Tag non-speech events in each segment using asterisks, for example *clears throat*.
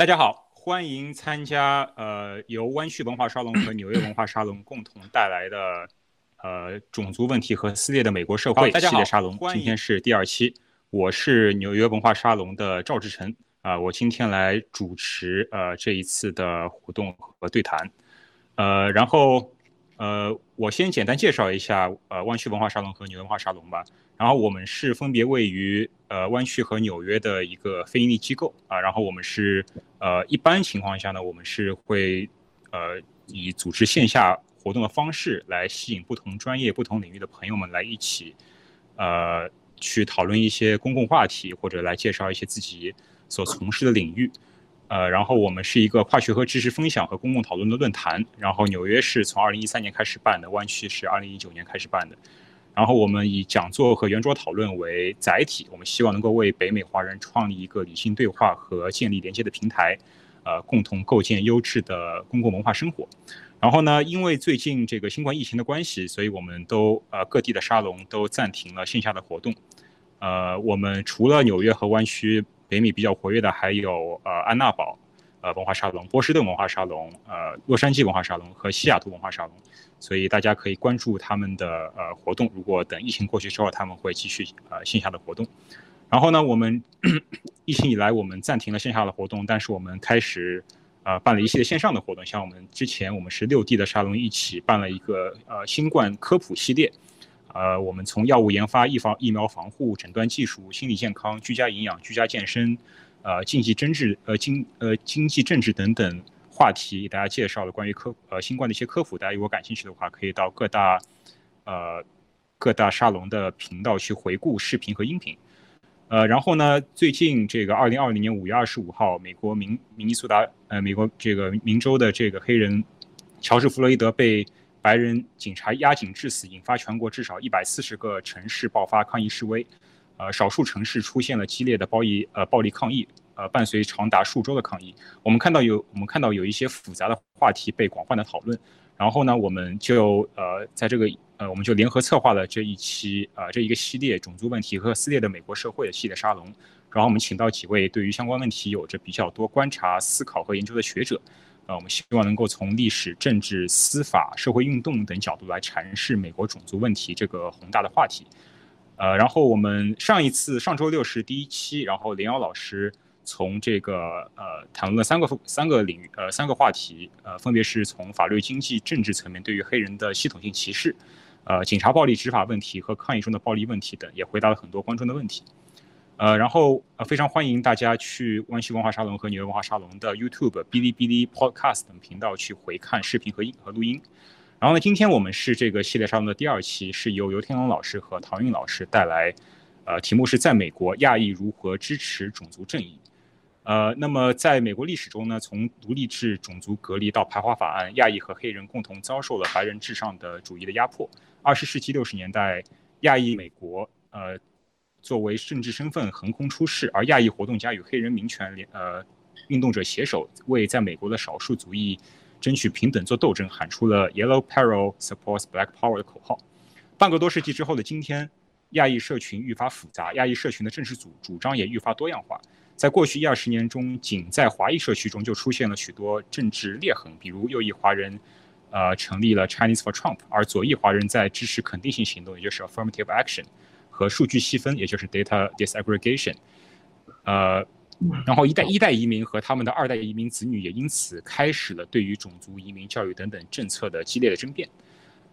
好，大家好，欢迎参加呃由湾区文化沙龙和 *coughs* 纽约文化沙龙共同带来的呃种族问题和撕裂的美国社会系列沙龙。今天是第二期，我是纽约文化沙龙的赵志成。啊，我今天来主持呃这一次的活动和对谈，呃，然后呃我先简单介绍一下呃湾区文化沙龙和纽约文化沙龙吧。然后我们是分别位于呃湾区和纽约的一个非营利机构啊，然后我们是呃一般情况下呢，我们是会呃以组织线下活动的方式来吸引不同专业、不同领域的朋友们来一起呃去讨论一些公共话题，或者来介绍一些自己所从事的领域，呃，然后我们是一个跨学科知识分享和公共讨论的论坛，然后纽约是从二零一三年开始办的，湾区是二零一九年开始办的。然后我们以讲座和圆桌讨论为载体，我们希望能够为北美华人创立一个理性对话和建立连接的平台，呃，共同构建优质的公共文化生活。然后呢，因为最近这个新冠疫情的关系，所以我们都呃各地的沙龙都暂停了线下的活动。呃，我们除了纽约和湾区，北美比较活跃的还有呃安娜堡。呃，文化沙龙、波士顿文化沙龙、呃，洛杉矶文化沙龙和西雅图文化沙龙，所以大家可以关注他们的呃活动。如果等疫情过去之后，他们会继续呃线下的活动。然后呢，我们 *clears throat* 疫情以来我们暂停了线下的活动，但是我们开始呃办了一系列线上的活动。像我们之前我们是六地的沙龙一起办了一个呃新冠科普系列，呃，我们从药物研发、疫防疫苗防护、诊断技术、心理健康、居家营养、居家健身。呃，经济政治、呃经呃经济政治等等话题，给大家介绍了关于科呃新冠的一些科普。大家如果感兴趣的话，可以到各大呃各大沙龙的频道去回顾视频和音频。呃，然后呢，最近这个二零二零年五月二十五号，美国明明尼苏达呃美国这个明州的这个黑人乔治弗洛伊德被白人警察压颈致死，引发全国至少一百四十个城市爆发抗议示威。呃，少数城市出现了激烈的暴力呃暴力抗议，呃，伴随长达数周的抗议。我们看到有我们看到有一些复杂的话题被广泛的讨论，然后呢，我们就呃在这个呃我们就联合策划了这一期呃这一个系列种族问题和撕裂的美国社会的系列沙龙。然后我们请到几位对于相关问题有着比较多观察、思考和研究的学者，呃，我们希望能够从历史、政治、司法、社会运动等角度来阐释美国种族问题这个宏大的话题。呃，然后我们上一次上周六是第一期，然后林瑶老师从这个呃谈论了三个三个领域呃三个话题，呃分别是从法律、经济、政治层面对于黑人的系统性歧视，呃警察暴力执法问题和抗议中的暴力问题等，也回答了很多观众的问题。呃，然后呃非常欢迎大家去湾区文化沙龙和纽约文化沙龙的 YouTube、哔哩哔哩、Podcast 等频道去回看视频和音和录音。然后呢，今天我们是这个系列沙龙的第二期，是由游天龙老师和唐韵老师带来，呃，题目是在美国亚裔如何支持种族正义。呃，那么在美国历史中呢，从独立制种族隔离到排华法案，亚裔和黑人共同遭受了白人至上的主义的压迫。二十世纪六十年代，亚裔美国呃作为政治身份横空出世，而亚裔活动家与黑人民权联呃运动者携手，为在美国的少数族裔。争取平等做斗争，喊出了 “Yellow Peril supports Black Power” 的口号。半个多世纪之后的今天，亚裔社群愈发复杂，亚裔社群的政治主主张也愈发多样化。在过去一二十年中，仅在华裔社区中就出现了许多政治裂痕，比如右翼华人，呃，成立了 Chinese for Trump，而左翼华人在支持肯定性行动，也就是 Affirmative Action，和数据细分，也就是 Data Disaggregation，呃。然后一代一代移民和他们的二代移民子女也因此开始了对于种族移民教育等等政策的激烈的争辩，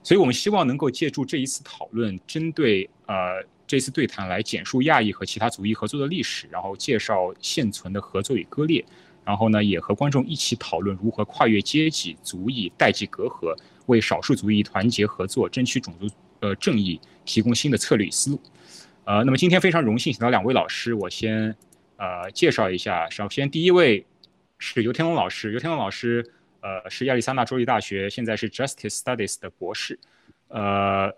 所以我们希望能够借助这一次讨论，针对呃这次对谈来简述亚裔和其他族裔合作的历史，然后介绍现存的合作与割裂，然后呢也和观众一起讨论如何跨越阶级、族裔、代际隔阂，为少数族裔团结合作、争取种族呃正义提供新的策略与思路。呃，那么今天非常荣幸请到两位老师，我先。呃，介绍一下，首先第一位是尤天龙老师，尤天龙老师，呃，是亚利桑那州立大学，现在是 Justice Studies 的博士，呃，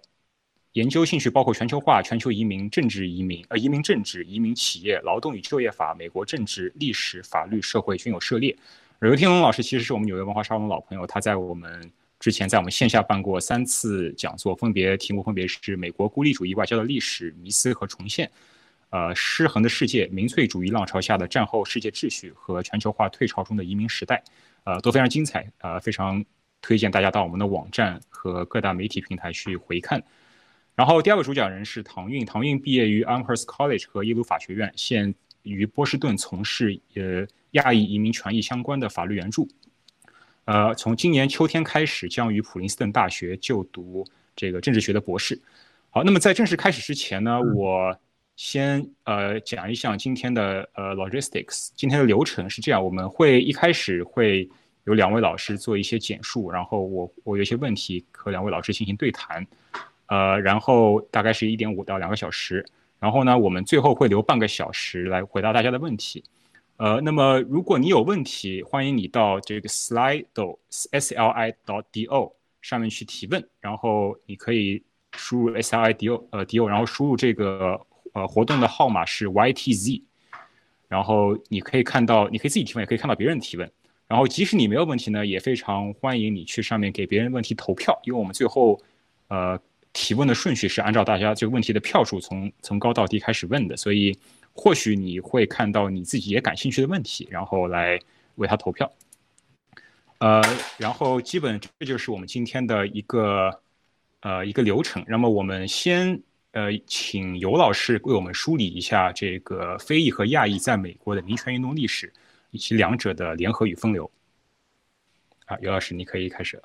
研究兴趣包括全球化、全球移民、政治移民、呃移民政治、移民企业、劳动与就业法、美国政治、历史、法律、社会均有涉猎。刘天龙老师其实是我们纽约文化沙龙老朋友，他在我们之前在我们线下办过三次讲座，分别题目分别是美国孤立主义外交的历史、迷思和重现。呃，失衡的世界、民粹主义浪潮下的战后世界秩序和全球化退潮中的移民时代，呃，都非常精彩，呃，非常推荐大家到我们的网站和各大媒体平台去回看。然后第二个主讲人是唐韵，唐韵毕业于 Amherst College 和耶鲁法学院，现于波士顿从事呃亚裔移民权益相关的法律援助。呃，从今年秋天开始，将于普林斯顿大学就读这个政治学的博士。好，那么在正式开始之前呢，我。先呃讲一下今天的呃 logistics，今天的流程是这样，我们会一开始会有两位老师做一些简述，然后我我有一些问题和两位老师进行对谈，呃，然后大概是一点五到两个小时，然后呢，我们最后会留半个小时来回答大家的问题，呃，那么如果你有问题，欢迎你到这个 Slido S L I dot D O 上面去提问，然后你可以输入 S L I D O 呃 D O，然后输入这个。呃，活动的号码是 YTZ，然后你可以看到，你可以自己提问，也可以看到别人提问。然后即使你没有问题呢，也非常欢迎你去上面给别人问题投票，因为我们最后呃提问的顺序是按照大家这个问题的票数从从高到低开始问的，所以或许你会看到你自己也感兴趣的问题，然后来为他投票。呃，然后基本这就是我们今天的一个呃一个流程。那么我们先。呃，请尤老师为我们梳理一下这个非裔和亚裔在美国的民权运动历史，以及两者的联合与分流。啊，尤老师，你可以开始了。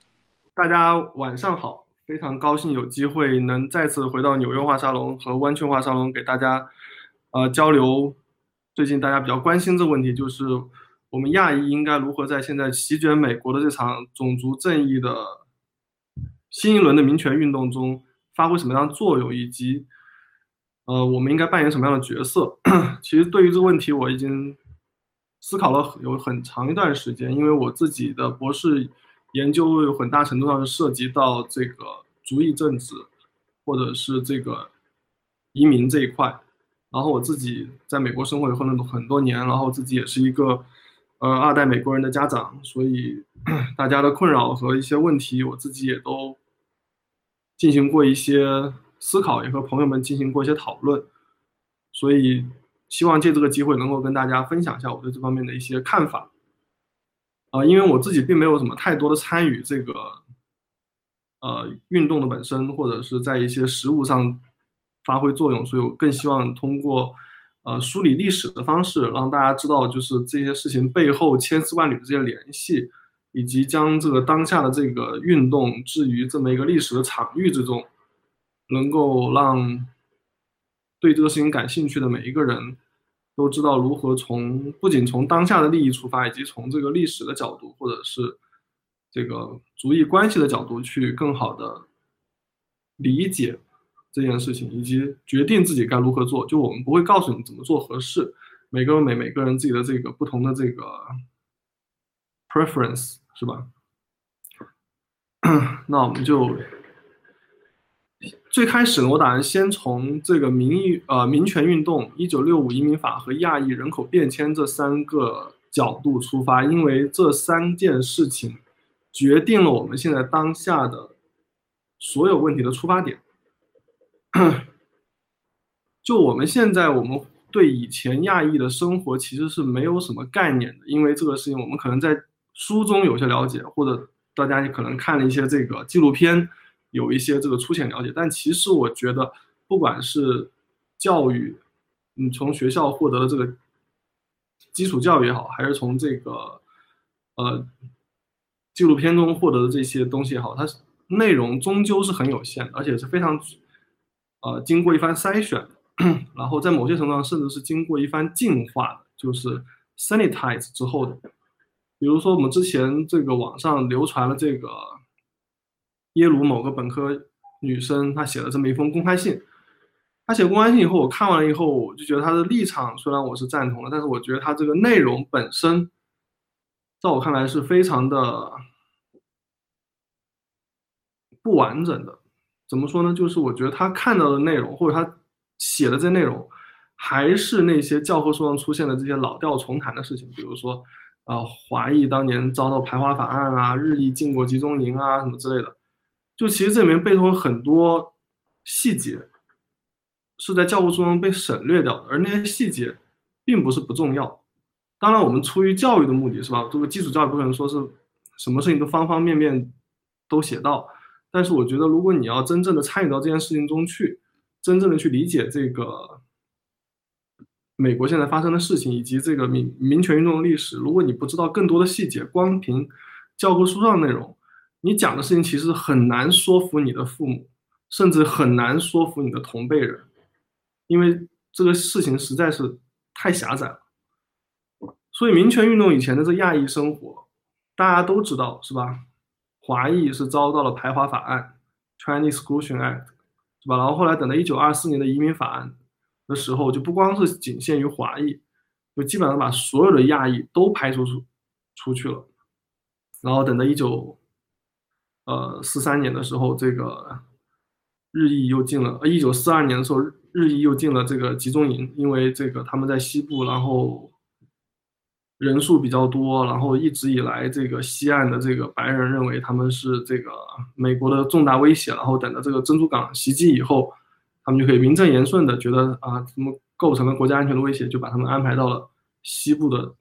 大家晚上好，非常高兴有机会能再次回到纽约华沙龙和湾区华沙龙，给大家呃交流。最近大家比较关心这个问题，就是我们亚裔应该如何在现在席卷美国的这场种族正义的新一轮的民权运动中。发挥什么样的作用，以及，呃，我们应该扮演什么样的角色？*coughs* 其实对于这个问题，我已经思考了有很长一段时间，因为我自己的博士研究有很大程度上是涉及到这个族裔政治，或者是这个移民这一块。然后我自己在美国生活有很多很多年，然后自己也是一个呃二代美国人的家长，所以 *coughs* 大家的困扰和一些问题，我自己也都。进行过一些思考，也和朋友们进行过一些讨论，所以希望借这个机会能够跟大家分享一下我对这方面的一些看法。啊，因为我自己并没有什么太多的参与这个，呃，运动的本身或者是在一些实物上发挥作用，所以我更希望通过呃梳理历史的方式，让大家知道就是这些事情背后千丝万缕的这些联系。以及将这个当下的这个运动置于这么一个历史的场域之中，能够让对这个事情感兴趣的每一个人都知道如何从不仅从当下的利益出发，以及从这个历史的角度，或者是这个族裔关系的角度去更好的理解这件事情，以及决定自己该如何做。就我们不会告诉你怎么做合适，每个每每个人自己的这个不同的这个 preference。是吧？*coughs* 那我们就最开始呢，我打算先从这个民意呃民权运动、一九六五移民法和亚裔人口变迁这三个角度出发，因为这三件事情决定了我们现在当下的所有问题的出发点。就我们现在，我们对以前亚裔的生活其实是没有什么概念的，因为这个事情我们可能在。书中有些了解，或者大家也可能看了一些这个纪录片，有一些这个粗浅了解。但其实我觉得，不管是教育，你从学校获得的这个基础教育也好，还是从这个呃纪录片中获得的这些东西也好，它内容终究是很有限，而且是非常呃经过一番筛选，然后在某些程度上甚至是经过一番净化的，就是 sanitize 之后的。比如说，我们之前这个网上流传了这个耶鲁某个本科女生，她写了这么一封公开信。她写公开信以后，我看完了以后，我就觉得她的立场虽然我是赞同的，但是我觉得她这个内容本身，在我看来是非常的不完整的。怎么说呢？就是我觉得她看到的内容，或者她写的这内容，还是那些教科书上出现的这些老调重弹的事情，比如说。啊，华裔当年遭到排华法案啊，日裔进过集中营啊，什么之类的，就其实这里面背后有很多细节，是在教务书中被省略掉的，而那些细节并不是不重要。当然，我们出于教育的目的是吧？这个基础教育不可能说是什么事情都方方面面都写到。但是我觉得，如果你要真正的参与到这件事情中去，真正的去理解这个美国现在发生的事情以及这个民民权运动的历史，如果你不知道更多的细节，光凭教科书上的内容，你讲的事情其实很难说服你的父母，甚至很难说服你的同辈人，因为这个事情实在是太狭窄了。所以民权运动以前的这亚裔生活，大家都知道是吧？华裔是遭到了排华法案 （Chinese Exclusion Act），是吧？然后后来等到一九二四年的移民法案的时候，就不光是仅限于华裔，就基本上把所有的亚裔都排除出出去了。然后等到一九呃四三年的时候，这个日裔又进了；呃一九四二年的时候，日裔又进了这个集中营，因为这个他们在西部，然后。人数比较多，然后一直以来，这个西岸的这个白人认为他们是这个美国的重大威胁，然后等到这个珍珠港袭击以后，他们就可以名正言顺的觉得啊，他们构成了国家安全的威胁，就把他们安排到了西部的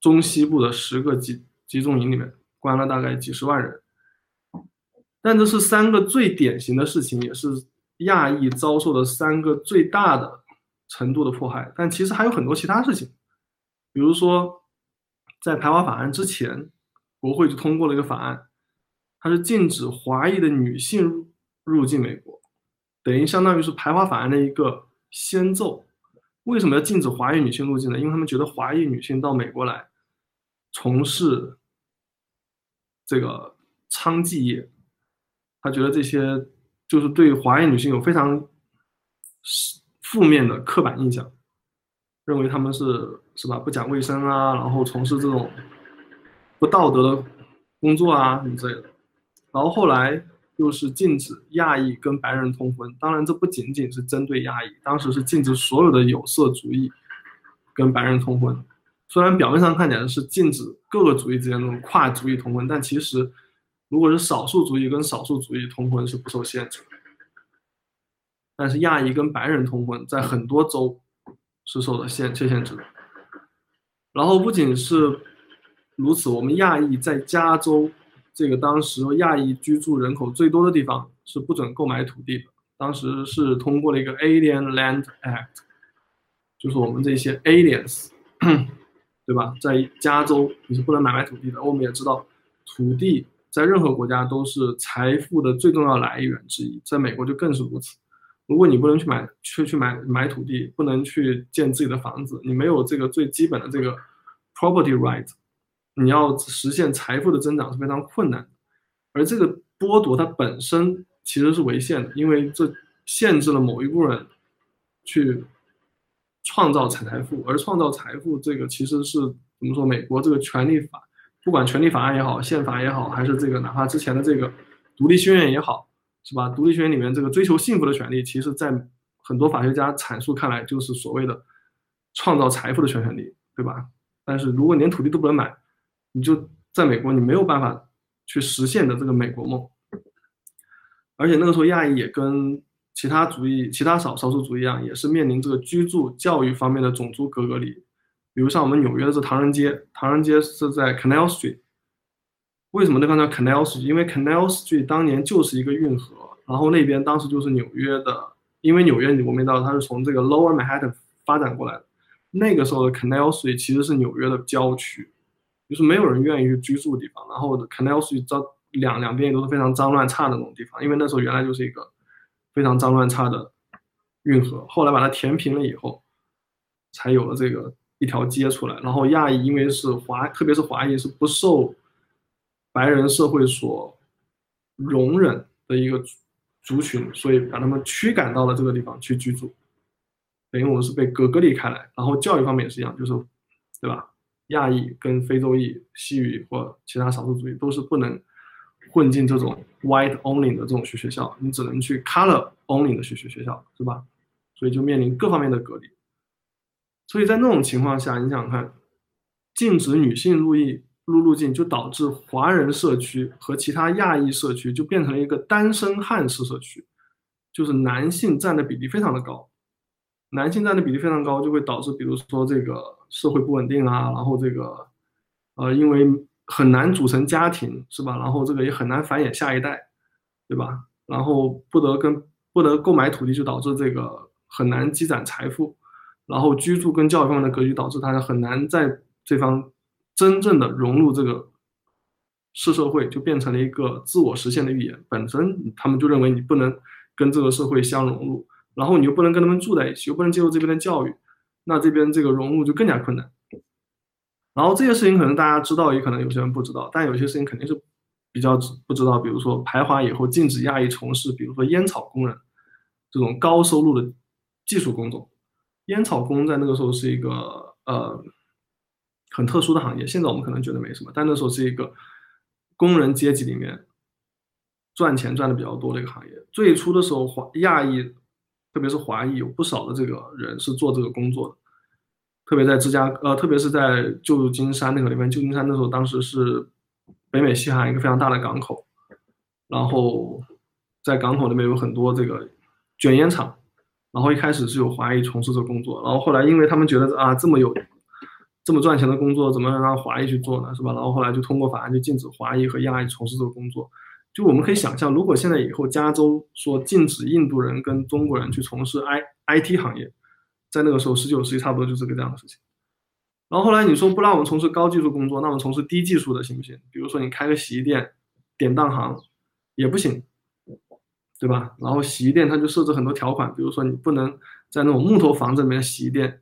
中西部的十个集集中营里面，关了大概几十万人。但这是三个最典型的事情，也是亚裔遭受的三个最大的程度的迫害。但其实还有很多其他事情。比如说，在排华法案之前，国会就通过了一个法案，它是禁止华裔的女性入入境美国，等于相当于是排华法案的一个先奏。为什么要禁止华裔女性入境呢？因为他们觉得华裔女性到美国来从事这个娼妓业，他觉得这些就是对华裔女性有非常负面的刻板印象。认为他们是是吧不讲卫生啊，然后从事这种不道德的工作啊什么之类的。然后后来又是禁止亚裔跟白人通婚，当然这不仅仅是针对亚裔，当时是禁止所有的有色族裔跟白人通婚。虽然表面上看起来是禁止各个族裔之间那种跨族裔通婚，但其实如果是少数族裔跟少数族裔通婚是不受限制。但是亚裔跟白人通婚在很多州。是受到限切限制，然后不仅是如此，我们亚裔在加州这个当时亚裔居住人口最多的地方是不准购买土地的。当时是通过了一个 Alien Land Act，就是我们这些 aliens，对吧？在加州你是不能买卖土地的。我们也知道，土地在任何国家都是财富的最重要来源之一，在美国就更是如此。如果你不能去买去去买买土地，不能去建自己的房子，你没有这个最基本的这个 property right，你要实现财富的增长是非常困难的。而这个剥夺它本身其实是违宪的，因为这限制了某一部分人去创造财富，而创造财富这个其实是怎么说？美国这个权利法，不管权利法案也好，宪法也好，还是这个哪怕之前的这个独立宣言也好。是吧？独立宣言里面这个追求幸福的权利，其实在很多法学家阐述看来，就是所谓的创造财富的权权利，对吧？但是如果连土地都不能买，你就在美国，你没有办法去实现的这个美国梦。而且那个时候，亚裔也跟其他族裔、其他少少数族一样，也是面临这个居住、教育方面的种族隔隔离。比如像我们纽约的这唐人街，唐人街是在 Canal Street。为什么那方叫 Canal Street？因为 Canal Street 当年就是一个运河，然后那边当时就是纽约的，因为纽约你我们知道它是从这个 Lower Manhattan 发展过来的。那个时候的 Canal Street 其实是纽约的郊区，就是没有人愿意去居住的地方。然后 Canal Street 脏两两边也都是非常脏乱差的那种地方，因为那时候原来就是一个非常脏乱差的运河。后来把它填平了以后，才有了这个一条街出来。然后亚裔因为是华，特别是华裔是不受白人社会所容忍的一个族群，所以把他们驱赶到了这个地方去居住，等于我们是被隔隔离开来。然后教育方面也是一样，就是，对吧？亚裔跟非洲裔、西语或其他少数族裔都是不能混进这种 white only 的这种学学校，你只能去 color only 的学学学校，是吧？所以就面临各方面的隔离。所以在那种情况下，你想看，禁止女性入役。入入境就导致华人社区和其他亚裔社区就变成了一个单身汉式社区，就是男性占的比例非常的高，男性占的比例非常高，就会导致比如说这个社会不稳定啊，然后这个呃，因为很难组成家庭，是吧？然后这个也很难繁衍下一代，对吧？然后不得跟不得购买土地，就导致这个很难积攒财富，然后居住跟教育方面的格局导致他很难在这方真正的融入这个。是社会就变成了一个自我实现的预言，本身他们就认为你不能跟这个社会相融入，然后你又不能跟他们住在一起，又不能接受这边的教育，那这边这个融入就更加困难。然后这些事情可能大家知道，也可能有些人不知道，但有些事情肯定是比较不知道。比如说排华以后禁止亚裔从事，比如说烟草工人这种高收入的技术工作，烟草工在那个时候是一个呃很特殊的行业，现在我们可能觉得没什么，但那时候是一个。工人阶级里面赚钱赚的比较多的一个行业。最初的时候，华亚裔，特别是华裔，有不少的这个人是做这个工作的。特别在芝加，呃，特别是在旧金山那个里面，旧金山那时候当时是北美西海岸一个非常大的港口，然后在港口那边有很多这个卷烟厂，然后一开始是有华裔从事这个工作，然后后来因为他们觉得啊这么有。这么赚钱的工作，怎么能让华裔去做呢？是吧？然后后来就通过法案就禁止华裔和亚裔从事这个工作。就我们可以想象，如果现在以后加州说禁止印度人跟中国人去从事 I I T 行业，在那个时候十九世纪差不多就是个这样的事情。然后后来你说不让我们从事高技术工作，那我们从事低技术的行不行？比如说你开个洗衣店、典当行也不行，对吧？然后洗衣店它就设置很多条款，比如说你不能在那种木头房子里面洗衣店。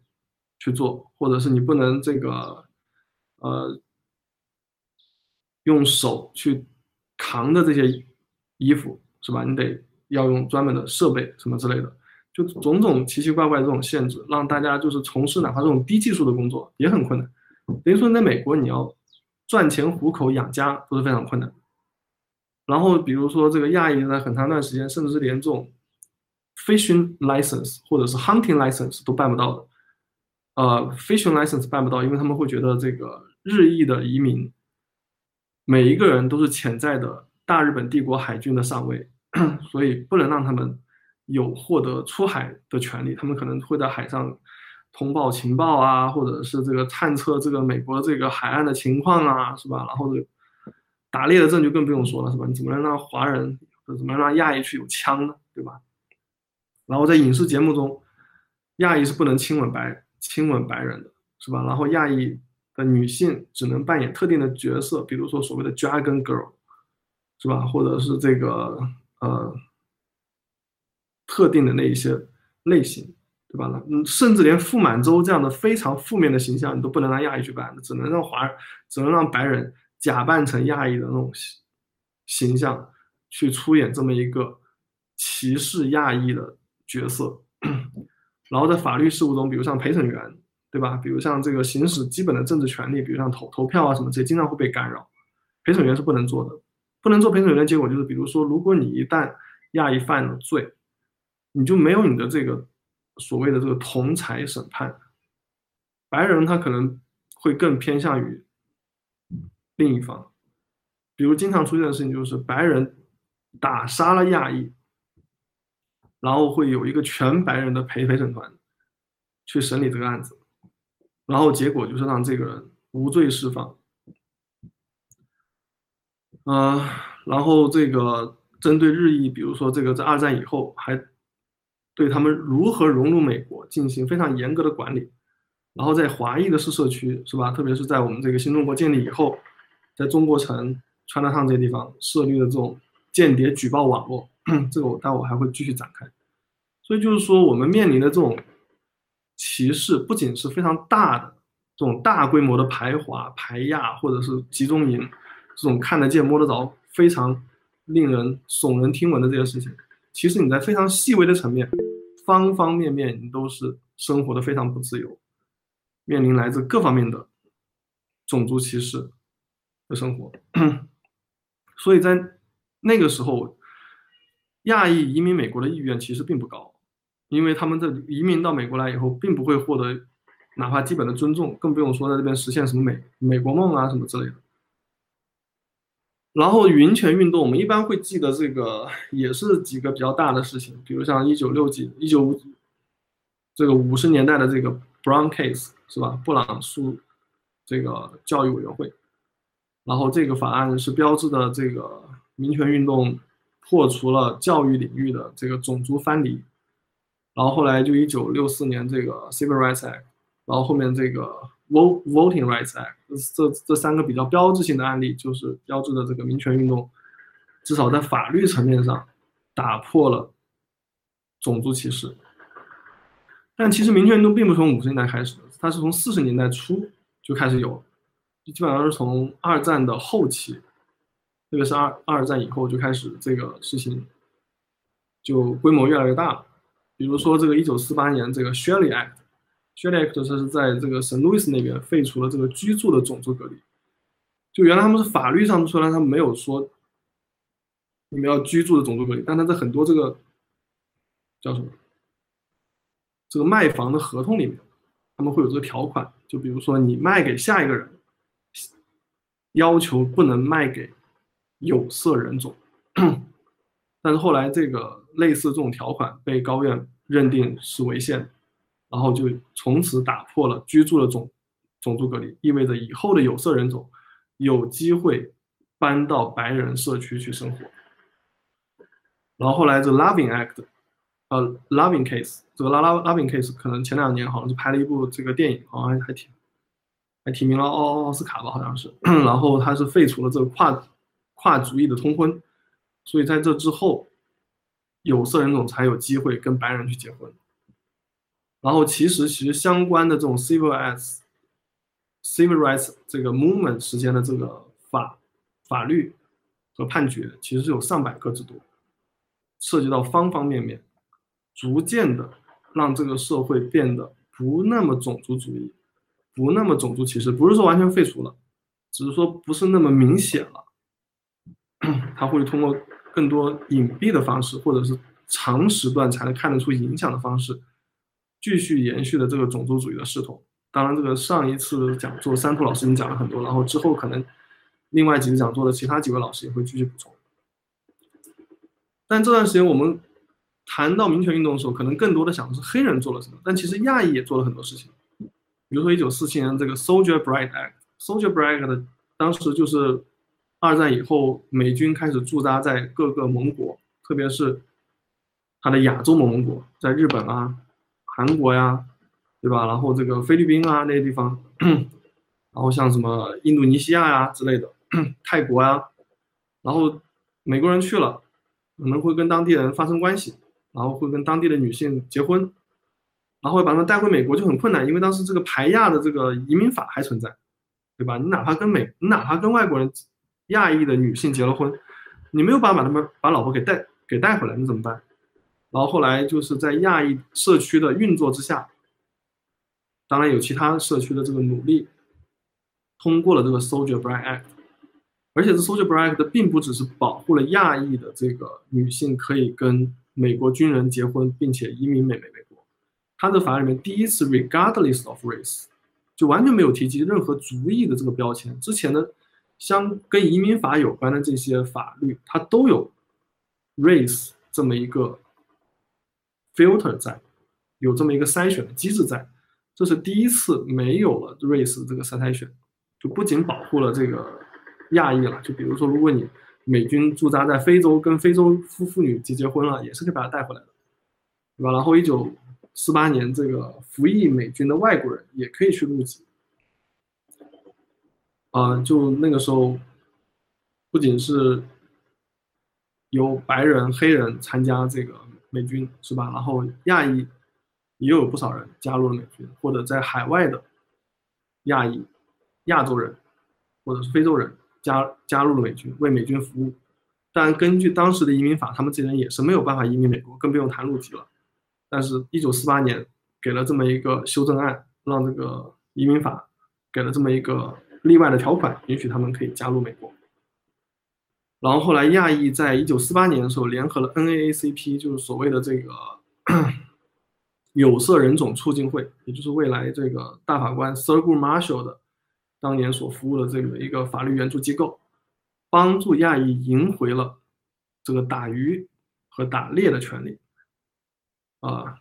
去做，或者是你不能这个，呃，用手去长的这些衣服是吧？你得要用专门的设备什么之类的，就种种奇奇怪怪的这种限制，让大家就是从事哪怕这种低技术的工作也很困难。等于说在美国你要赚钱糊口养家都是非常困难。然后比如说这个亚裔在很长一段时间，甚至是连这种 fishing license 或者是 hunting license 都办不到的。呃，fishing license 办不到，因为他们会觉得这个日裔的移民，每一个人都是潜在的大日本帝国海军的上尉，所以不能让他们有获得出海的权利。他们可能会在海上通报情报啊，或者是这个探测这个美国这个海岸的情况啊，是吧？然后这打猎的证就更不用说了，是吧？你怎么能让华人，怎么能让亚裔去有枪呢？对吧？然后在影视节目中，亚裔是不能亲吻白。亲吻白人的是吧？然后亚裔的女性只能扮演特定的角色，比如说所谓的 Dragon Girl，是吧？或者是这个呃特定的那一些类型，对吧？嗯，甚至连傅满洲这样的非常负面的形象，你都不能让亚裔去扮，只能让华，只能让白人假扮成亚裔的那种形象去出演这么一个歧视亚裔的角色。*coughs* 然后在法律事务中，比如像陪审员，对吧？比如像这个行使基本的政治权利，比如像投投票啊什么这些，经常会被干扰。陪审员是不能做的，不能做陪审员的结果就是，比如说，如果你一旦亚裔犯了罪，你就没有你的这个所谓的这个同裁审判。白人他可能会更偏向于另一方，比如经常出现的事情就是白人打杀了亚裔。然后会有一个全白人的陪陪审团去审理这个案子，然后结果就是让这个人无罪释放。呃，然后这个针对日裔，比如说这个在二战以后还对他们如何融入美国进行非常严格的管理，然后在华裔的市社区是吧？特别是在我们这个新中国建立以后，在中国城、川大烫这些地方设立的这种间谍举报网络。*coughs* 这个我待会还会继续展开，所以就是说，我们面临的这种歧视，不仅是非常大的这种大规模的排华、排亚，或者是集中营这种看得见、摸得着、非常令人耸人听闻的这些事情，其实你在非常细微的层面，方方面面你都是生活的非常不自由，面临来自各方面的种族歧视的生活，*clears throat* 所以在那个时候。亚裔移民美国的意愿其实并不高，因为他们这移民到美国来以后，并不会获得哪怕基本的尊重，更不用说在这边实现什么美美国梦啊什么之类的。然后云权运动，我们一般会记得这个也是几个比较大的事情，比如像一九六几、一九五这个五十年代的这个 Brown Case 是吧？布朗诉这个教育委员会，然后这个法案是标志的这个民权运动破除了教育领域的这个种族藩篱，然后后来就一九六四年这个 Civil Rights Act，然后后面这个。Vote Voting Rights Act，这这三个比较标志性的案例，就是标志着这个民权运动，至少在法律层面上打破了种族歧视。但其实民权运动并不是从五十年代开始的，它是从四十年代初就开始有，基本上是从二战的后期，特别是二二战以后就开始这个事情就规模越来越大了。比如说这个一九四八年这个 Shelley Act。Shelley Act 是在这个圣路易斯那边废除了这个居住的种族隔离，就原来他们是法律上虽然他们没有说你们要居住的种族隔离，但他在很多这个叫什么这个卖房的合同里面，他们会有这个条款，就比如说你卖给下一个人，要求不能卖给有色人种，*coughs* 但是后来这个类似这种条款被高院认定是违宪。然后就从此打破了居住的种种族隔离，意味着以后的有色人种有机会搬到白人社区去生活。然后后来这 Loving Act，呃，Loving Case，这个拉拉 Loving Case 可能前两年好像是拍了一部这个电影，好像还挺还提名了奥奥斯卡吧，好像是。*clears throat* 然后他是废除了这个跨跨族裔的通婚，所以在这之后，有色人种才有机会跟白人去结婚。然后其实其实相关的这种 civil rights civil rights 这个 movement 时间的这个法法律和判决，其实是有上百个之多，涉及到方方面面，逐渐的让这个社会变得不那么种族主义，不那么种族歧视，不是说完全废除了，只是说不是那么明显了，*coughs* 他会通过更多隐蔽的方式，或者是长时段才能看得出影响的方式。继续延续的这个种族主义的势头，当然，这个上一次讲座三兔老师已经讲了很多，然后之后可能另外几个讲座的其他几位老师也会继续补充。但这段时间我们谈到民权运动的时候，可能更多的想的是黑人做了什么，但其实亚裔也做了很多事情。比如说一九四七年这个 Soldier Bride Act，Soldier Bride Act 当时就是二战以后美军开始驻扎在各个盟国，特别是他的亚洲盟国，在日本啊。韩国呀，对吧？然后这个菲律宾啊那些地方，*clears throat* 然后像什么印度尼西亚呀之类的，泰国呀，然后美国人去了，可能会跟当地人发生关系，然后会跟当地的女性结婚，然后把他们带回美国就很困难，因为当时这个排亚的这个移民法还存在，对吧？你哪怕跟美，你哪怕跟外国人亚裔的女性结了婚，你没有办法把他们把老婆给带给带回来，你怎么办？然后后来就是在亚裔社区的运作之下，当然有其他社区的这个努力，通过了这个 Soldier Bride Act，而且这 Soldier Bride Act 并不只是保护了亚裔的这个女性可以跟美国军人结婚，并且移民美美美国，它的法案里面第一次 Regardless of Race，就完全没有提及任何族裔的这个标签。之前的相跟移民法有关的这些法律，它都有 Race 这么一个。filter 在有这么一个筛选的机制在，这是第一次没有了 race 这个筛选，就不仅保护了这个亚裔了，就比如说如果你美军驻扎在非洲，跟非洲夫妇女结结婚了，也是可以把他带回来的，对吧？然后一九四八年这个服役美军的外国人也可以去入籍，啊，就那个时候不仅是有白人、黑人参加这个。美军是吧？然后亚裔也有不少人加入了美军，或者在海外的亚裔、亚洲人或者是非洲人加加入了美军，为美军服务。但根据当时的移民法，他们这些人也是没有办法移民美国，更不用谈入籍了。但是，一九四八年给了这么一个修正案，让这个移民法给了这么一个例外的条款，允许他们可以加入美国。然后后来，亚裔在一九四八年的时候联合了 NAACP，就是所谓的这个 *clears throat* 有色人种促进会，也就是未来这个大法官 Thurgood Marshall 的当年所服务的这个一个法律援助机构。帮助亚裔赢回了这个打鱼和打猎的权利，啊，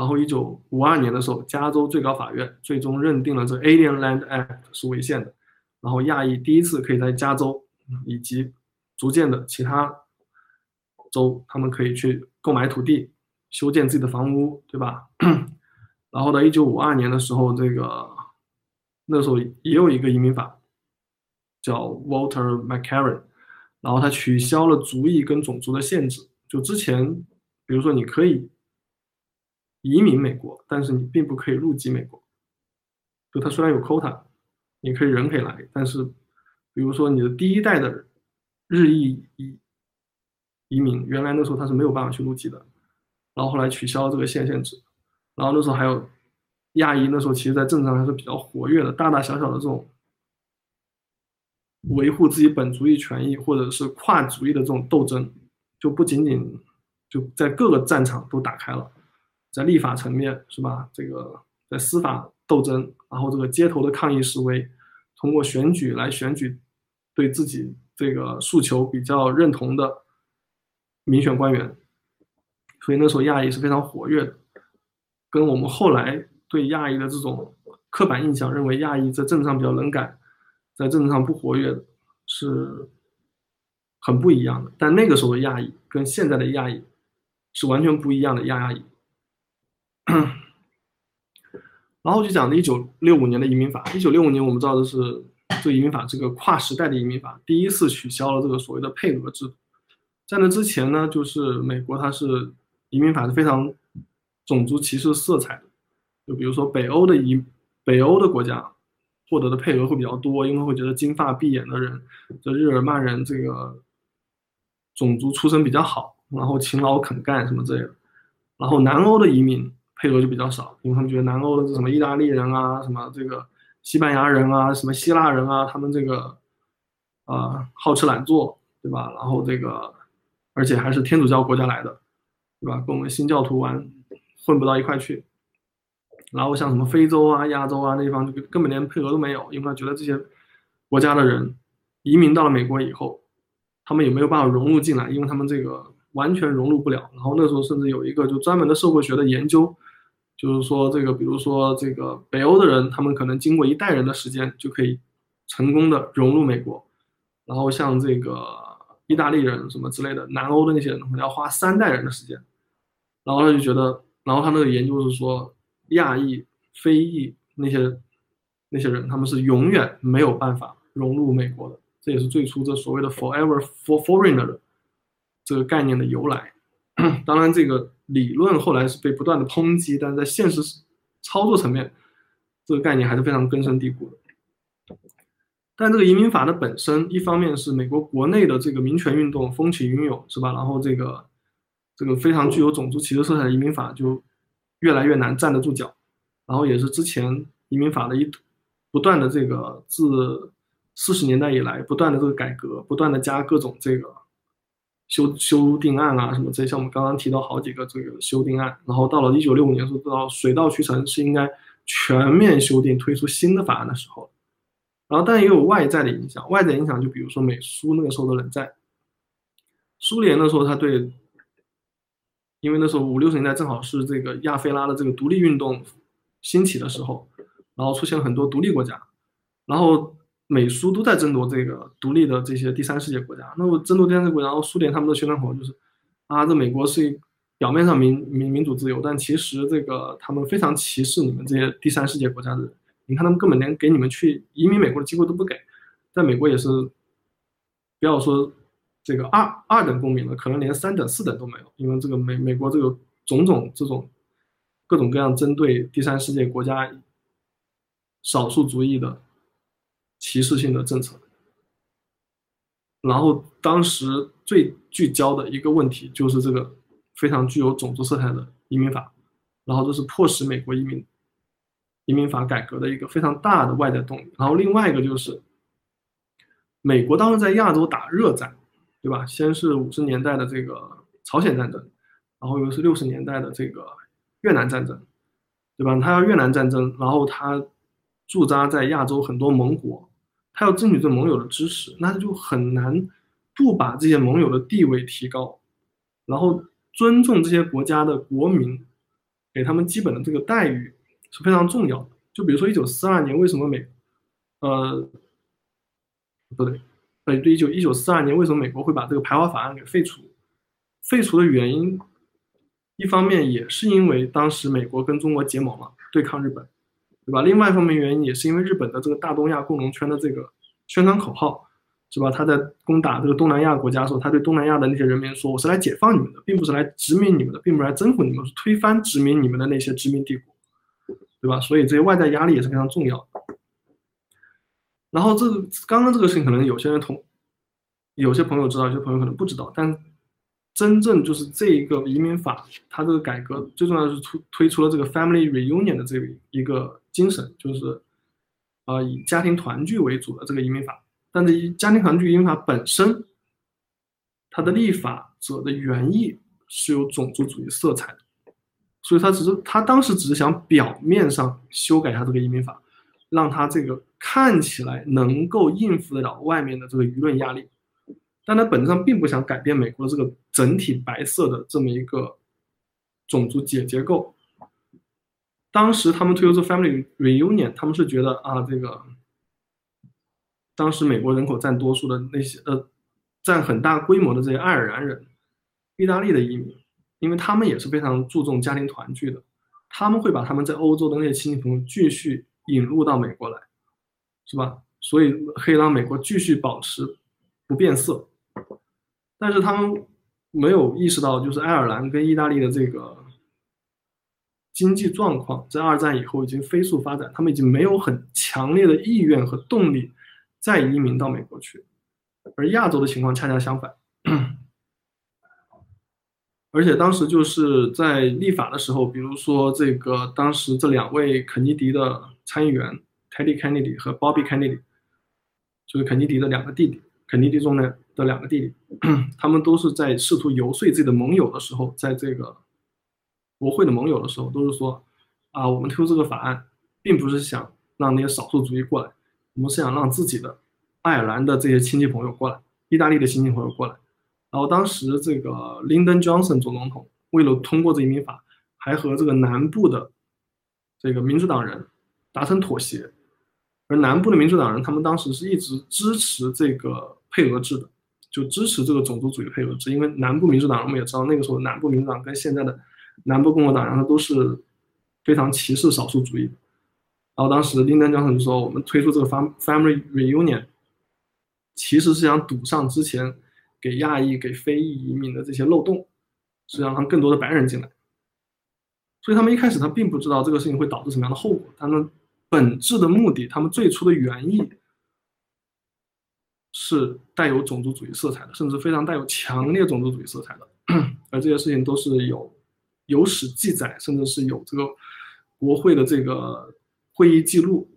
然后一九五二年的时候，加州最高法院最终认定了这 Alien Land Act 是违宪的，然后亚裔第一次可以在加州以及逐渐的其他州，他们可以去购买土地，修建自己的房屋，对吧？*clears throat* 然后呢，一九五二年的时候，这个那时候也有一个移民法。叫 Walter McCarran，然后他取消了族裔跟种族的限制。就之前，比如说你可以移民美国，但是你并不可以入籍美国。就他虽然有 quota，你可以人可以来，但是比如说你的第一代的日裔移移民，原来那时候他是没有办法去入籍的。然后后来取消了这个限限制。然后那时候还有亚裔，那时候其实在政治上还是比较活跃的，大大小小的这种。维护自己本族裔权益，或者是跨族裔的这种斗争，就不仅仅就在各个战场都打开了，在立法层面是吧？这个在司法斗争，然后这个街头的抗议示威，通过选举来选举对自己这个诉求比较认同的民选官员，所以那时候亚裔是非常活跃的，跟我们后来对亚裔的这种刻板印象，认为亚裔在政治上比较冷感。在政治上不活跃是很不一样的，但那个时候的亚裔跟现在的亚裔是完全不一样的亚裔。*clears throat* 然后就讲的一九六五年的移民法。一九六五年我们知道的是这个移民法，这个跨时代的移民法第一次取消了这个所谓的配额制。在那之前呢，就是美国它是移民法是非常种族歧视色彩的，就比如说北欧的移北欧的国家。获得的配额会比较多，因为会觉得金发碧眼的人，这日耳曼人这个种族出身比较好，然后勤劳肯干什么之类的。然后南欧的移民配额就比较少，因为他们觉得南欧的这什么意大利人啊，什么这个西班牙人啊，什么希腊人啊，他们这个啊好吃懒做，对吧？然后这个而且还是天主教国家来的，对吧？跟我们新教徒玩混不到一块去。然后像什么非洲啊、亚洲啊那地方，就根本连配额都没有，因为他觉得这些国家的人移民到了美国以后，他们也没有办法融入进来，因为他们这个完全融入不了。然后那时候甚至有一个就专门的社会学的研究，就是说这个，比如说这个北欧的人，他们可能经过一代人的时间就可以成功的融入美国，然后像这个意大利人什么之类的，南欧的那些人可能要花三代人的时间。然后他就觉得，然后他那个研究是说。亚裔、非裔那些那些人，他们是永远没有办法融入美国的。这也是最初这所谓的 “forever for foreigner” 这个概念的由来。*coughs* 当然，这个理论后来是被不断的抨击，但是在现实操作层面，这个概念还是非常根深蒂固的。但这个移民法的本身，一方面是美国国内的这个民权运动风起云涌，是吧？然后这个这个非常具有种族歧视色彩的移民法就。越来越难站得住脚，然后也是之前移民法的一不断的这个自四十年代以来不断的这个改革，不断的加各种这个修修订案啊什么这些，像我们刚刚提到好几个这个修订案，然后到了一九六五年时候到水到渠成，是应该全面修订推出新的法案的时候，然后但也有外在的影响，外在影响就比如说美苏那个时候的冷战，苏联的时候他对。因为那时候五六十年代正好是这个亚非拉的这个独立运动兴起的时候，然后出现了很多独立国家，然后美苏都在争夺这个独立的这些第三世界国家。那么争夺第三世界国家，然后苏联他们的宣传口号就是啊，这美国是表面上民民民主自由，但其实这个他们非常歧视你们这些第三世界国家的人。你看他们根本连给你们去移民美国的机会都不给，在美国也是不要说。这个二二等公民了，可能连三等、四等都没有，因为这个美美国这个种种这种各种各样针对第三世界国家少数族裔的歧视性的政策。然后当时最聚焦的一个问题就是这个非常具有种族色彩的移民法，然后这是迫使美国移民移民法改革的一个非常大的外在动力。然后另外一个就是美国当时在亚洲打热战。对吧？先是五十年代的这个朝鲜战争，然后又是六十年代的这个越南战争，对吧？他要越南战争，然后他驻扎在亚洲很多盟国，他要争取这盟友的支持，那他就很难不把这些盟友的地位提高，然后尊重这些国家的国民，给他们基本的这个待遇是非常重要的。就比如说一九四二年，为什么美，呃，不对，呃，对，一九一九四二年为什么美国会把这个排华法案给废除？废除的原因，一方面也是因为当时美国跟中国结盟了，对抗日本，对吧？另外一方面原因也是因为日本的这个大东亚共荣圈的这个宣传口号，是吧？他在攻打这个东南亚国家的时候，他对东南亚的那些人民说：“我是来解放你们的，并不是来殖民你们的，并不是来征服你们，是推翻殖民你们的那些殖民帝国。”对吧？所以这些外在压力也是非常重要的。然后这个刚刚这个事情，可能有些人同有些朋友知道，有些朋友可能不知道。但真正就是这一个移民法，它这个改革最重要的是推推出了这个 family reunion 的这个一个精神，就是呃以家庭团聚为主的这个移民法。但这家庭团聚移民法本身，它的立法者的原意是有种族主义色彩的。所以他只是他当时只是想表面上修改一下这个移民法，让他这个看起来能够应付得了外面的这个舆论压力，但他本质上并不想改变美国这个整体白色的这么一个种族结结构。当时他们推出这 Family Reunion，他们是觉得啊，这个当时美国人口占多数的那些呃，占很大规模的这些爱尔兰人、意大利的移民。因为他们也是非常注重家庭团聚的，他们会把他们在欧洲的那些亲戚朋友继续引入到美国来，是吧？所以可以让美国继续保持不变色。但是他们没有意识到，就是爱尔兰跟意大利的这个经济状况在二战以后已经飞速发展，他们已经没有很强烈的意愿和动力再移民到美国去，而亚洲的情况恰恰相反。而且当时就是在立法的时候，比如说这个当时这两位肯尼迪的参议员 Teddy Kennedy 和 Bobby Kennedy，就是肯尼迪的两个弟弟，肯尼迪中的的两个弟弟，他们都是在试图游说自己的盟友的时候，在这个国会的盟友的时候，都是说啊，我们推出这个法案，并不是想让那些少数族裔过来，我们是想让自己的爱尔兰的这些亲戚朋友过来，意大利的亲戚朋友过来。然后当时这个 Lyndon Johnson 总统，为了通过这移民法，还和这个南部的这个民主党人达成妥协。而南部的民主党人，他们当时是一直支持这个配额制的，就支持这个种族主义配额制。因为南部民主党人，我们也知道，那个时候南部民主党跟现在的南部共和党人，他都是非常歧视少数主义。然后当时 Lyndon Johnson 就说：“我们推出这个 Family Reunion，其实是想堵上之前。”给亚裔、给非裔移民的这些漏洞，是让他们更多的白人进来。所以他们一开始他并不知道这个事情会导致什么样的后果。他们本质的目的，他们最初的原意是带有种族主义色彩的，甚至非常带有强烈种族主义色彩的。而这些事情都是有有史记载，甚至是有这个国会的这个会议记录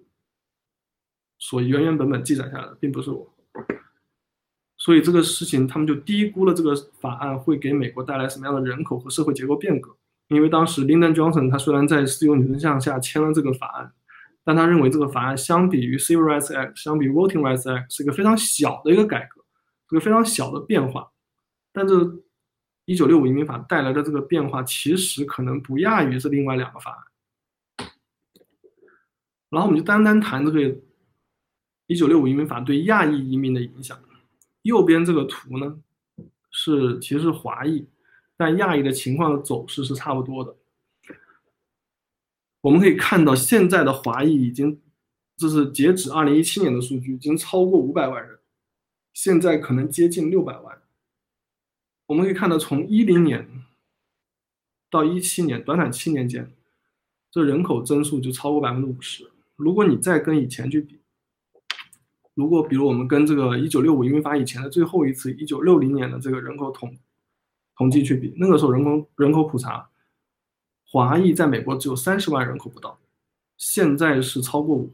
所原原本本记载下来的，并不是我。所以这个事情，他们就低估了这个法案会给美国带来什么样的人口和社会结构变革。因为当时 Lyndon Johnson 他虽然在自由女神像下签了这个法案，但他认为这个法案相比于 Civil Rights Act，相比 Voting Rights Act 是一个非常小的一个改革，一个非常小的变化。但这一九六五移民法带来的这个变化，其实可能不亚于这另外两个法案。然后我们就单单谈这个一九六五移民法对亚裔移民的影响。右边这个图呢，是其实是华裔，但亚裔的情况的走势是差不多的。我们可以看到，现在的华裔已经，这是截止二零一七年的数据，已经超过五百万人，现在可能接近六百万。我们可以看到，从一零年到一七年，短短七年间，这人口增速就超过百分之五十。如果你再跟以前去比，如果比如我们跟这个一九六五移民法以前的最后一次一九六零年的这个人口统统计去比，那个时候人口人口普查，华裔在美国只有三十万人口不到，现在是超过五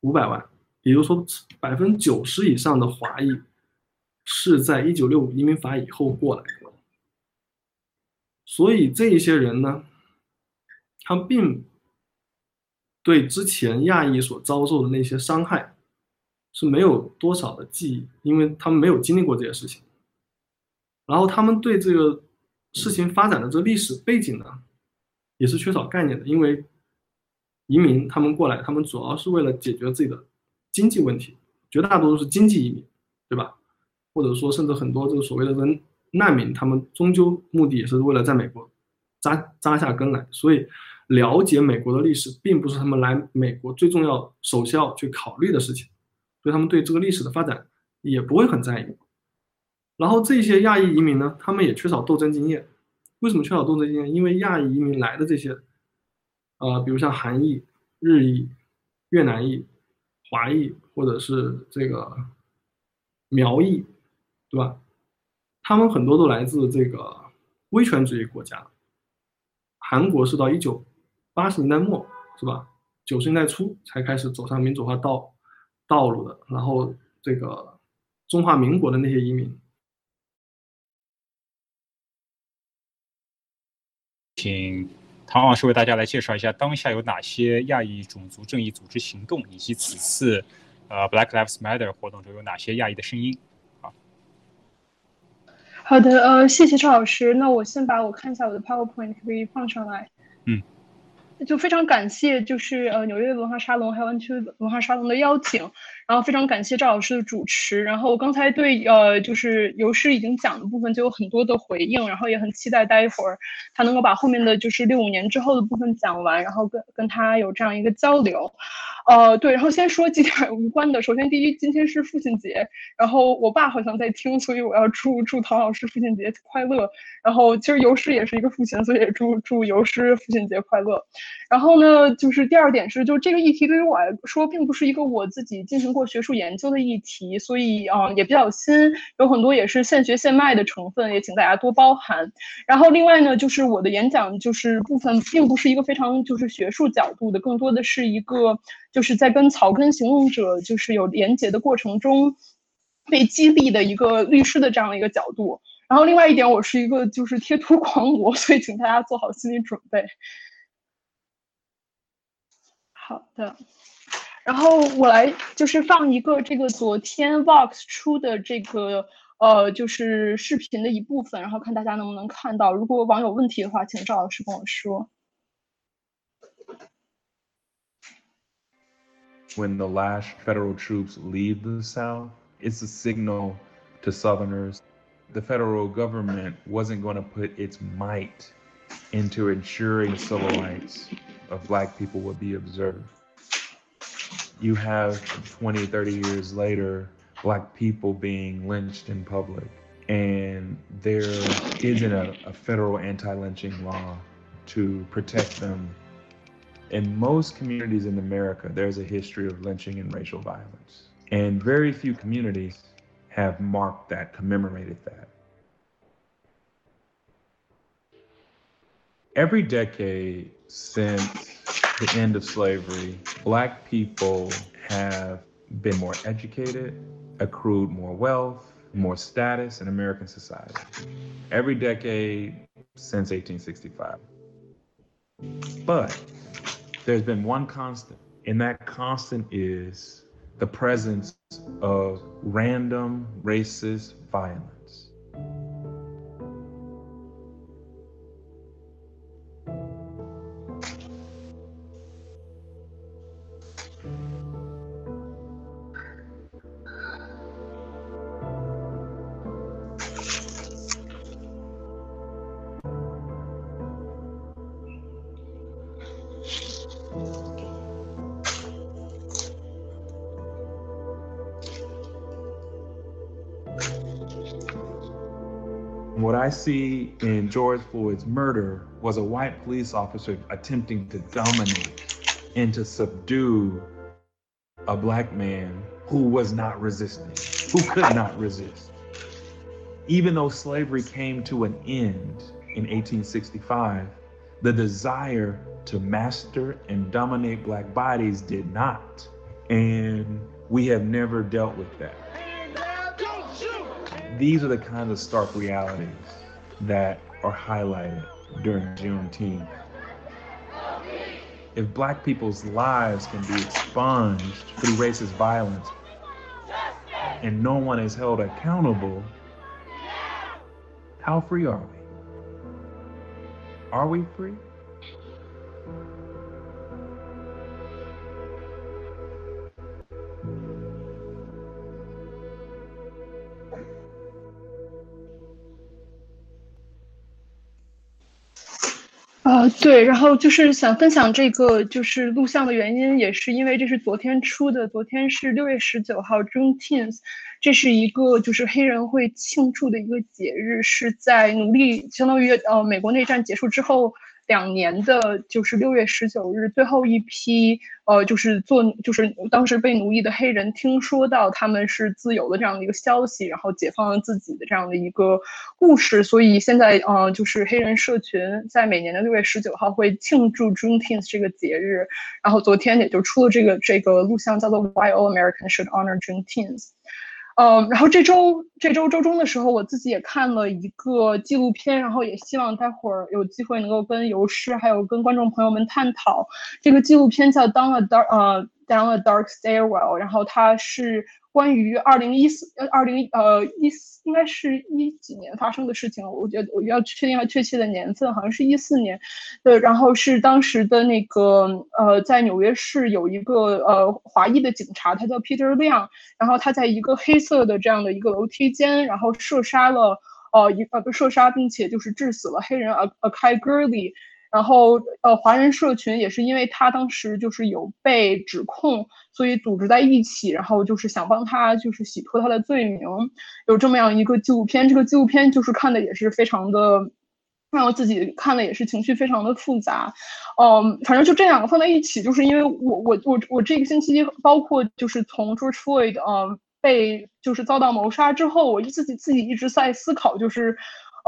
五百万，也就是说百分之九十以上的华裔是在一九六五移民法以后过来的，所以这一些人呢，他并对之前亚裔所遭受的那些伤害。是没有多少的记忆，因为他们没有经历过这些事情。然后他们对这个事情发展的这个历史背景呢，也是缺少概念的，因为移民他们过来，他们主要是为了解决自己的经济问题，绝大多数是经济移民，对吧？或者说，甚至很多这个所谓的人难民，他们终究目的也是为了在美国扎扎下根来。所以，了解美国的历史，并不是他们来美国最重要、首先要去考虑的事情。所以，他们对这个历史的发展也不会很在意。然后，这些亚裔移民呢，他们也缺少斗争经验。为什么缺少斗争经验？因为亚裔移民来的这些，呃，比如像韩裔、日裔、越南裔、华裔，或者是这个苗裔。对吧？他们很多都来自这个威权主义国家。韩国是到一九八十年代末，是吧？九十年代初才开始走上民主化道道路的。然后这个中华民国的那些移民，请唐老师为大家来介绍一下当下有哪些亚裔种族正义组织行动，以及此次呃 Black Lives Matter 活动中有哪些亚裔的声音。好的，呃，谢谢赵老师。那我先把我看一下我的 PowerPoint 可以放上来。嗯，就非常感谢，就是呃纽约文化沙龙还有湾区文化沙龙的邀请，然后非常感谢赵老师的主持。然后我刚才对呃就是游师已经讲的部分就有很多的回应，然后也很期待待一会儿他能够把后面的就是六五年之后的部分讲完，然后跟跟他有这样一个交流。呃，对，然后先说几点无关的。首先，第一，今天是父亲节，然后我爸好像在听，所以我要祝祝唐老师父亲节快乐。然后，其实游师也是一个父亲，所以也祝祝游师父亲节快乐。然后呢，就是第二点是，就这个议题对于我来说，并不是一个我自己进行过学术研究的议题，所以啊，也比较新，有很多也是现学现卖的成分，也请大家多包涵。然后，另外呢，就是我的演讲就是部分，并不是一个非常就是学术角度的，更多的是一个。就是在跟草根行动者就是有连结的过程中，被激励的一个律师的这样的一个角度。然后另外一点，我是一个就是贴图狂魔，所以请大家做好心理准备。好的，然后我来就是放一个这个昨天 Vox 出的这个呃就是视频的一部分，然后看大家能不能看到。如果网友问题的话，请赵老师跟我说。when the last federal troops leave the South, it's a signal to Southerners the federal government wasn't going to put its might into ensuring civil rights of black people would be observed. You have 20, 30 years later, black people being lynched in public, and there isn't a, a federal anti lynching law to protect them in most communities in America, there's a history of lynching and racial violence. And very few communities have marked that, commemorated that. Every decade since the end of slavery, Black people have been more educated, accrued more wealth, more status in American society. Every decade since 1865. But there's been one constant, and that constant is the presence of random racist violence. See in George Floyd's murder was a white police officer attempting to dominate and to subdue a black man who was not resisting, who could not resist. Even though slavery came to an end in 1865, the desire to master and dominate black bodies did not. And we have never dealt with that these are the kinds of stark realities that are highlighted during Juneteenth. If black people's lives can be expunged through racist violence, and no one is held accountable, how free are we? Are we free? 对，然后就是想分享这个就是录像的原因，也是因为这是昨天出的，昨天是六月十九号，Juneteenth，这是一个就是黑人会庆祝的一个节日，是在奴隶相当于呃美国内战结束之后。两年的，就是六月十九日，最后一批，呃，就是做，就是当时被奴役的黑人，听说到他们是自由的这样的一个消息，然后解放了自己的这样的一个故事，所以现在，呃，就是黑人社群在每年的六月十九号会庆祝 Juneteenth 这个节日，然后昨天也就出了这个这个录像，叫做 Why All Americans Should Honor Juneteenth。嗯，然后这周这周周中的时候，我自己也看了一个纪录片，然后也希望待会儿有机会能够跟游师还有跟观众朋友们探讨。这个纪录片叫《Down a Dark》呃，《Down a Dark Stairwell》，然后它是。关于二零一四呃二零呃一四应该是一几年发生的事情，我觉得我要确定一下确切的年份，好像是一四年，对，然后是当时的那个呃在纽约市有一个呃华裔的警察，他叫 Peter 亮，然后他在一个黑色的这样的一个楼梯间，然后射杀了呃一呃不射杀，并且就是致死了黑人 A Akai Gurley。然后，呃，华人社群也是因为他当时就是有被指控，所以组织在一起，然后就是想帮他就是洗脱他的罪名，有这么样一个纪录片。这个纪录片就是看的也是非常的，让我自己看的也是情绪非常的复杂。嗯，反正就这两个放在一起，就是因为我我我我这个星期包括就是从 George Floyd 呃被就是遭到谋杀之后，我自己自己一直在思考，就是。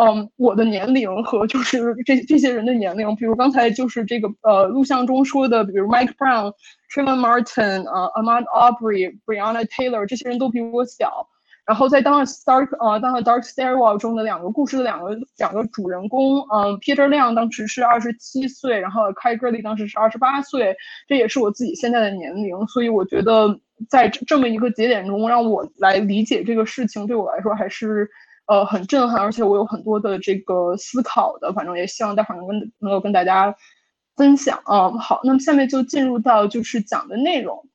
嗯，我的年龄和就是这这些人的年龄，比如刚才就是这个呃录像中说的，比如 Mike Brown、Trayvon Martin、呃 Ahmaud Arbery、Breonna Taylor 这些人都比我小。然后在《当 Dark》呃《当了 Dark Stairwell》中的两个故事的两个两个主人公，嗯，Peter 亮当时是二十七岁，然后 Kai Gurley 当时是二十八岁，这也是我自己现在的年龄。所以我觉得在这么一个节点中，让我来理解这个事情，对我来说还是。呃，很震撼，而且我有很多的这个思考的，反正也希望待会儿能跟能够跟大家分享嗯。好，那么下面就进入到就是讲的内容。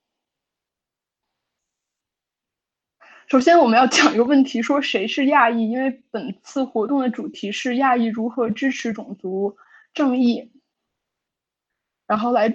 首先我们要讲一个问题，说谁是亚裔？因为本次活动的主题是亚裔如何支持种族正义。然后来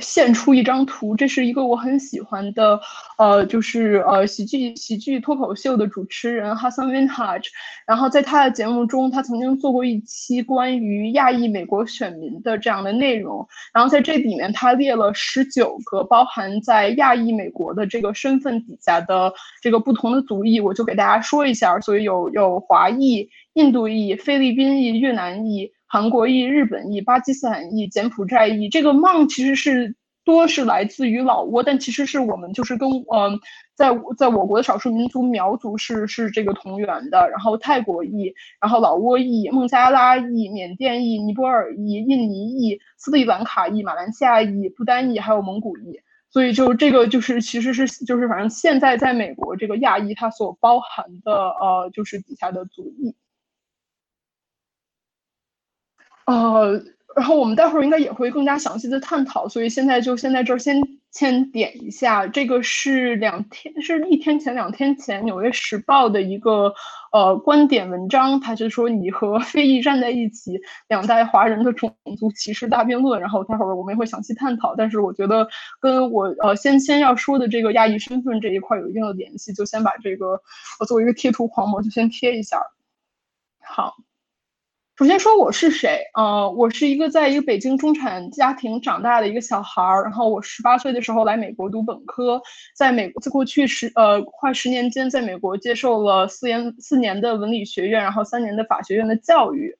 献出一张图，这是一个我很喜欢的，呃，就是呃喜剧喜剧脱口秀的主持人 Hassan Minhaj。然后在他的节目中，他曾经做过一期关于亚裔美国选民的这样的内容。然后在这里面，他列了十九个包含在亚裔美国的这个身份底下的这个不同的族裔，我就给大家说一下。所以有有华裔、印度裔、菲律宾裔、越南裔。韩国裔、日本裔、巴基斯坦裔、柬埔寨裔，这个 Mon 其实是多是来自于老挝，但其实是我们就是跟嗯，在在我国的少数民族苗族是是这个同源的。然后泰国裔，然后老挝裔、孟加拉裔、缅甸裔、尼泊尔裔、印尼裔、斯里兰卡裔、马来西亚裔、不丹裔，还有蒙古裔。所以就这个就是其实是就是反正现在在美国这个亚裔它所包含的呃就是底下的族裔。呃，然后我们待会儿应该也会更加详细的探讨，所以现在就先在这儿先先点一下，这个是两天是一天前两天前《纽约时报》的一个呃观点文章，它是说你和非裔站在一起，两代华人的种族歧视大辩论，然后待会儿我们也会详细探讨，但是我觉得跟我呃先先要说的这个亚裔身份这一块有一定的联系，就先把这个我作为一个贴图狂魔就先贴一下，好。首先说我是谁，呃，我是一个在一个北京中产家庭长大的一个小孩儿，然后我十八岁的时候来美国读本科，在美在过去十呃快十年间，在美国接受了四年四年的文理学院，然后三年的法学院的教育。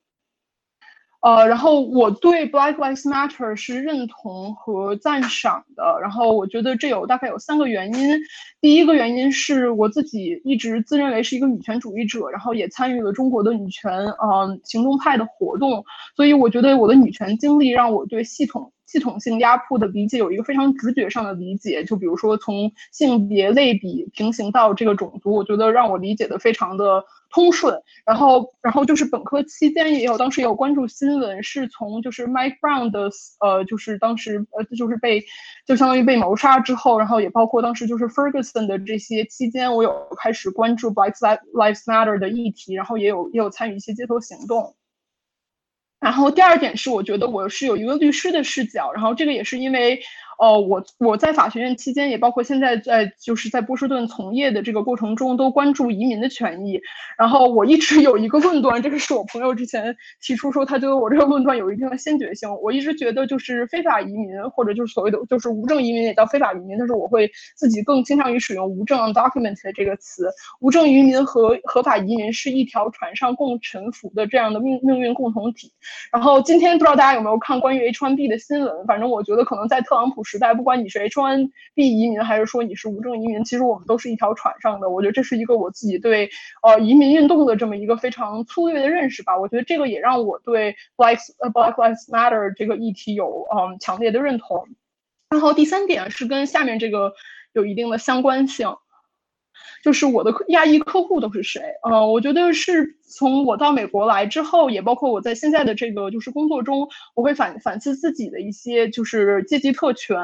呃，然后我对 Black Lives Matter 是认同和赞赏的。然后我觉得这有大概有三个原因。第一个原因是我自己一直自认为是一个女权主义者，然后也参与了中国的女权嗯行动派的活动，所以我觉得我的女权经历让我对系统。系统性压迫的理解有一个非常直觉上的理解，就比如说从性别类比平行到这个种族，我觉得让我理解的非常的。通顺，然后，然后就是本科期间也有，当时也有关注新闻，是从就是 Mike Brown 的，呃，就是当时呃，就是被，就相当于被谋杀之后，然后也包括当时就是 Ferguson 的这些期间，我有开始关注 Black Lives Matter 的议题，然后也有也有参与一些街头行动。然后第二点是，我觉得我是有一个律师的视角，然后这个也是因为。哦，我我在法学院期间，也包括现在在就是在波士顿从业的这个过程中，都关注移民的权益。然后我一直有一个论断，这个是我朋友之前提出说，他觉得我这个论断有一定的先决性。我一直觉得，就是非法移民或者就是所谓的就是无证移民也叫非法移民，但是我会自己更倾向于使用无证 （undocumented） 这个词。无证移民和合法移民是一条船上共沉浮的这样的命命运共同体。然后今天不知道大家有没有看关于 H1B 的新闻？反正我觉得可能在特朗普。时代，不管你是 H1B 移民，还是说你是无证移民，其实我们都是一条船上的。我觉得这是一个我自己对呃移民运动的这么一个非常粗略的认识吧。我觉得这个也让我对 Black Black Lives Matter 这个议题有嗯强烈的认同。然后第三点是跟下面这个有一定的相关性，就是我的亚裔客户都是谁？呃，我觉得是。从我到美国来之后，也包括我在现在的这个就是工作中，我会反反思自己的一些就是阶级特权。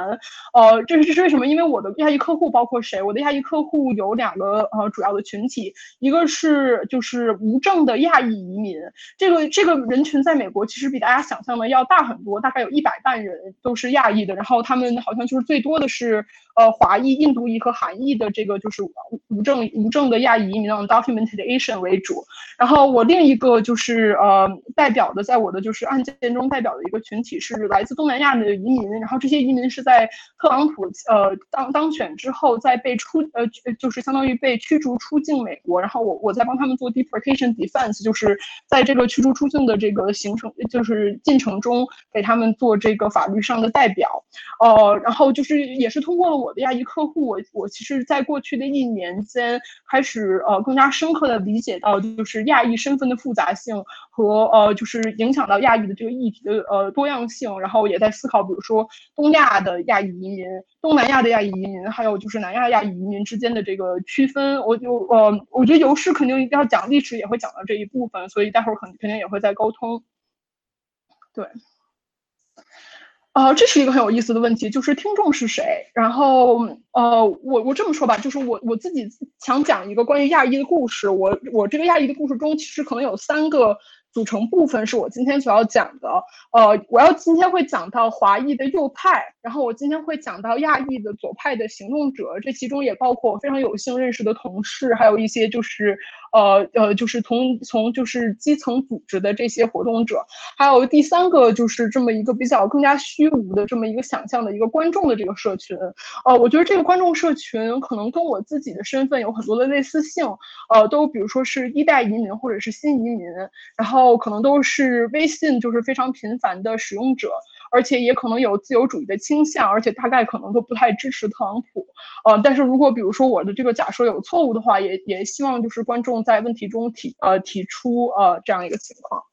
呃，这是这是为什么？因为我的亚裔客户包括谁？我的亚裔客户有两个呃主要的群体，一个是就是无证的亚裔移民，这个这个人群在美国其实比大家想象的要大很多，大概有一百万人都是亚裔的。然后他们好像就是最多的是呃华裔、印度裔和韩裔的这个就是无证无证的亚裔移民，undocumented Asian 为主，然后。呃，我另一个就是呃，代表的，在我的就是案件中代表的一个群体是来自东南亚的移民，然后这些移民是在特朗普呃当当选之后，在被出呃就是相当于被驱逐出境美国，然后我我在帮他们做 deportation defense，就是在这个驱逐出境的这个行程就是进程中给他们做这个法律上的代表，呃，然后就是也是通过了我的亚裔客户，我我其实在过去的一年间开始呃更加深刻的理解到就是亚。裔身份的复杂性和呃，就是影响到亚裔的这个议题的呃多样性，然后也在思考，比如说东亚的亚裔移民、东南亚的亚裔移民，还有就是南亚亚裔移民之间的这个区分。我就呃，我觉得尤氏肯定要讲历史，也会讲到这一部分，所以待会儿肯肯定也会再沟通。对。啊，这是一个很有意思的问题，就是听众是谁？然后，呃，我我这么说吧，就是我我自己想讲一个关于亚裔的故事。我我这个亚裔的故事中，其实可能有三个。组成部分是我今天所要讲的，呃，我要今天会讲到华裔的右派，然后我今天会讲到亚裔的左派的行动者，这其中也包括我非常有幸认识的同事，还有一些就是，呃呃，就是从从就是基层组织的这些活动者，还有第三个就是这么一个比较更加虚无的这么一个想象的一个观众的这个社群，呃，我觉得这个观众社群可能跟我自己的身份有很多的类似性，呃，都比如说是一代移民或者是新移民，然后。可能都是微信就是非常频繁的使用者，而且也可能有自由主义的倾向，而且大概可能都不太支持特朗普。呃，但是如果比如说我的这个假设有错误的话，也也希望就是观众在问题中提呃提出呃这样一个情况。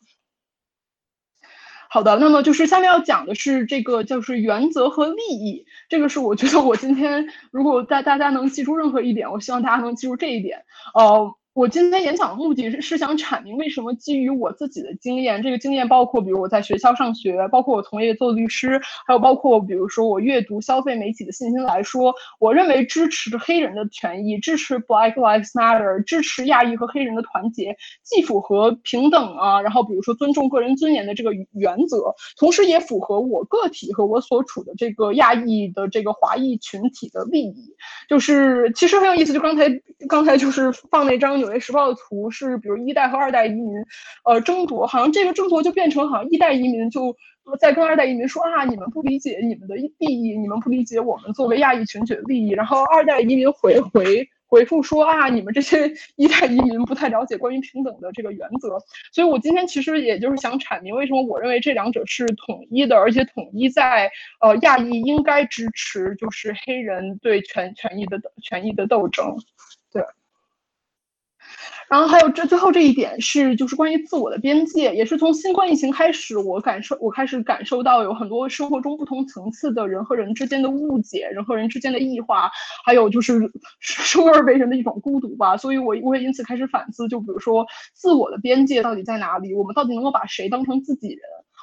好的，那么就是下面要讲的是这个就是原则和利益，这个是我觉得我今天如果大大家能记住任何一点，我希望大家能记住这一点。呃。我今天演讲的目的是是想阐明为什么基于我自己的经验，这个经验包括比如我在学校上学，包括我从业做律师，还有包括比如说我阅读消费媒体的信息来说，我认为支持黑人的权益，支持 Black Lives Matter，支持亚裔和黑人的团结，既符合平等啊，然后比如说尊重个人尊严的这个原则，同时也符合我个体和我所处的这个亚裔的这个华裔群体的利益。就是其实很有意思，就刚才刚才就是放那张。纽约时报的图是，比如一代和二代移民，呃，争夺，好像这个争夺就变成，好像一代移民就在跟二代移民说啊，你们不理解你们的利益，你们不理解我们作为亚裔群体的利益。然后二代移民回回回复说啊，你们这些 *laughs* 一代移民不太了解关于平等的这个原则。所以我今天其实也就是想阐明，为什么我认为这两者是统一的，而且统一在呃亚裔应该支持就是黑人对权权益的权益的斗争，然后还有这最后这一点是，就是关于自我的边界，也是从新冠疫情开始，我感受我开始感受到有很多生活中不同层次的人和人之间的误解，人和人之间的异化，还有就是生而为人的一种孤独吧。所以我我也因此开始反思，就比如说自我的边界到底在哪里？我们到底能够把谁当成自己人？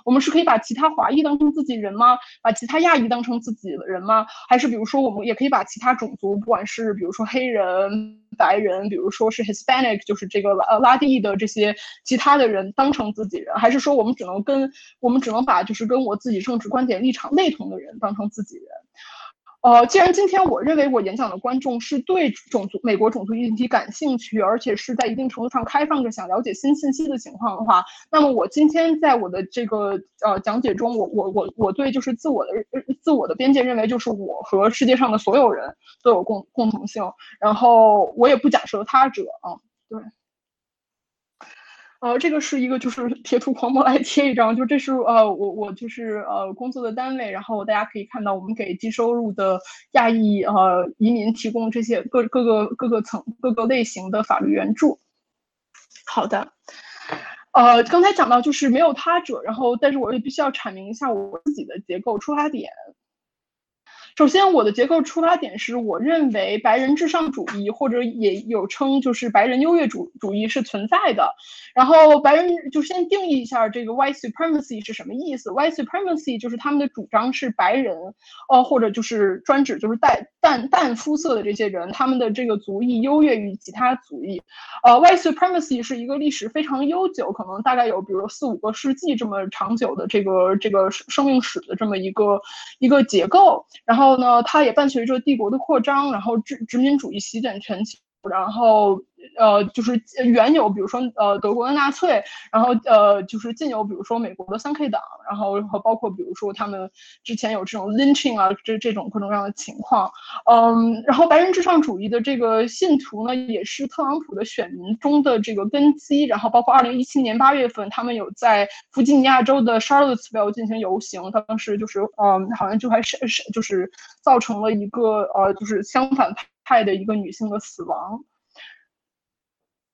我们是可以把其他华裔当成自己人吗？把其他亚裔当成自己的人吗？还是比如说，我们也可以把其他种族，不管是比如说黑人、白人，比如说是 Hispanic，就是这个呃拉丁裔的这些其他的人当成自己人？还是说我们只能跟我们只能把就是跟我自己政治观点立场类同的人当成自己人？呃，既然今天我认为我演讲的观众是对种族美国种族议题感兴趣，而且是在一定程度上开放着想了解新信息的情况的话，那么我今天在我的这个呃讲解中，我我我我对就是自我的自我的边界认为就是我和世界上的所有人都有共共同性，然后我也不假设他者啊，对。呃，这个是一个就是 *laughs* 贴图狂魔来贴一张，就这是呃我我就是呃工作的单位，然后大家可以看到我们给低收入的亚裔呃移民提供这些各各个各个层各个类型的法律援助。好的，呃，刚才讲到就是没有他者，然后但是我也必须要阐明一下我自己的结构出发点。首先，我的结构出发点是我认为白人至上主义，或者也有称就是白人优越主主义是存在的。然后，白人就先定义一下这个 white supremacy 是什么意思。white supremacy 就是他们的主张是白人，呃，或者就是专指就是带淡淡肤色的这些人，他们的这个族裔优越于其他族裔。呃，white supremacy 是一个历史非常悠久，可能大概有比如四五个世纪这么长久的这个这个生命史的这么一个一个结构。然后然后呢，它也伴随着帝国的扩张，然后殖殖民主义席卷全球，然后。呃，就是原有，比如说呃德国的纳粹，然后呃就是近有，比如说美国的三 K 党，然后和包括比如说他们之前有这种 lynching 啊，这这种各种各样的情况，嗯，然后白人至上主义的这个信徒呢，也是特朗普的选民中的这个根基，然后包括二零一七年八月份，他们有在弗吉尼亚州的 Charlottesville 进行游行，当时就是嗯，好像就还是是就是造成了一个呃就是相反派的一个女性的死亡。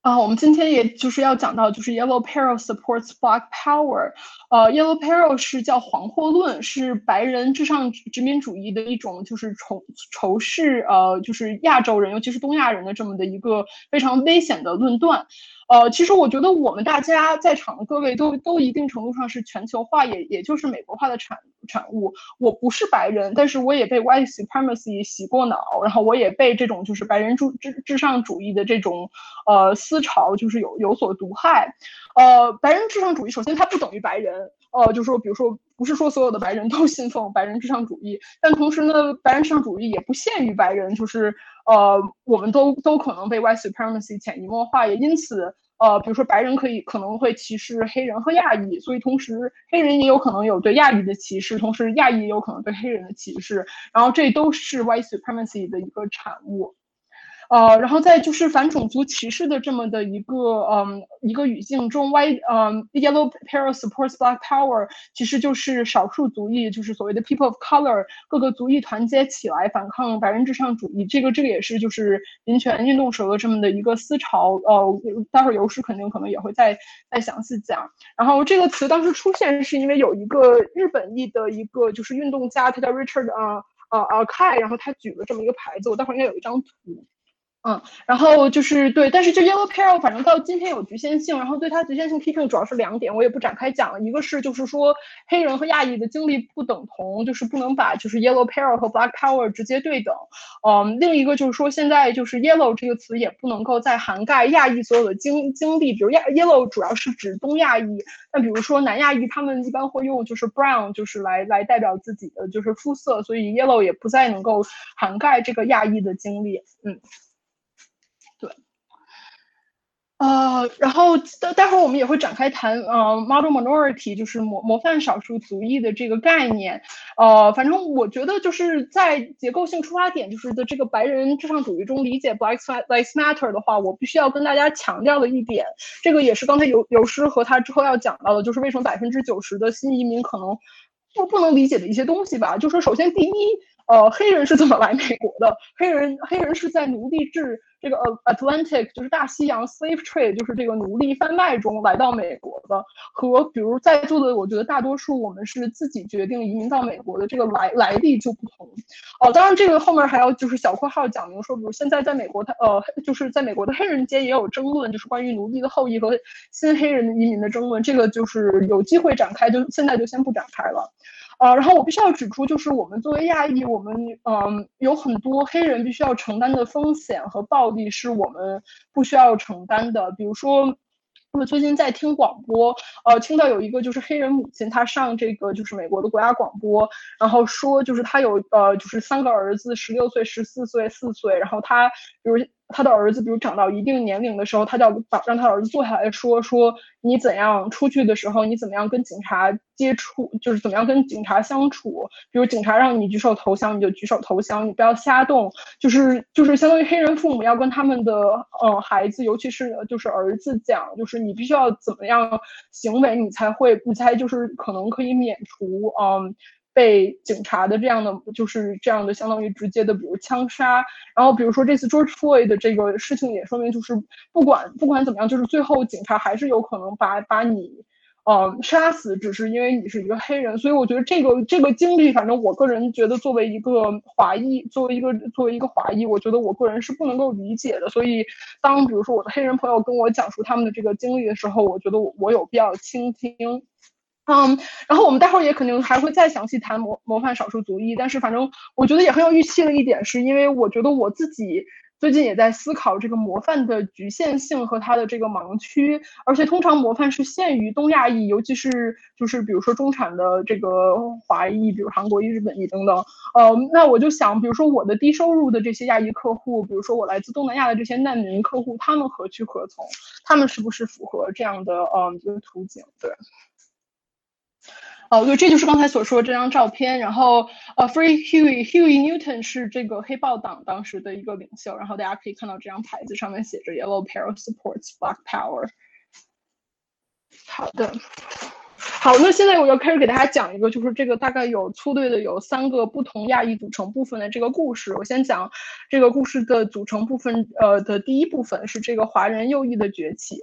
啊，我们今天也就是要讲到，就是 Yellow Peril supports Black Power。呃，Yellow Peril 是叫黄祸论，是白人至上殖民主义的一种，就是仇仇视呃，就是亚洲人，尤其是东亚人的这么的一个非常危险的论断。呃，其实我觉得我们大家在场的各位都都一定程度上是全球化，也也就是美国化的产产物。我不是白人，但是我也被 white supremacy 洗过脑，然后我也被这种就是白人至至至上主义的这种呃思潮就是有有所毒害。呃，白人至上主义首先它不等于白人，呃，就说比如说不是说所有的白人都 *laughs* 信奉白人至上主义，但同时呢，白人至上主义也不限于白人，就是。呃，我们都都可能被 white supremacy 潜移默化，也因此，呃，比如说白人可以可能会歧视黑人和亚裔，所以同时黑人也有可能有对亚裔的歧视，同时亚裔也有可能对黑人的歧视，然后这都是 white supremacy 的一个产物。呃，然后在就是反种族歧视的这么的一个嗯一个语境中，White 嗯 Yellow Peril supports Black Power，其实就是少数族裔，就是所谓的 People of Color，各个族裔团结起来反抗白人至上主义。这个这个也是就是民权运动时候的这么的一个思潮。呃，待会儿尤师肯定可能也会再再详细讲。然后这个词当时出现是因为有一个日本裔的一个就是运动家，他叫 Richard 啊啊啊 Kai，然后他举了这么一个牌子，我待会儿应该有一张图。嗯，然后就是对，但是就 Yellow Peril 反正到今天有局限性，然后对它局限性批评主要是两点，我也不展开讲了。一个是就是说黑人和亚裔的经历不等同，就是不能把就是 Yellow Peril 和 Black Power 直接对等。嗯，另一个就是说现在就是 Yellow 这个词也不能够再涵盖亚裔所有的经经历，比如亚 Yellow 主要是指东亚裔，那比如说南亚裔他们一般会用就是 Brown 就是来来代表自己的就是肤色，所以 Yellow 也不再能够涵盖这个亚裔的经历。嗯。呃，然后待待会儿我们也会展开谈，呃，model minority 就是模模范少数族裔的这个概念，呃，反正我觉得就是在结构性出发点就是的这个白人至上主义中理解 Black Lives Matter 的话，我必须要跟大家强调的一点，这个也是刚才尤尤师和他之后要讲到的，就是为什么百分之九十的新移民可能不不能理解的一些东西吧，就说首先第一。呃，黑人是怎么来美国的？黑人黑人是在奴隶制。这个呃，Atlantic 就是大西洋 slave trade，就是这个奴隶贩卖中来到美国的，和比如在座的，我觉得大多数我们是自己决定移民到美国的这个来来历就不同。哦，当然这个后面还要就是小括号讲明说，比如现在在美国，他呃，就是在美国的黑人间也有争论，就是关于奴隶的后裔和新黑人移民的争论，这个就是有机会展开，就现在就先不展开了。呃，然后我必须要指出，就是我们作为亚裔，我们嗯有很多黑人必须要承担的风险和暴力是我们不需要承担的。比如说，我最近在听广播，呃，听到有一个就是黑人母亲，她上这个就是美国的国家广播，然后说就是她有呃就是三个儿子，十六岁、十四岁、四岁，然后她比如。他的儿子，比如长到一定年龄的时候，他就要把让他儿子坐下来说说你怎样出去的时候，你怎么样跟警察接触，就是怎么样跟警察相处。比如警察让你举手投降，你就举手投降，你不要瞎动。就是就是相当于黑人父母要跟他们的呃孩子，尤其是就是儿子讲，就是你必须要怎么样行为，你才会你才就是可能可以免除嗯。被警察的这样的就是这样的，相当于直接的，比如枪杀。然后比如说这次 George Floyd 的这个事情也说明，就是不管不管怎么样，就是最后警察还是有可能把把你，嗯，杀死，只是因为你是一个黑人。所以我觉得这个这个经历，反正我个人觉得，作为一个华裔，作为一个作为一个华裔，我觉得我个人是不能够理解的。所以当比如说我的黑人朋友跟我讲述他们的这个经历的时候，我觉得我我有必要倾听。嗯，然后我们待会儿也肯定还会再详细谈模模范少数族裔，但是反正我觉得也很有预期的一点，是因为我觉得我自己最近也在思考这个模范的局限性和它的这个盲区，而且通常模范是限于东亚裔，尤其是就是比如说中产的这个华裔，比如韩国裔、日本裔等等。呃，那我就想，比如说我的低收入的这些亚裔客户，比如说我来自东南亚的这些难民客户，他们何去何从？他们是不是符合这样的呃一个途径？对。哦，对，这就是刚才所说的这张照片。然后，呃，Free Huey Huey Newton 是这个黑豹党当时的一个领袖。然后大家可以看到这张牌子上面写着 Yellow Peril supports Black Power。好的，好，那现在我要开始给大家讲一个，就是这个大概有粗略的有三个不同亚裔组成部分的这个故事。我先讲这个故事的组成部分，呃的第一部分是这个华人右翼的崛起。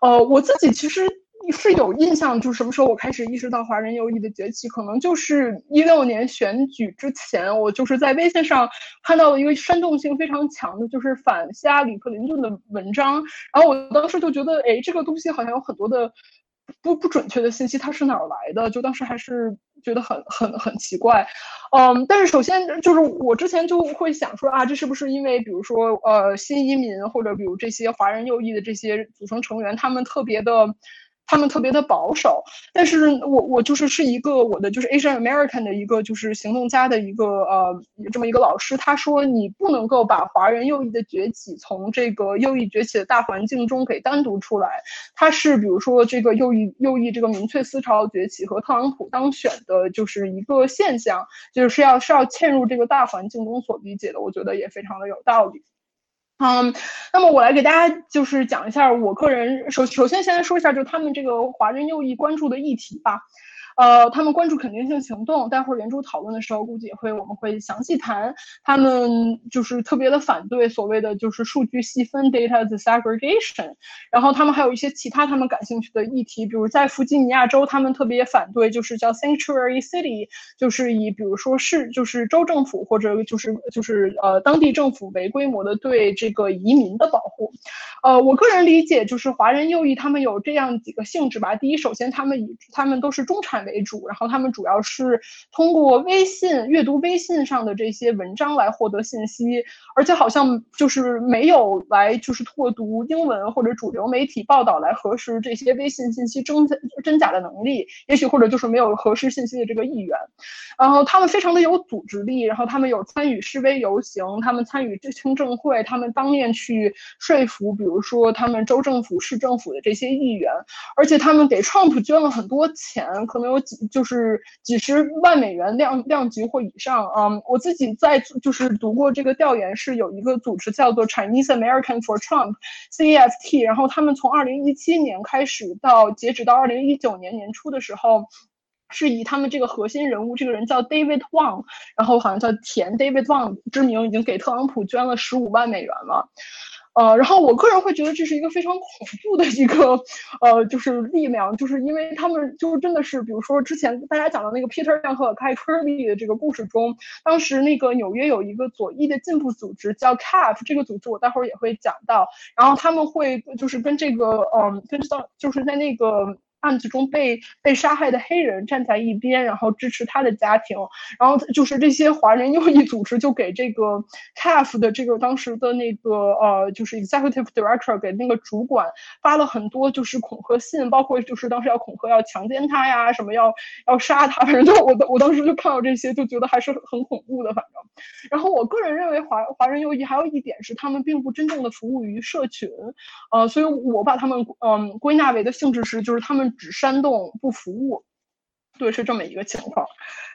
呃，我自己其实。是有印象，就是什么时候我开始意识到华人右翼的崛起，可能就是一六年选举之前，我就是在微信上看到了一个煽动性非常强的，就是反希拉里·克林顿的文章，然后我当时就觉得，哎，这个东西好像有很多的不不准确的信息，它是哪儿来的？就当时还是觉得很很很奇怪，嗯，但是首先就是我之前就会想说啊，这是不是因为比如说呃新移民或者比如这些华人右翼的这些组成成员，他们特别的。他们特别的保守，但是我我就是是一个我的就是 Asian American 的一个就是行动家的一个呃这么一个老师，他说你不能够把华人右翼的崛起从这个右翼崛起的大环境中给单独出来，它是比如说这个右翼右翼这个民粹思潮崛起和特朗普当选的就是一个现象，就是要是要嵌入这个大环境中所理解的，我觉得也非常的有道理。嗯，那么我来给大家就是讲一下我个人首首先先来说一下，就他们这个华人右翼关注的议题吧。呃，他们关注肯定性行动，待会儿圆桌讨论的时候，估计也会我们会详细谈。他们就是特别的反对所谓的就是数据细分 data segregation，然后他们还有一些其他他们感兴趣的议题，比如在弗吉尼亚州，他们特别反对就是叫 sanctuary city，就是以比如说市就是州政府或者就是就是呃当地政府为规模的对这个移民的保护。呃，我个人理解就是华人右翼他们有这样几个性质吧。第一，首先他们以他们都是中产。为主，然后他们主要是通过微信阅读微信上的这些文章来获得信息，而且好像就是没有来就是通过读英文或者主流媒体报道来核实这些微信信息真真假的能力，也许或者就是没有核实信息的这个意愿。然后他们非常的有组织力，然后他们有参与示威游行，他们参与听证会，他们当面去说服，比如说他们州政府、市政府的这些议员，而且他们给 Trump 捐了很多钱，可能有。就是几十万美元量量级或以上啊！我自己在就是读过这个调研，是有一个组织叫做 Chinese American for Trump（CAFT），然后他们从二零一七年开始到截止到二零一九年年初的时候。是以他们这个核心人物，这个人叫 David Wang，然后好像叫田 David Wang 之名，已经给特朗普捐了十五万美元了。呃，然后我个人会觉得这是一个非常恐怖的一个呃，就是力量，就是因为他们就真的是，比如说之前大家讲的那个 Peter 亮和 Kai Kirby 的这个故事中，当时那个纽约有一个左翼的进步组织叫 CAF，这个组织我待会儿也会讲到，然后他们会就是跟这个嗯，跟到就是在那个。案子中被被杀害的黑人站在一边，然后支持他的家庭，然后就是这些华人右翼组织就给这个 CAF 的这个当时的那个呃，就是 Executive Director 给那个主管发了很多就是恐吓信，包括就是当时要恐吓要强奸他呀，什么要要杀他，反正就我我当时就看到这些就觉得还是很恐怖的，反正。然后我个人认为华华人右翼还有一点是他们并不真正的服务于社群，呃，所以我把他们嗯归纳为的性质是就是他们。只煽动不服务，对，是这么一个情况。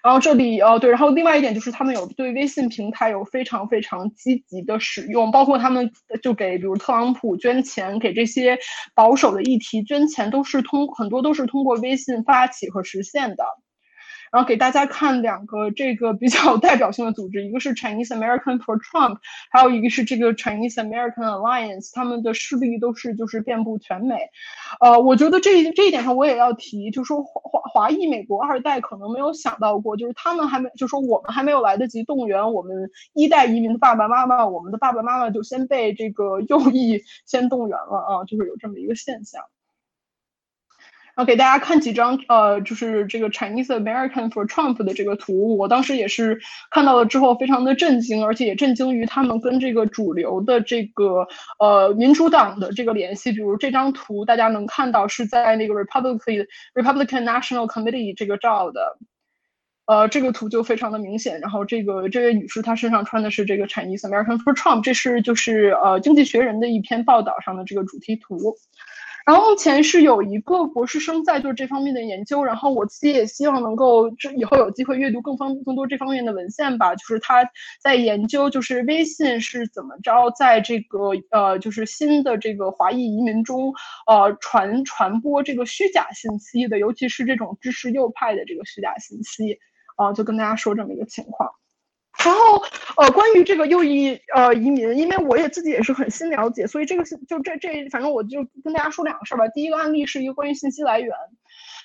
然后这里，哦，对，然后另外一点就是他们有对微信平台有非常非常积极的使用，包括他们就给比如特朗普捐钱，给这些保守的议题捐钱，都是通很多都是通过微信发起和实现的。然后给大家看两个这个比较 *laughs* 代表性的组织，一个是 Chinese American for Trump，还有一个是这个 Chinese American Alliance，他们的势力都是就是遍布全美。呃，我觉得这这一点上我也要提，就说华华华裔美国二代可能没有想到过，就是他们还没就说我们还没有来得及动员我们一代移民的爸爸妈妈，我们的爸爸妈妈就先被这个右翼先动员了啊，就是有这么一个现象。然后给大家看几张，呃，就是这个 Chinese American for Trump 的这个图，我当时也是看到了之后非常的震惊，而且也震惊于他们跟这个主流的这个呃民主党的这个联系。比如这张图，大家能看到是在那个 Republican Republican National Committee 这个照的，呃，这个图就非常的明显。然后这个这位女士她身上穿的是这个 Chinese American for Trump，这是就是呃经济学人的一篇报道上的这个主题图。然后目前是有一个博士生在做这方面的研究，然后我自己也希望能够这以后有机会阅读更方更多这方面的文献吧。就是他在研究，就是微信是怎么着在这个呃就是新的这个华裔移民中呃传传播这个虚假信息的，尤其是这种支持右派的这个虚假信息啊，就跟大家说这么一个情况。然后，呃，关于这个右翼呃移民，因为我也自己也是很新了解，所以这个就这这，反正我就跟大家说两个事儿吧。第一个案例是一个关于信息来源，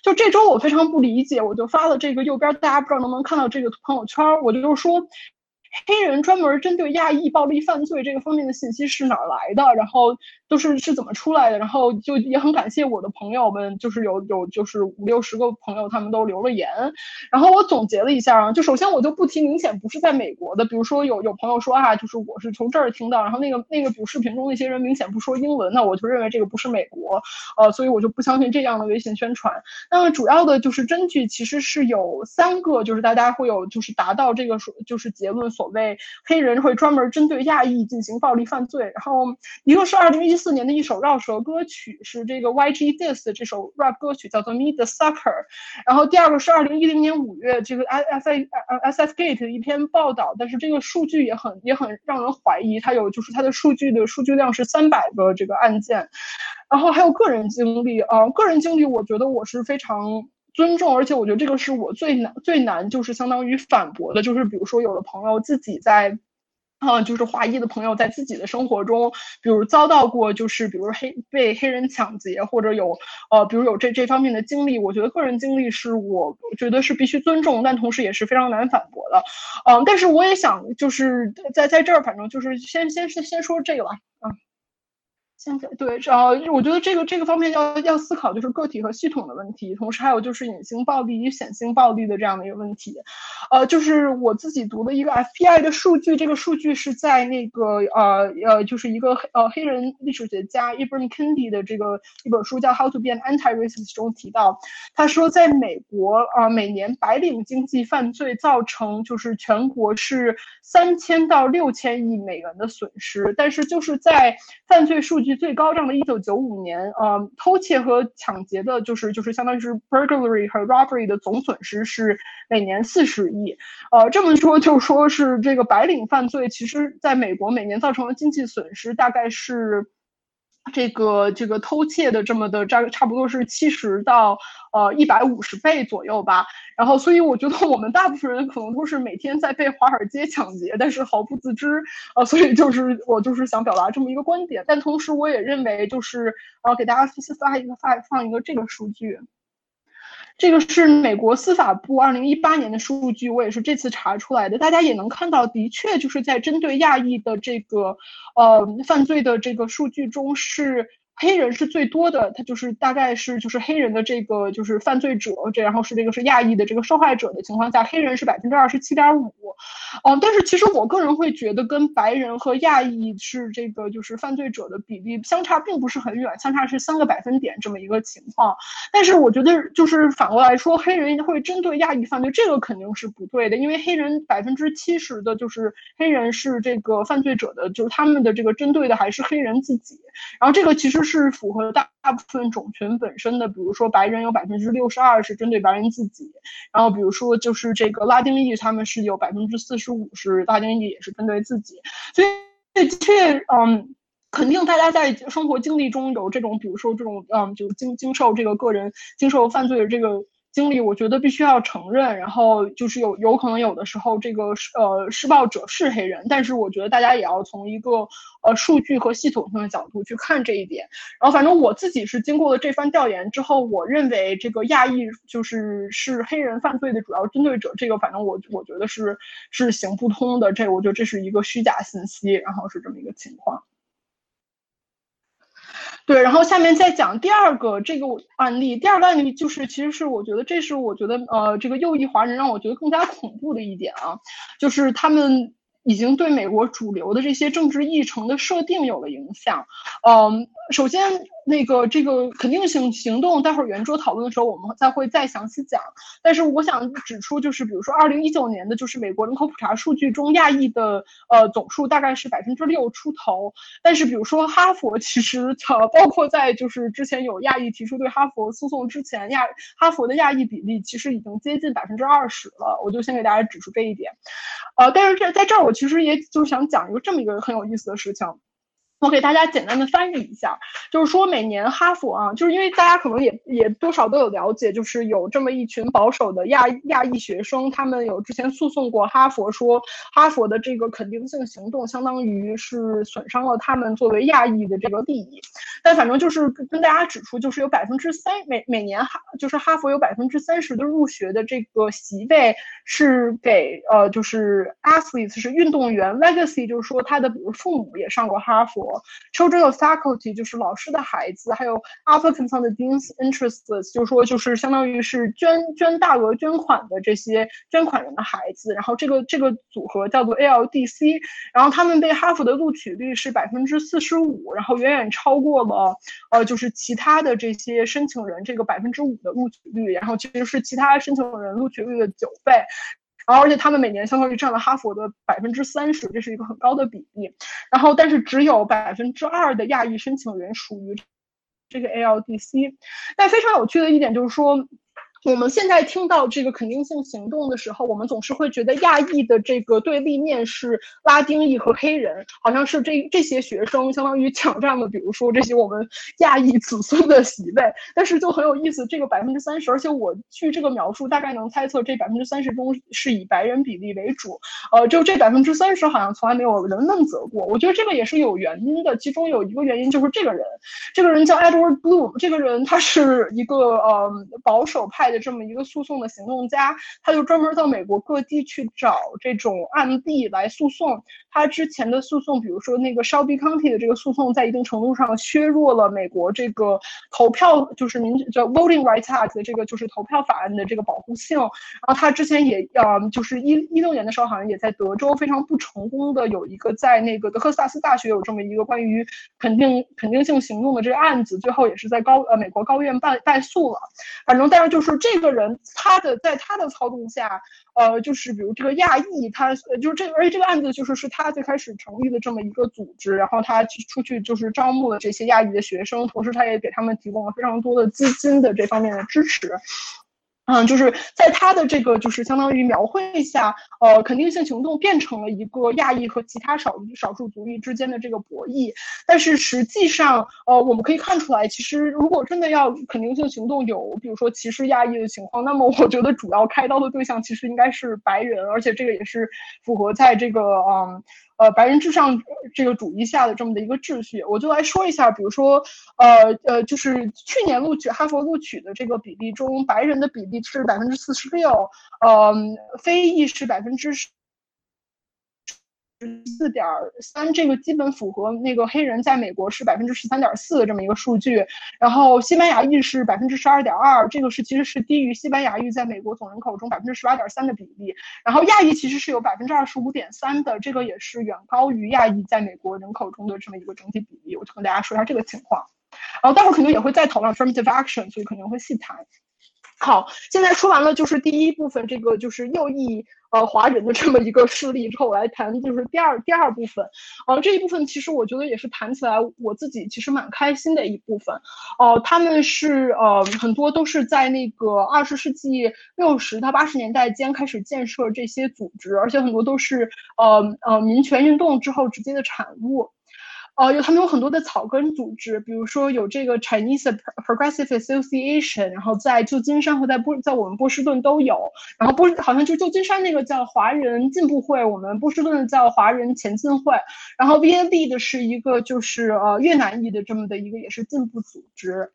就这周我非常不理解，我就发了这个右边，大家不知道能不能看到这个朋友圈，我就是说。黑人专门针对亚裔暴力犯罪这个方面的信息是哪儿来的？然后都是是怎么出来的？然后就也很感谢我的朋友们，就是有有就是五六十个朋友，他们都留了言。然后我总结了一下啊，就首先我就不提明显不是在美国的，比如说有有朋友说啊，就是我是从这儿听到，然后那个那个比如视频中那些人明显不说英文，那我就认为这个不是美国，呃，所以我就不相信这样的微信宣传。那么主要的就是根据其实是有三个，就是大家会有就是达到这个说就是结论。所谓黑人会专门针对亚裔进行暴力犯罪，然后一个是二零一四年的一首绕舌歌曲，是这个 YG This 这首 rap 歌曲叫做 Meet the Sucker，然后第二个是二零一零年五月这个 S S S S Gate 的一篇报道，但是这个数据也很也很让人怀疑，它有就是它的数据的数据量是三百个这个案件，然后还有个人经历啊，个人经历我觉得我是非常。尊重，而且我觉得这个是我最难最难，就是相当于反驳的，就是比如说有的朋友自己在，啊，就是华裔的朋友在自己的生活中，比如遭到过，就是比如黑被黑人抢劫，或者有呃，比如有这这方面的经历，我觉得个人经历是我觉得是必须尊重，但同时也是非常难反驳的，嗯，但是我也想就是在在这儿，反正就是先先先说这个吧，嗯。现在对，呃，我觉得这个这个方面要要思考，就是个体和系统的问题，同时还有就是隐形暴力与显性暴力的这样的一个问题。呃，就是我自己读的一个 FBI 的数据，这个数据是在那个呃呃，就是一个呃黑人历史学家 Ibram Kendi 的这个一本书叫《How to Be an Anti-Racist》中提到，他说在美国啊，每年白领经济犯罪造成就是全国是三千到六千亿美元的损失，但是就是在犯罪数据。最高涨的一九九五年，呃，偷窃和抢劫的，就是就是相当于是 burglary 和 robbery 的总损失是每年四十亿，呃，这么说就说是这个白领犯罪，其实在美国每年造成的经济损失大概是。这个这个偷窃的这么的差差不多是七十到呃一百五十倍左右吧。然后，所以我觉得我们大部分人可能都是每天在被华尔街抢劫，但是毫不自知。呃，所以就是我就是想表达这么一个观点。但同时，我也认为就是呃给大家发一个发放一个这个数据。这个是美国司法部二零一八年的数据，我也是这次查出来的。大家也能看到，的确就是在针对亚裔的这个呃犯罪的这个数据中是。黑人是最多的，他就是大概是就是黑人的这个就是犯罪者，这然后是这个是亚裔的这个受害者的情况下，黑人是百分之二十七点五，哦，但是其实我个人会觉得跟白人和亚裔是这个就是犯罪者的比例相差并不是很远，相差是三个百分点这么一个情况。但是我觉得就是反过来说，黑人会针对亚裔犯罪，这个肯定是不对的，因为黑人百分之七十的就是黑人是这个犯罪者的，就是他们的这个针对的还是黑人自己，然后这个其实。是符合大大部分种群本身的，比如说白人有百分之六十二是针对白人自己，然后比如说就是这个拉丁裔，他们是有百分之四十五是拉丁裔也是针对自己，所以的确，嗯，肯定大家在生活经历中有这种，比如说这种，嗯，就经经受这个个人经受犯罪的这个。经历我觉得必须要承认，然后就是有有可能有的时候这个呃施暴者是黑人，但是我觉得大家也要从一个呃数据和系统性的角度去看这一点。然后反正我自己是经过了这番调研之后，我认为这个亚裔就是是黑人犯罪的主要针对者，这个反正我我觉得是是行不通的，这我觉得这是一个虚假信息，然后是这么一个情况。对，然后下面再讲第二个这个案例。第二个案例就是，其实是我觉得这是我觉得呃，这个右翼华人让我觉得更加恐怖的一点啊，就是他们。已经对美国主流的这些政治议程的设定有了影响。嗯，首先那个这个肯定性行动，待会儿圆桌讨论的时候我们再会再详细讲。但是我想指出，就是比如说二零一九年的就是美国人口普查数据中，亚裔的呃总数大概是百分之六出头。但是比如说哈佛，其实呃包括在就是之前有亚裔提出对哈佛诉讼之前，亚哈佛的亚裔比例其实已经接近百分之二十了。我就先给大家指出这一点。呃，但是这在这儿我。其实也就是想讲一个这么一个很有意思的事情。我给大家简单的翻译一下，就是说每年哈佛啊，就是因为大家可能也也多少都有了解，就是有这么一群保守的亚亚裔学生，他们有之前诉讼过哈佛，说哈佛的这个肯定性行动相当于是损伤了他们作为亚裔的这个利益。但反正就是跟大家指出，就是有百分之三每每年哈就是哈佛有百分之三十的入学的这个席位是给呃就是 athletes 是运动员 legacy，就是说他的比如父母也上过哈佛。Children of faculty 就是老师的孩子，还有 applicants on the dean's interests，就是说就是相当于是捐捐大额捐款的这些捐款人的孩子。然后这个这个组合叫做 ALDC，然后他们被哈佛的录取率是百分之四十五，然后远远超过了呃就是其他的这些申请人这个百分之五的录取率，然后其实是其他申请人录取率的九倍。然后，而且他们每年相当于占了哈佛的百分之三十，这是一个很高的比例。然后，但是只有百分之二的亚裔申请人属于这个 ALDC。但非常有趣的一点就是说。我们现在听到这个肯定性行动的时候，我们总是会觉得亚裔的这个对立面是拉丁裔和黑人，好像是这这些学生相当于抢占了，比如说这些我们亚裔子孙的席位。但是就很有意思，这个百分之三十，而且我据这个描述，大概能猜测这百分之三十中是以白人比例为主。呃，就这百分之三十好像从来没有人问责过。我觉得这个也是有原因的，其中有一个原因就是这个人，这个人叫 Edward Bloom，这个人他是一个呃保守派。的这么一个诉讼的行动家，他就专门到美国各地去找这种案例来诉讼。他之前的诉讼，比如说那个 Shelby County 的这个诉讼，在一定程度上削弱了美国这个投票，就是民叫 Voting Rights Act 的这个就是投票法案的这个保护性。然后他之前也呃，就是一一六年的时候，好像也在德州非常不成功的有一个在那个德克萨斯大学有这么一个关于肯定肯定性行动的这个案子，最后也是在高呃美国高院败败诉了。反正但是就是。这个人他的在他的操纵下，呃，就是比如这个亚裔，他就是这，而且这个案子就是是他最开始成立的这么一个组织，然后他出去就是招募了这些亚裔的学生，同时他也给他们提供了非常多的资金的这方面的支持。嗯，就是在他的这个就是相当于描绘下，呃，肯定性行动变成了一个亚裔和其他少少数族裔之间的这个博弈。但是实际上，呃，我们可以看出来，其实如果真的要肯定性行动有，比如说歧视亚裔的情况，那么我觉得主要开刀的对象其实应该是白人，而且这个也是符合在这个嗯。呃白人至上这个主义下的这么的一个秩序，我就来说一下，比如说，呃呃，就是去年录取哈佛录取的这个比例中，白人的比例是百分之四十六，呃，非裔是百分之十。十四点三，这个基本符合那个黑人在美国是百分之十三点四的这么一个数据。然后西班牙裔是百分之十二点二，这个是其实是低于西班牙裔在美国总人口中百分之十八点三的比例。然后亚裔其实是有百分之二十五点三的，这个也是远高于亚裔在美国人口中的这么一个整体比例。我就跟大家说一下这个情况。然后待会儿肯定也会再讨论 affirmative action，所以肯定会细谈。好，现在说完了就是第一部分，这个就是右翼呃华人的这么一个事例之后，我来谈就是第二第二部分，呃这一部分其实我觉得也是谈起来我自己其实蛮开心的一部分，哦他们是呃很多都是在那个二十世纪六十到八十年代间开始建设这些组织，而且很多都是呃呃民权运动之后直接的产物。哦，有他们有很多的草根组织，比如说有这个 Chinese Progressive Association，然后在旧金山和在波在我们波士顿都有，然后波好像就旧金山那个叫华人进步会，我们波士顿的叫华人前进会，然后 VND 的是一个就是呃越南裔的这么的一个也是进步组织。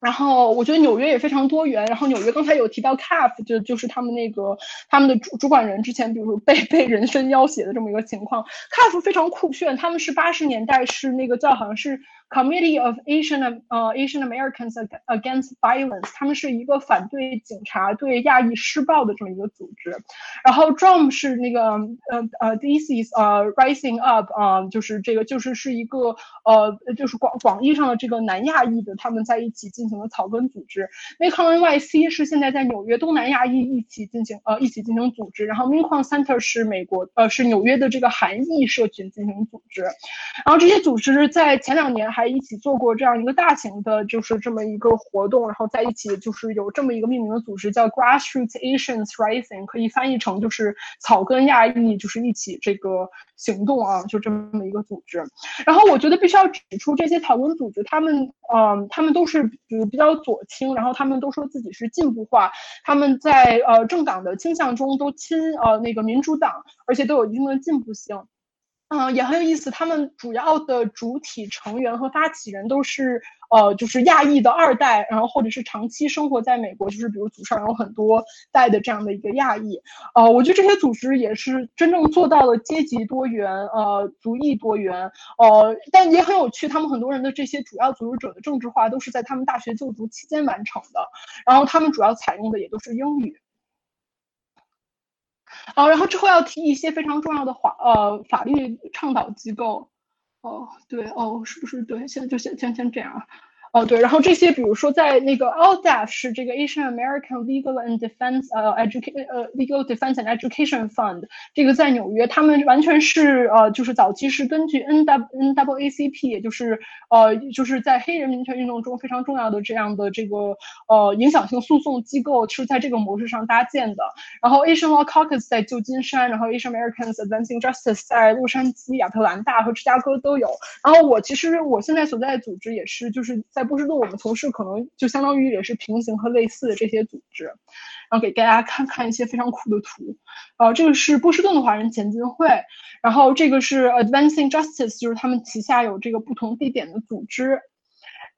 然后我觉得纽约也非常多元。然后纽约刚才有提到 CAF，就就是他们那个他们的主主管人之前，比如被被人身要挟的这么一个情况。CAF 非常酷炫，他们是八十年代是那个叫好像是。Committee of Asian 呃 Asian Americans Against Violence，他们是一个反对警察对亚裔施暴的这么一个组织。然后 Drum 是那个呃呃 This is 呃 Rising Up 啊，就是这个就是是一个呃就是广广义上的这个南亚裔的他们在一起进行的草根组织。m a c o n NYC 是现在在纽约东南亚裔一起进行呃一起进行组织。然后 m i n c o n Center 是美国呃是纽约的这个韩裔社群进行组织。然后这些组织在前两年。还一起做过这样一个大型的，就是这么一个活动，然后在一起就是有这么一个命名的组织叫 Grassroots Asians Rising，可以翻译成就是草根亚裔，就是一起这个行动啊，就这么一个组织。然后我觉得必须要指出，这些草根组织，他们嗯，他们都是比较左倾，然后他们都说自己是进步化，他们在呃政党的倾向中都亲呃那个民主党，而且都有一定的进步性。嗯，也很有意思。他们主要的主体成员和发起人都是呃，就是亚裔的二代，然后或者是长期生活在美国，就是比如祖上有很多代的这样的一个亚裔。呃，我觉得这些组织也是真正做到了阶级多元，呃，族裔多元。呃，但也很有趣，他们很多人的这些主要组织者的政治化都是在他们大学就读期间完成的，然后他们主要采用的也都是英语。哦，然后之后要提一些非常重要的法呃法律倡导机构，哦对哦是不是对？现在就先先先这样。哦，对，然后这些，比如说在那个 ALDEF 是这个 Asian American Legal and Defense 呃 Education 呃 Legal Defense and Education Fund，这个在纽约，他们完全是呃就是早期是根据 N W N W A C P，也就是呃就是在黑人民权运动中非常重要的这样的这个呃影响性诉讼机构是在这个模式上搭建的。然后 Asian Law Caucus 在旧金山，然后 Asian Americans Advancing Justice 在洛杉矶、亚特兰大和芝加哥都有。然后我其实我现在所在的组织也是就是。在波士顿，我们从事可能就相当于也是平行和类似的这些组织，然后给大家看看一些非常酷的图。呃，这个是波士顿的华人前进会，然后这个是 Advancing Justice，就是他们旗下有这个不同地点的组织。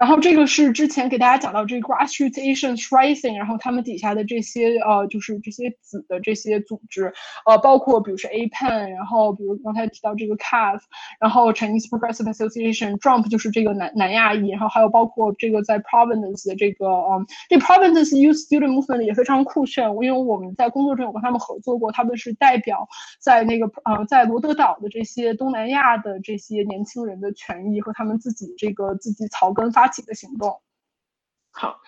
然后这个是之前给大家讲到这个 Grassroots Asians Rising，然后他们底下的这些呃，就是这些子的这些组织，呃，包括比如说 APEN，然后比如刚才提到这个 CAF，然后 Chinese Progressive Association，Trump 就是这个南南亚裔，然后还有包括这个在 Providence 的这个嗯，这 Providence Youth Student Movement 也非常酷炫，因为我们在工作中有跟他们合作过，他们是代表在那个呃在罗德岛的这些东南亚的这些年轻人的权益和他们自己这个自己草根发。起的行动，好。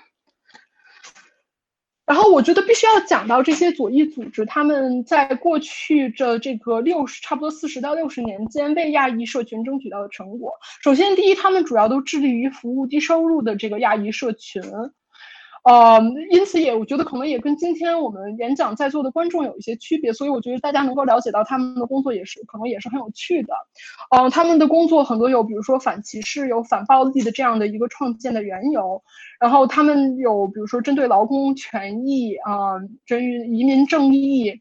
然后我觉得必须要讲到这些左翼组织，他们在过去的这个六十，差不多四十到六十年间，为亚裔社群争取到的成果。首先，第一，他们主要都致力于服务低收入的这个亚裔社群。呃，因此也我觉得可能也跟今天我们演讲在座的观众有一些区别，所以我觉得大家能够了解到他们的工作也是可能也是很有趣的。呃，他们的工作很多有，比如说反歧视、有反暴力的这样的一个创建的缘由，然后他们有比如说针对劳工权益啊，针于移民正义。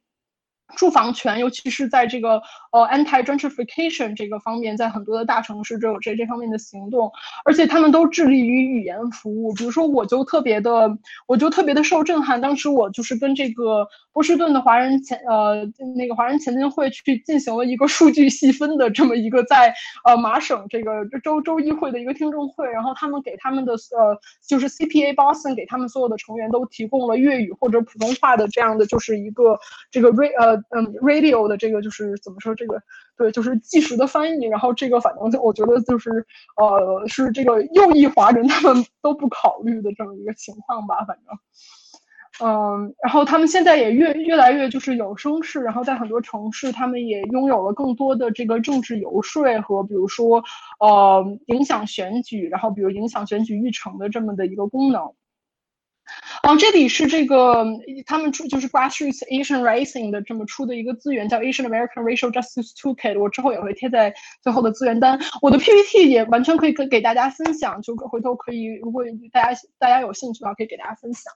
住房权，尤其是在这个呃 anti gentrification 这个方面，在很多的大城市都有这这方面的行动，而且他们都致力于语言服务。比如说，我就特别的，我就特别的受震撼。当时我就是跟这个波士顿的华人前呃那个华人前进会去进行了一个数据细分的这么一个在呃麻省这个州州议会的一个听证会，然后他们给他们的呃就是 CPA Boston 给他们所有的成员都提供了粤语或者普通话的这样的就是一个这个 r 呃。嗯，radio 的这个就是怎么说？这个对，就是即时的翻译。然后这个反正就我觉得就是呃，是这个右翼华人他们都不考虑的这么一个情况吧。反正，嗯，然后他们现在也越越来越就是有声势，然后在很多城市，他们也拥有了更多的这个政治游说和比如说呃影响选举，然后比如影响选举议程的这么的一个功能。嗯，这里是这个他们出就是 Grassroots Asian Rising 的这么出的一个资源，叫 Asian American Racial Justice Toolkit。我之后也会贴在最后的资源单。我的 PPT 也完全可以给给大家分享，就回头可以，如果大家大家有兴趣的话，可以给大家分享。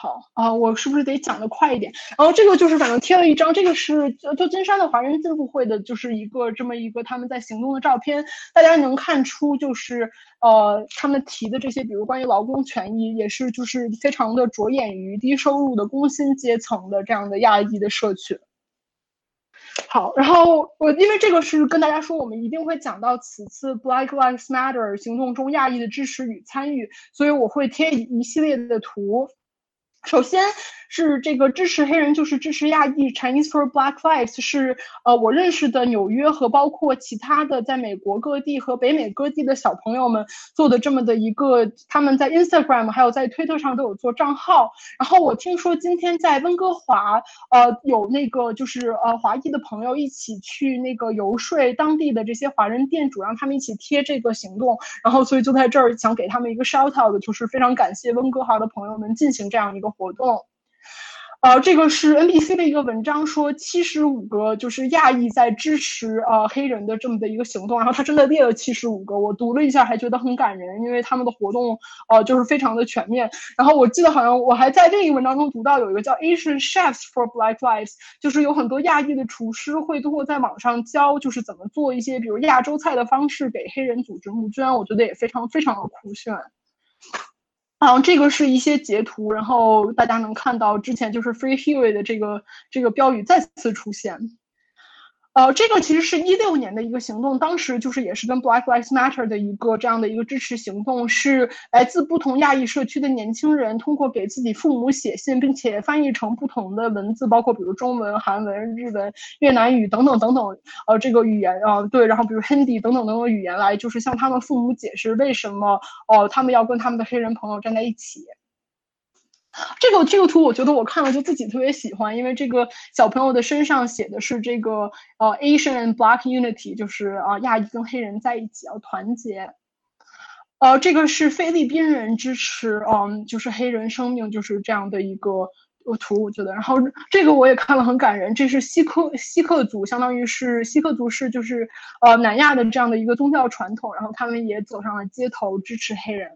好啊，我是不是得讲的快一点？然后这个就是反正贴了一张，这个是旧金山的华人进步会的，就是一个这么一个他们在行动的照片。大家能看出，就是呃，他们提的这些，比如关于劳工权益，也是就是非常的着眼于低收入的工薪阶层的这样的亚裔的社群。好，然后我因为这个是跟大家说，我们一定会讲到此次 Black Lives Matter 行动中亚裔的支持与参与，所以我会贴一系列的图。首先。是这个支持黑人就是支持亚裔，Chinese for Black Lives 是呃我认识的纽约和包括其他的在美国各地和北美各地的小朋友们做的这么的一个，他们在 Instagram 还有在推特上都有做账号。然后我听说今天在温哥华，呃有那个就是呃华裔的朋友一起去那个游说当地的这些华人店主，让他们一起贴这个行动。然后所以就在这儿想给他们一个 shout out，就是非常感谢温哥华的朋友们进行这样一个活动。呃，这个是 NBC 的一个文章，说七十五个就是亚裔在支持呃黑人的这么的一个行动，然后他真的列了七十五个，我读了一下还觉得很感人，因为他们的活动呃就是非常的全面。然后我记得好像我还在另一文章中读到有一个叫 Asian Chefs for Black Lives，就是有很多亚裔的厨师会通过在网上教就是怎么做一些比如亚洲菜的方式给黑人组织募捐，我觉得也非常非常的酷炫。啊，这个是一些截图，然后大家能看到之前就是 Free Huey 的这个这个标语再次出现。呃，这个其实是一六年的一个行动，当时就是也是跟 Black Lives Matter 的一个这样的一个支持行动，是来自不同亚裔社区的年轻人通过给自己父母写信，并且翻译成不同的文字，包括比如中文、韩文、日文、越南语等等等等，呃，这个语言啊，对，然后比如 Hindi 等等等等语言来，就是向他们父母解释为什么哦，他们要跟他们的黑人朋友站在一起。这个这个图，我觉得我看了就自己特别喜欢，因为这个小朋友的身上写的是这个呃 Asian Black Unity，就是啊亚裔跟黑人在一起要团结。呃，这个是菲律宾人支持嗯就是黑人生命就是这样的一个图，我觉得。然后这个我也看了很感人，这是锡克锡克族，相当于是锡克族是就是呃南亚的这样的一个宗教传统，然后他们也走上了街头支持黑人。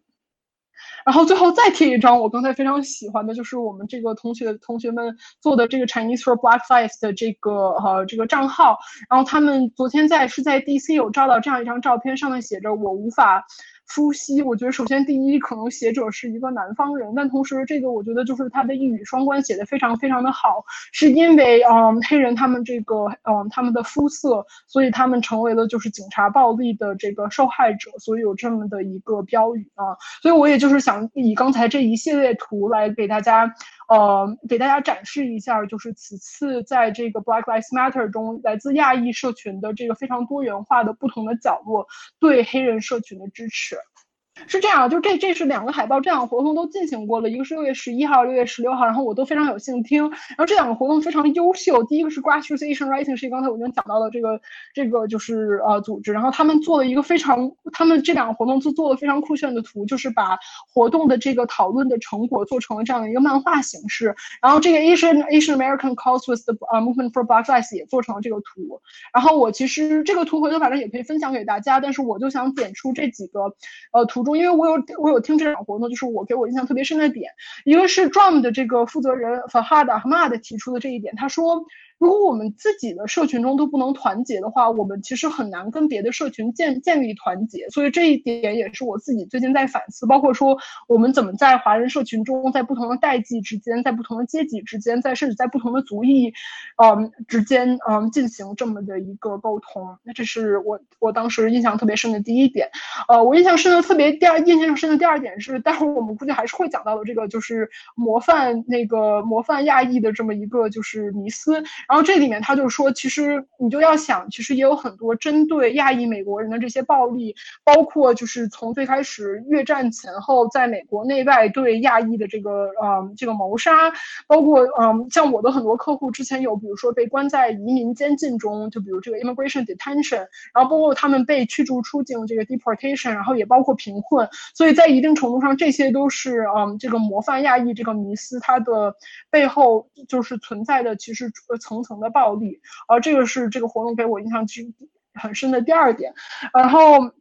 然后最后再贴一张我刚才非常喜欢的，就是我们这个同学同学们做的这个 Chinese for Black Lives 的这个呃这个账号。然后他们昨天在是在 DC 有照到这样一张照片，上面写着我无法。夫妻，我觉得首先第一，可能写者是一个南方人，但同时这个我觉得就是他的一语双关写的非常非常的好，是因为嗯黑人他们这个嗯他们的肤色，所以他们成为了就是警察暴力的这个受害者，所以有这么的一个标语啊，所以我也就是想以刚才这一系列图来给大家。呃，给大家展示一下，就是此次在这个 Black Lives Matter 中，来自亚裔社群的这个非常多元化的不同的角落对黑人社群的支持。是这样，就这这是两个海报，这两个活动都进行过了，一个是六月十一号，六月十六号，然后我都非常有幸听。然后这两个活动非常优秀，第一个是 Grassroots Asian Writing，是刚才我已经讲到的这个这个就是呃组织，然后他们做了一个非常，他们这两个活动都做了非常酷炫的图，就是把活动的这个讨论的成果做成了这样的一个漫画形式。然后这个 Asian Asian American c a l s with the Movement for Black Lives 也做成了这个图。然后我其实这个图回头反正也可以分享给大家，但是我就想点出这几个呃图中，因为我有我有听这场活动，就是我给我印象特别深的点，一个是 Drum 的这个负责人 Fahad Ahmad 提出的这一点，他说。如果我们自己的社群中都不能团结的话，我们其实很难跟别的社群建建立团结。所以这一点也是我自己最近在反思，包括说我们怎么在华人社群中，在不同的代际之间，在不同的阶级之间，在甚至在不同的族裔，嗯之间，嗯进行这么的一个沟通。那这是我我当时印象特别深的第一点。呃，我印象深的特别第二印象深的第二点是，待会儿我们估计还是会讲到的这个，就是模范那个模范亚裔的这么一个就是迷思。然后这里面他就说，其实你就要想，其实也有很多针对亚裔美国人的这些暴力，包括就是从最开始越战前后，在美国内外对亚裔的这个呃这个谋杀，包括嗯像我的很多客户之前有，比如说被关在移民监禁中，就比如这个 immigration detention，然后包括他们被驱逐出境这个 deportation，然后也包括贫困，所以在一定程度上，这些都是嗯这个模范亚裔这个迷思它的背后就是存在的，其实层。的暴力，而这个是这个活动给我印象其实很深的第二点，然后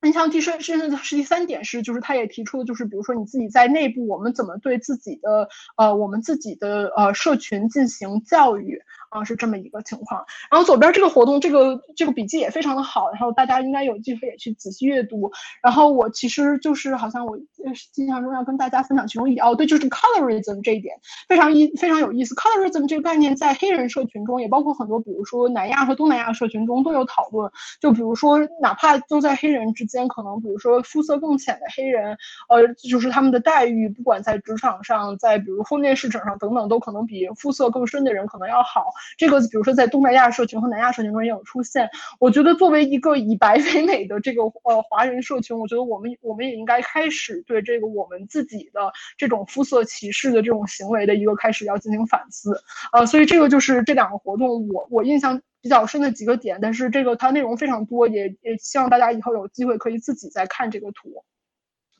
印象第深甚至是第三点是，就是他也提出的，就是比如说你自己在内部，我们怎么对自己的呃我们自己的呃社群进行教育。啊，是这么一个情况。然后左边这个活动，这个这个笔记也非常的好，然后大家应该有机会也去仔细阅读。然后我其实就是好像我印象中要跟大家分享其中一点哦，对，就是 colorism 这一点非常一非常有意思。colorism 这个概念在黑人社群中，也包括很多，比如说南亚和东南亚社群中都有讨论。就比如说，哪怕都在黑人之间，可能比如说肤色更浅的黑人，呃，就是他们的待遇，不管在职场上，在比如婚恋市场上等等，都可能比肤色更深的人可能要好。这个比如说在东南亚社群和南亚社群中也有出现，我觉得作为一个以白为美的这个呃华人社群，我觉得我们我们也应该开始对这个我们自己的这种肤色歧视的这种行为的一个开始要进行反思，呃，所以这个就是这两个活动我我印象比较深的几个点，但是这个它内容非常多，也也希望大家以后有机会可以自己再看这个图。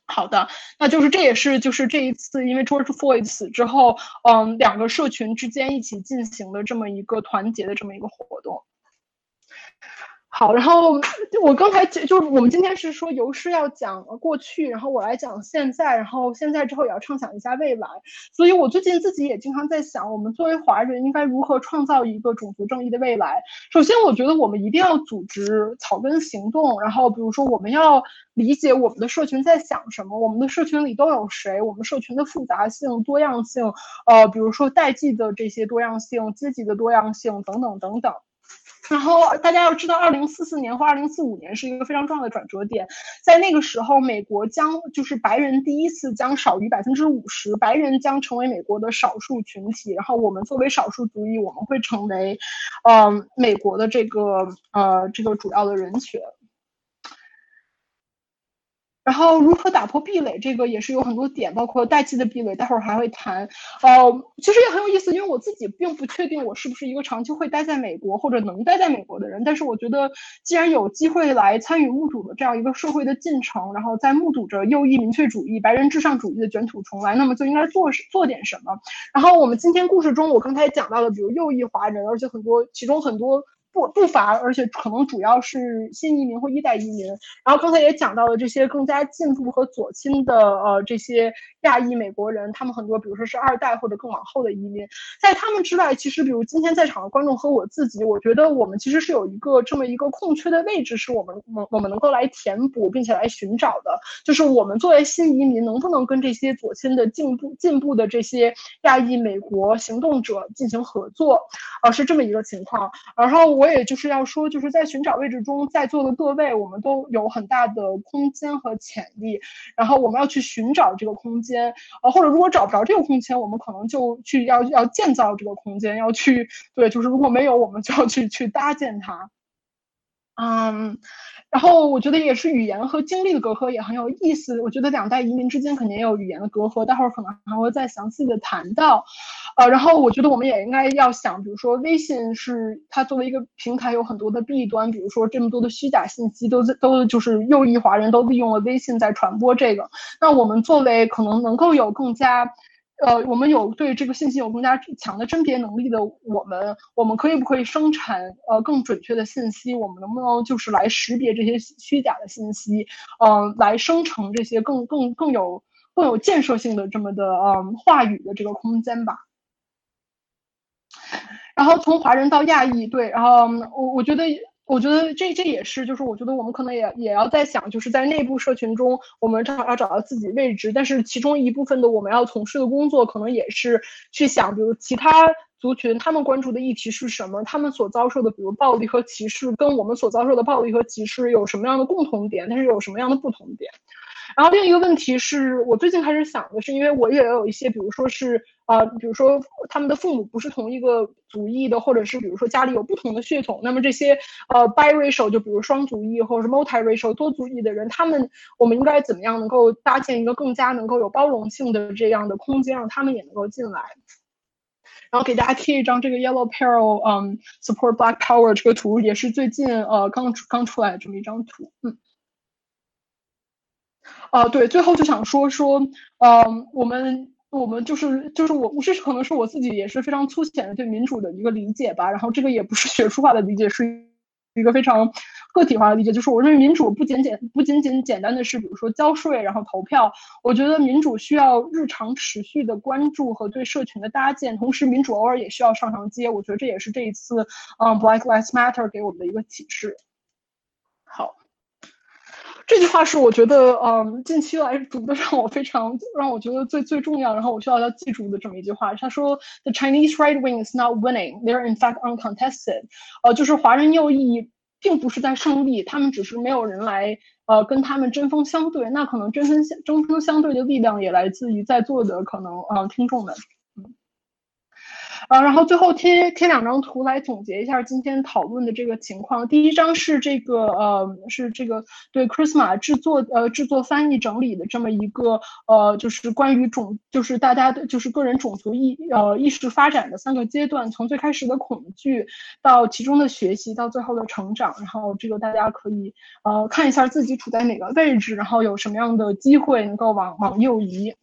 好的，那就是这也是就是这一次因为 George Floyd 死之后，嗯，两个社群之间一起进行的这么一个团结的这么一个活动。好，然后我刚才就是我们今天是说游诗要讲过去，然后我来讲现在，然后现在之后也要畅想一下未来。所以我最近自己也经常在想，我们作为华人应该如何创造一个种族正义的未来。首先，我觉得我们一定要组织草根行动，然后比如说我们要理解我们的社群在想什么，我们的社群里都有谁，我们社群的复杂性、多样性，呃，比如说代际的这些多样性、阶级的多样性等等等等。然后大家要知道，二零四四年或二零四五年是一个非常重要的转折点，在那个时候，美国将就是白人第一次将少于百分之五十，白人将成为美国的少数群体。然后我们作为少数族裔，我们会成为，嗯，美国的这个呃这个主要的人群。然后如何打破壁垒，这个也是有很多点，包括代际的壁垒，待会儿还会谈。呃，其实也很有意思，因为我自己并不确定我是不是一个长期会待在美国或者能待在美国的人。但是我觉得，既然有机会来参与目睹的这样一个社会的进程，然后在目睹着右翼民粹主义、白人至上主义的卷土重来，那么就应该做做点什么。然后我们今天故事中，我刚才讲到了，比如右翼华人，而且很多，其中很多。不不乏，而且可能主要是新移民或一代移民。然后刚才也讲到了这些更加进步和左倾的呃这些亚裔美国人，他们很多比如说是二代或者更往后的移民。在他们之外，其实比如今天在场的观众和我自己，我觉得我们其实是有一个这么一个空缺的位置，是我们我我们能够来填补并且来寻找的，就是我们作为新移民能不能跟这些左倾的进步进步的这些亚裔美国行动者进行合作，啊是这么一个情况。然后。我我也就是要说，就是在寻找位置中，在座的各位，我们都有很大的空间和潜力，然后我们要去寻找这个空间，呃，或者如果找不着这个空间，我们可能就去要要建造这个空间，要去对，就是如果没有，我们就要去去搭建它。嗯，然后我觉得也是语言和经历的隔阂也很有意思。我觉得两代移民之间肯定也有语言的隔阂，待会儿可能还会再详细的谈到。呃，然后我觉得我们也应该要想，比如说微信是它作为一个平台有很多的弊端，比如说这么多的虚假信息都在都就是右翼华人都利用了微信在传播这个。那我们作为可能能够有更加。呃，我们有对这个信息有更加强的甄别能力的，我们我们可以不可以生产呃更准确的信息？我们能不能就是来识别这些虚假的信息？嗯，来生成这些更更更有更有建设性的这么的嗯话语的这个空间吧？然后从华人到亚裔，对，然后我我觉得。我觉得这这也是，就是我觉得我们可能也也要在想，就是在内部社群中，我们正好要找到自己位置。但是其中一部分的我们要从事的工作，可能也是去想，比如其他族群他们关注的议题是什么，他们所遭受的，比如暴力和歧视，跟我们所遭受的暴力和歧视有什么样的共同点，但是有什么样的不同点。然后另一个问题是我最近开始想的是，因为我也有一些，比如说是呃，比如说他们的父母不是同一个族裔的，或者是比如说家里有不同的血统，那么这些呃 biracial 就比如双族裔或者是 multiracial 多族裔的人，他们我们应该怎么样能够搭建一个更加能够有包容性的这样的空间，让他们也能够进来。然后给大家贴一张这个 Yellow Peril，嗯，Support Black Power 这个图，也是最近呃刚刚出来的这么一张图，嗯。啊，对，最后就想说说，嗯，我们我们就是就是我，这是可能是我自己也是非常粗浅的对民主的一个理解吧。然后这个也不是学术化的理解，是一个非常个体化的理解。就是我认为民主不仅仅不仅仅简单的是比如说交税然后投票，我觉得民主需要日常持续的关注和对社群的搭建，同时民主偶尔也需要上上街。我觉得这也是这一次嗯 Black Lives Matter 给我们的一个启示。好。这句话是我觉得，嗯，近期来读的让我非常让我觉得最最重要，然后我需要要记住的这么一句话。他说：“The Chinese right wing is not winning; they are, in fact uncontested。”呃，就是华人右翼并不是在胜利，他们只是没有人来呃跟他们针锋相对。那可能针锋相针锋相对的力量也来自于在座的可能呃听众们。啊，然后最后贴贴两张图来总结一下今天讨论的这个情况。第一张是这个呃，是这个对 Chrisma 制作呃制作翻译整理的这么一个呃，就是关于种就是大家的就是个人种族意呃意识发展的三个阶段，从最开始的恐惧到其中的学习到最后的成长。然后这个大家可以呃看一下自己处在哪个位置，然后有什么样的机会能够往往右移。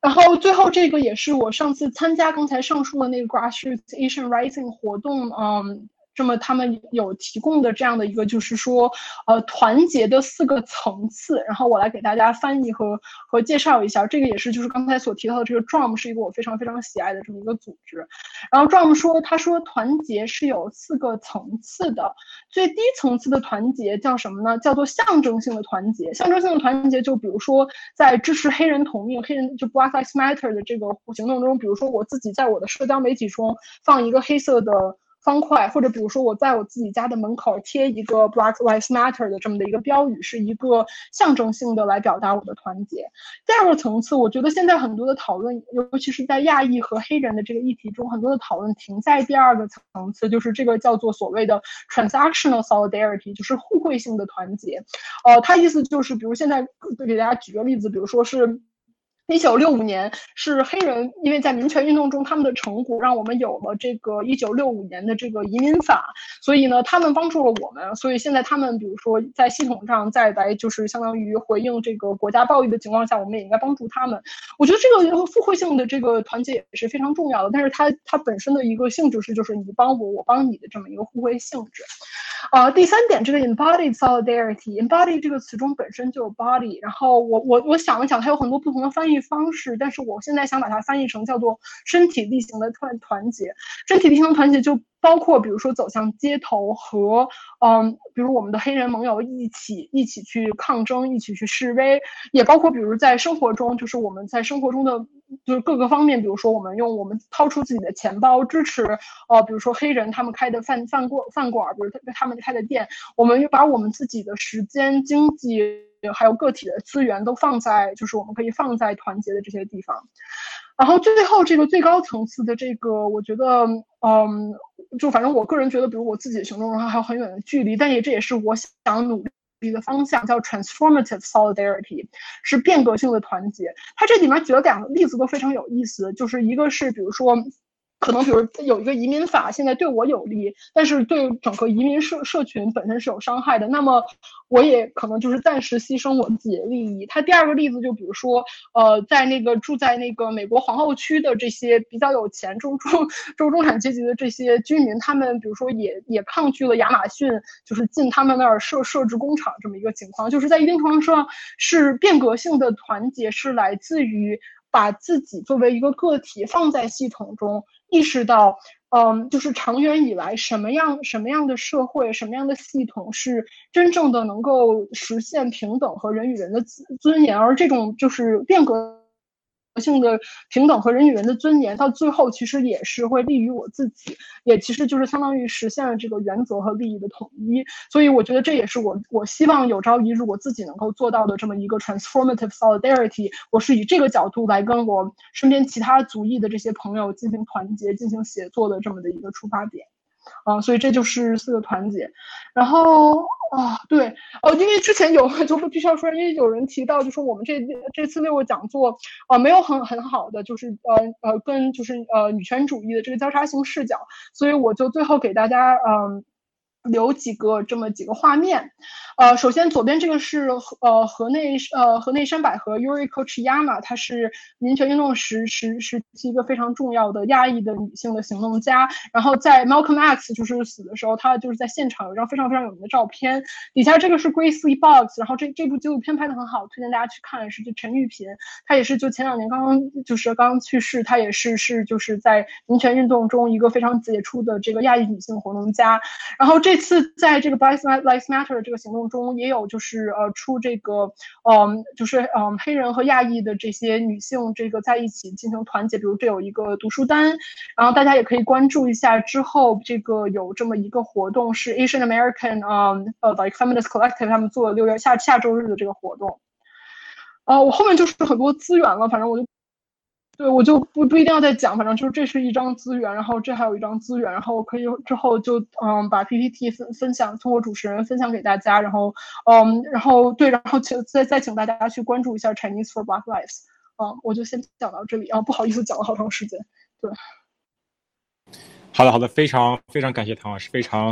然后最后这个也是我上次参加刚才上述的那个 Grassroots Asian Rising 活动，嗯。这么他们有提供的这样的一个，就是说，呃，团结的四个层次。然后我来给大家翻译和和介绍一下。这个也是就是刚才所提到的这个 Drum 是一个我非常非常喜爱的这么一个组织。然后 Drum 说，他说团结是有四个层次的。最低层次的团结叫什么呢？叫做象征性的团结。象征性的团结就比如说在支持黑人同命、黑人就 Black Lives Matter 的这个行动中，比如说我自己在我的社交媒体中放一个黑色的。方块，或者比如说我在我自己家的门口贴一个 Black Lives Matter 的这么的一个标语，是一个象征性的来表达我的团结。第二个层次，我觉得现在很多的讨论，尤其是在亚裔和黑人的这个议题中，很多的讨论停在第二个层次，就是这个叫做所谓的 transactional solidarity，就是互惠性的团结。呃，它意思就是，比如现在给大家举个例子，比如说是。一九六五年是黑人，因为在民权运动中他们的成果，让我们有了这个一九六五年的这个移民法。所以呢，他们帮助了我们。所以现在他们，比如说在系统上再来，就是相当于回应这个国家暴力的情况下，我们也应该帮助他们。我觉得这个复会性的这个团结也是非常重要的。但是它它本身的一个性质是，就是你帮我，我帮你的这么一个互惠性质。呃，第三点，这个 embodied solidarity，embodied 这个词中本身就有 body。然后我我我想了想，它有很多不同的翻译。方式，但是我现在想把它翻译成叫做身体力行的团团结。身体力行的团结就包括，比如说走向街头和，嗯，比如我们的黑人盟友一起一起去抗争，一起去示威，也包括比如在生活中，就是我们在生活中的就是各个方面，比如说我们用我们掏出自己的钱包支持，呃，比如说黑人他们开的饭饭馆饭馆，比如他们开的店，我们又把我们自己的时间、经济。还有个体的资源都放在，就是我们可以放在团结的这些地方。然后最后这个最高层次的这个，我觉得，嗯，就反正我个人觉得，比如我自己的行动中还有很远的距离，但也这也是我想努力的方向，叫 transformative solidarity，是变革性的团结。它这里面举了两个例子都非常有意思，就是一个是比如说。可能比如有一个移民法现在对我有利，但是对整个移民社社群本身是有伤害的。那么我也可能就是暂时牺牲我自己的利益。他第二个例子就比如说，呃，在那个住在那个美国皇后区的这些比较有钱中中中中产阶级的这些居民，他们比如说也也抗拒了亚马逊就是进他们那儿设设置工厂这么一个情况，就是在一定程度上是变革性的团结，是来自于把自己作为一个个体放在系统中。意识到，嗯，就是长远以来，什么样什么样的社会，什么样的系统是真正的能够实现平等和人与人的尊严，而这种就是变革。性的平等和人与人的尊严，到最后其实也是会利于我自己，也其实就是相当于实现了这个原则和利益的统一。所以我觉得这也是我我希望有朝一日我自己能够做到的这么一个 transformative solidarity。我是以这个角度来跟我身边其他族裔的这些朋友进行团结、进行协作的这么的一个出发点。啊，所以这就是四个团结，然后啊，对，哦，因为之前有 *laughs* 就不必须要说，因为有人提到，就说我们这这次六个讲座啊，没有很很好的，就是呃呃，跟就是呃女权主义的这个交叉性视角，所以我就最后给大家嗯。留几个这么几个画面，呃，首先左边这个是呃河内呃河内山百合 Yuriko Chiyama，她是民权运动时时时期一个非常重要的亚裔的女性的行动家。然后在 Malcolm X 就是死的时候，她就是在现场有一张非常非常有名的照片。底下这个是 Grace Lee Boggs，然后这这部纪录片拍的很好，推荐大家去看，是就陈玉萍，她也是就前两年刚刚就是刚刚去世，她也是是就是在民权运动中一个非常杰出的这个亚裔女性活动家。然后这。次在这个 Black Lives Matter 这个行动中，也有就是呃出这个嗯就是嗯黑人和亚裔的这些女性这个在一起进行团结，比如这有一个读书单，然后大家也可以关注一下之后这个有这么一个活动是 Asian American 嗯呃 like Feminist Collective 他们做六月下下周日的这个活动，呃我后面就是很多资源了，反正我就。对，我就不不一定要再讲，反正就是这是一张资源，然后这还有一张资源，然后可以之后就嗯把 PPT 分分享，通过主持人分享给大家，然后嗯然后对，然后请再再请大家去关注一下 Chinese for Black Lives，嗯，我就先讲到这里啊，不好意思讲了好长时间，对。好的好的，非常非常感谢唐老师，非常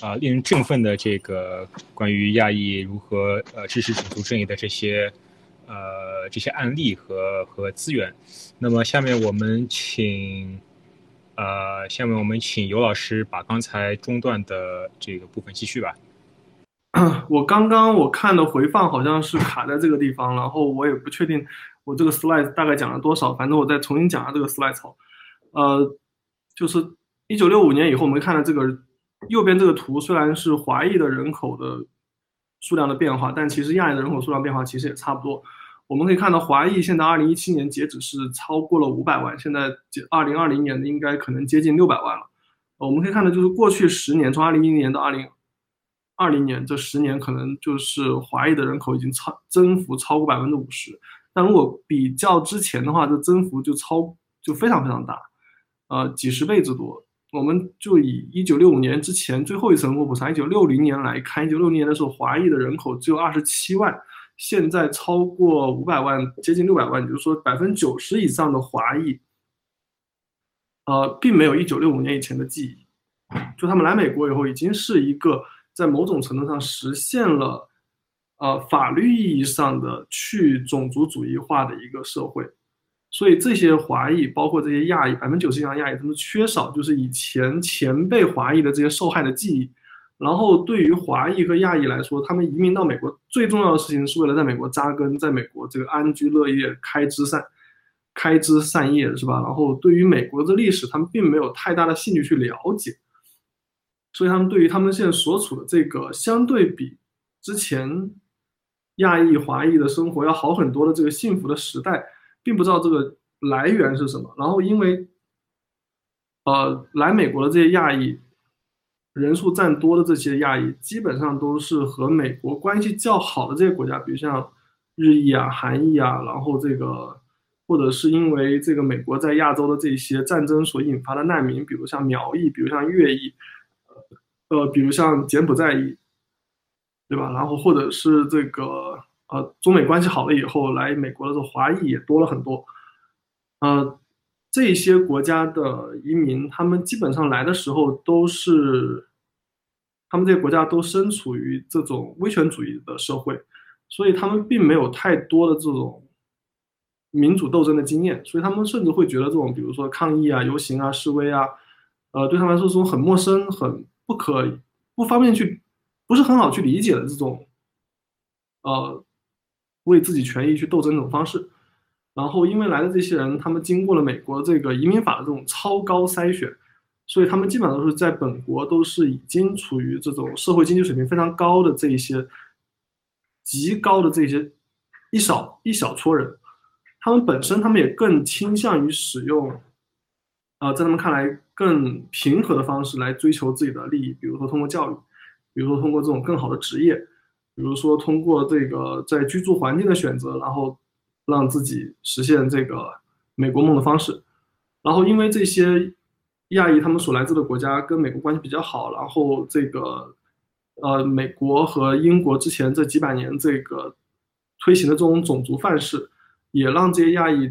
啊令人振奋的这个关于亚裔如何呃支持种族正义的这些。呃，这些案例和和资源，那么下面我们请，呃，下面我们请尤老师把刚才中断的这个部分继续吧。*coughs* 我刚刚我看的回放好像是卡在这个地方，然后我也不确定我这个 slide 大概讲了多少，反正我再重新讲下这个 slide。呃，就是一九六五年以后，我们看的这个右边这个图，虽然是华裔的人口的。数量的变化，但其实亚裔的人口数量变化其实也差不多。我们可以看到，华裔现在二零一七年截止是超过了五百万，现在二零二零年的应该可能接近六百万了。我们可以看到，就是过去十年，从二零一零年到二零二零年这十年，可能就是华裔的人口已经超增幅超过百分之五十。但如果比较之前的话，这增幅就超就非常非常大，呃，几十倍之多。我们就以一九六五年之前最后一次人口普查，一九六零年来看，一九六零年的时候，华裔的人口只有二十七万，现在超过五百万，接近六百万，也就是说百分之九十以上的华裔，呃，并没有一九六五年以前的记忆，就他们来美国以后，已经是一个在某种程度上实现了，呃，法律意义上的去种族主义化的一个社会。所以这些华裔，包括这些亚裔，百分之九十以上亚裔，他们缺少就是以前前辈华裔的这些受害的记忆。然后对于华裔和亚裔来说，他们移民到美国最重要的事情是为了在美国扎根，在美国这个安居乐业、开枝散开枝散叶，是吧？然后对于美国的历史，他们并没有太大的兴趣去了解。所以他们对于他们现在所处的这个相对比之前亚裔华裔的生活要好很多的这个幸福的时代。并不知道这个来源是什么，然后因为，呃，来美国的这些亚裔人数占多的这些亚裔，基本上都是和美国关系较好的这些国家，比如像日裔啊、韩裔啊，然后这个或者是因为这个美国在亚洲的这些战争所引发的难民，比如像苗裔，比如像越裔，呃，比如像柬埔寨裔，对吧？然后或者是这个呃，中美关系好了以后来美国的这华裔也多了很多，呃，这些国家的移民，他们基本上来的时候都是，他们这些国家都身处于这种威权主义的社会，所以他们并没有太多的这种。民主斗争的经验，所以他们甚至会觉得这种，比如说抗议啊、游行啊、示威啊，呃，对他们来说是种很陌生、很不可、不方便去、不是很好去理解的这种，呃，为自己权益去斗争这种方式。然后，因为来的这些人，他们经过了美国这个移民法的这种超高筛选，所以他们基本上都是在本国都是已经处于这种社会经济水平非常高的这一些极高的这些一少一小撮人。他们本身，他们也更倾向于使用，啊，在他们看来更平和的方式来追求自己的利益，比如说通过教育，比如说通过这种更好的职业，比如说通过这个在居住环境的选择，然后让自己实现这个美国梦的方式。然后因为这些亚裔他们所来自的国家跟美国关系比较好，然后这个呃美国和英国之前这几百年这个推行的这种种族范式。也让这些亚裔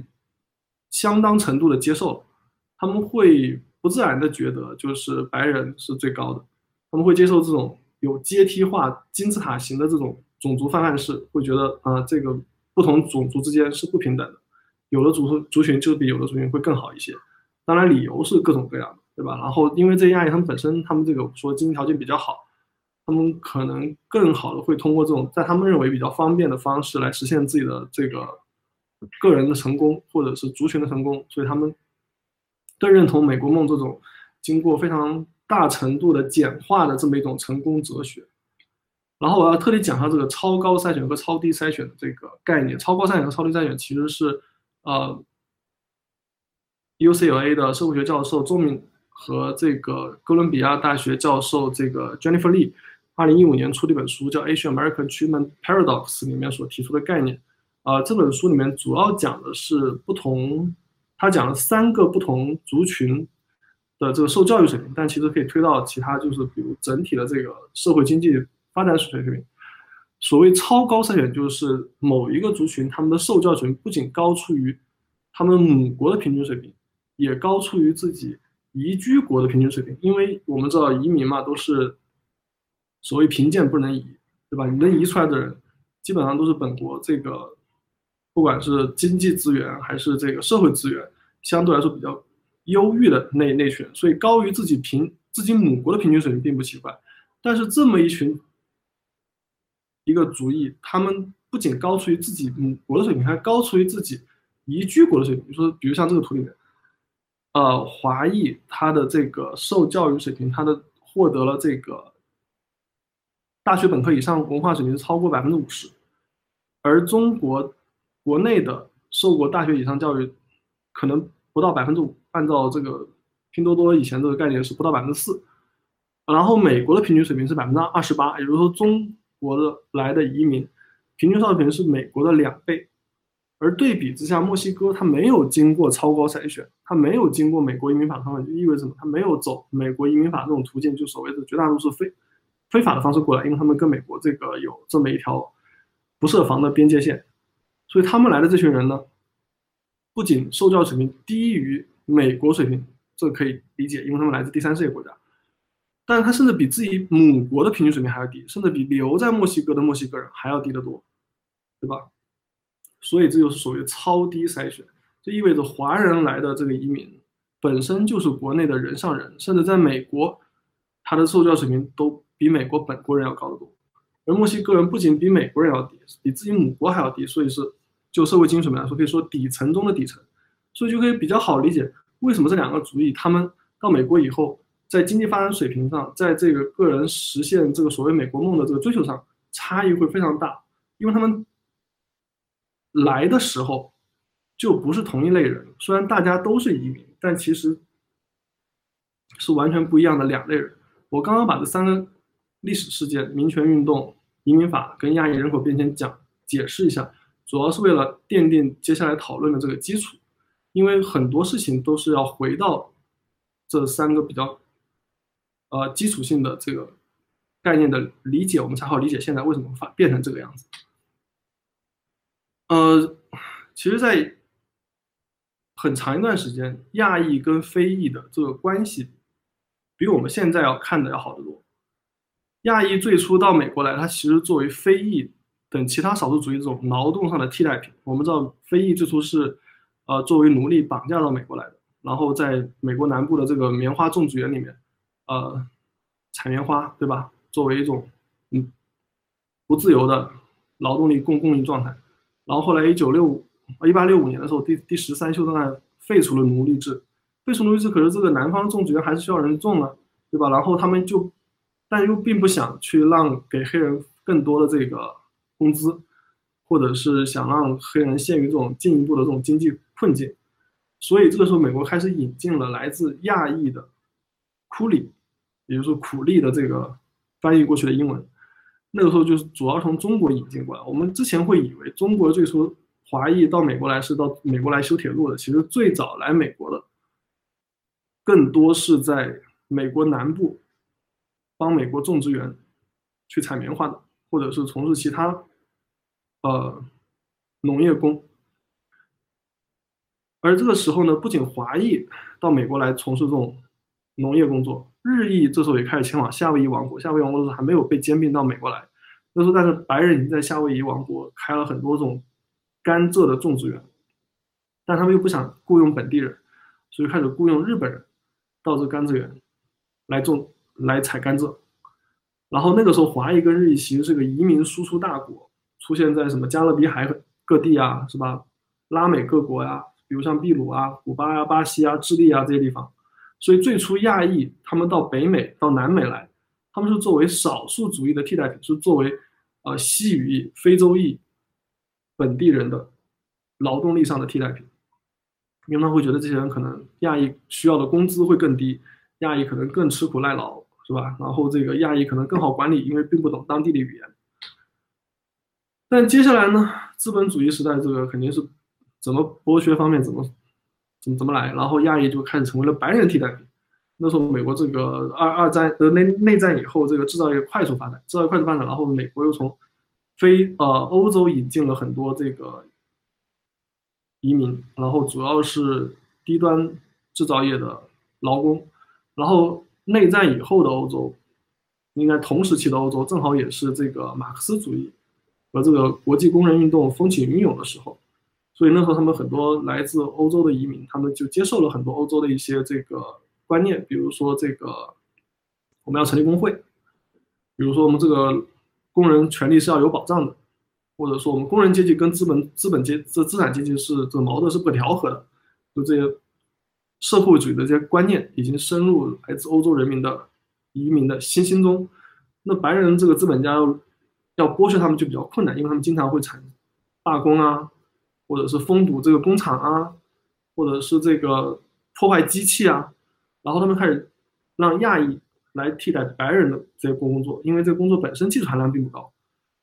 相当程度的接受了，他们会不自然的觉得就是白人是最高的，他们会接受这种有阶梯化金字塔型的这种种族泛滥式，会觉得啊这个不同种族之间是不平等的，有的族族群就比有的族群会更好一些，当然理由是各种各样的，对吧？然后因为这些亚裔他们本身他们这个说经济条件比较好，他们可能更好的会通过这种在他们认为比较方便的方式来实现自己的这个。个人的成功，或者是族群的成功，所以他们更认同美国梦这种经过非常大程度的简化的这么一种成功哲学。然后我要特地讲一下这个超高筛选和超低筛选的这个概念。超高筛选和超低筛选其实是呃，UCLA 的社会学教授周敏和这个哥伦比亚大学教授这个 Jennifer Lee 二零一五年出的一本书叫《Asian American Treatment Paradox》里面所提出的概念。啊，这本书里面主要讲的是不同，他讲了三个不同族群的这个受教育水平，但其实可以推到其他，就是比如整体的这个社会经济发展水平。所谓超高筛选，就是某一个族群他们的受教育水平不仅高出于他们母国的平均水平，也高出于自己移居国的平均水平。因为我们知道移民嘛，都是所谓贫贱不能移，对吧？你能移出来的人，基本上都是本国这个。不管是经济资源还是这个社会资源，相对来说比较忧郁的那那群，所以高于自己平自己母国的平均水平并不奇怪。但是这么一群一个族裔，他们不仅高出于自己母国的水平，还高出于自己移居国的水平。你说，比如像这个图里面，呃，华裔他的这个受教育水平，他的获得了这个大学本科以上文化水平超过百分之五十，而中国。国内的受过大学以上教育，可能不到百分之五。按照这个拼多多以前这个概念是不到百分之四。然后美国的平均水平是百分之二十八，也就是说中国的来的移民平均受教育是美国的两倍。而对比之下，墨西哥它没有经过超高筛选，它没有经过美国移民法的方面，就意味着什么？它没有走美国移民法这种途径，就所谓的绝大多数非非法的方式过来，因为他们跟美国这个有这么一条不设防的边界线。所以他们来的这群人呢，不仅受教育水平低于美国水平，这可以理解，因为他们来自第三世界国家，但是他甚至比自己母国的平均水平还要低，甚至比留在墨西哥的墨西哥人还要低得多，对吧？所以这就是所谓超低筛选，这意味着华人来的这个移民本身就是国内的人上人，甚至在美国，他的受教水平都比美国本国人要高得多，而墨西哥人不仅比美国人要低，比自己母国还要低，所以是。就社会经济水平来说，可以说底层中的底层，所以就可以比较好理解为什么这两个族裔他们到美国以后，在经济发展水平上，在这个个人实现这个所谓美国梦的这个追求上，差异会非常大，因为他们来的时候就不是同一类人，虽然大家都是移民，但其实是完全不一样的两类人。我刚刚把这三个历史事件——民权运动、移民法跟亚裔人口变迁讲解释一下。主要是为了奠定接下来讨论的这个基础，因为很多事情都是要回到这三个比较呃基础性的这个概念的理解，我们才好理解现在为什么发变成这个样子。呃，其实，在很长一段时间，亚裔跟非裔的这个关系，比我们现在要看的要好得多。亚裔最初到美国来，他其实作为非裔等其他少数族裔这种劳动上的替代品。我们知道，非裔最初是，呃，作为奴隶绑架到美国来的，然后在美国南部的这个棉花种植园里面，呃，采棉花，对吧？作为一种，嗯，不自由的劳动力供供应状态。然后后来一九六五，一八六五年的时候，第第十三修正案废除了奴隶制，废除奴隶制，可是这个南方种植园还是需要人种啊，对吧？然后他们就。但又并不想去让给黑人更多的这个工资，或者是想让黑人陷于这种进一步的这种经济困境，所以这个时候美国开始引进了来自亚裔的苦力，也就是说苦力的这个翻译过去的英文，那个时候就是主要从中国引进过来。我们之前会以为中国最初华裔到美国来是到美国来修铁路的，其实最早来美国的更多是在美国南部。帮美国种植园去采棉花的，或者是从事其他呃农业工。而这个时候呢，不仅华裔到美国来从事这种农业工作，日裔这时候也开始前往夏威夷王国。夏威夷王国的时候还没有被兼并到美国来，那时候但是白人已经在夏威夷王国开了很多这种甘蔗的种植园，但他们又不想雇佣本地人，所以开始雇佣日本人到这甘蔗园来种。来采甘蔗，然后那个时候华裔跟日裔其实是个移民输出大国，出现在什么加勒比海各地啊，是吧？拉美各国呀，比如像秘鲁啊、古巴啊、巴西啊、智利啊这些地方。所以最初亚裔他们到北美、到南美来，他们是作为少数族裔的替代品，是作为呃西语裔、非洲裔本地人的劳动力上的替代品，因为他们会觉得这些人可能亚裔需要的工资会更低，亚裔可能更吃苦耐劳。是吧？然后这个亚裔可能更好管理，因为并不懂当地的语言。但接下来呢，资本主义时代这个肯定是怎么剥削方面怎么怎么怎么来，然后亚裔就开始成为了白人替代品。那时候美国这个二二战的内内战以后，这个制造业快速发展，制造业快速发展，然后美国又从非呃欧洲引进了很多这个移民，然后主要是低端制造业的劳工，然后。内战以后的欧洲，应该同时期的欧洲，正好也是这个马克思主义和这个国际工人运动风起云涌的时候，所以那时候他们很多来自欧洲的移民，他们就接受了很多欧洲的一些这个观念，比如说这个我们要成立工会，比如说我们这个工人权利是要有保障的，或者说我们工人阶级跟资本资本阶这资产阶级是这个矛盾是不调和的，就这些。社会主义的这些观念已经深入来自欧洲人民的移民的心心中，那白人这个资本家要要剥削他们就比较困难，因为他们经常会产罢工啊，或者是封堵这个工厂啊，或者是这个破坏机器啊，然后他们开始让亚裔来替代白人的这些工作，因为这个工作本身技术含量并不高，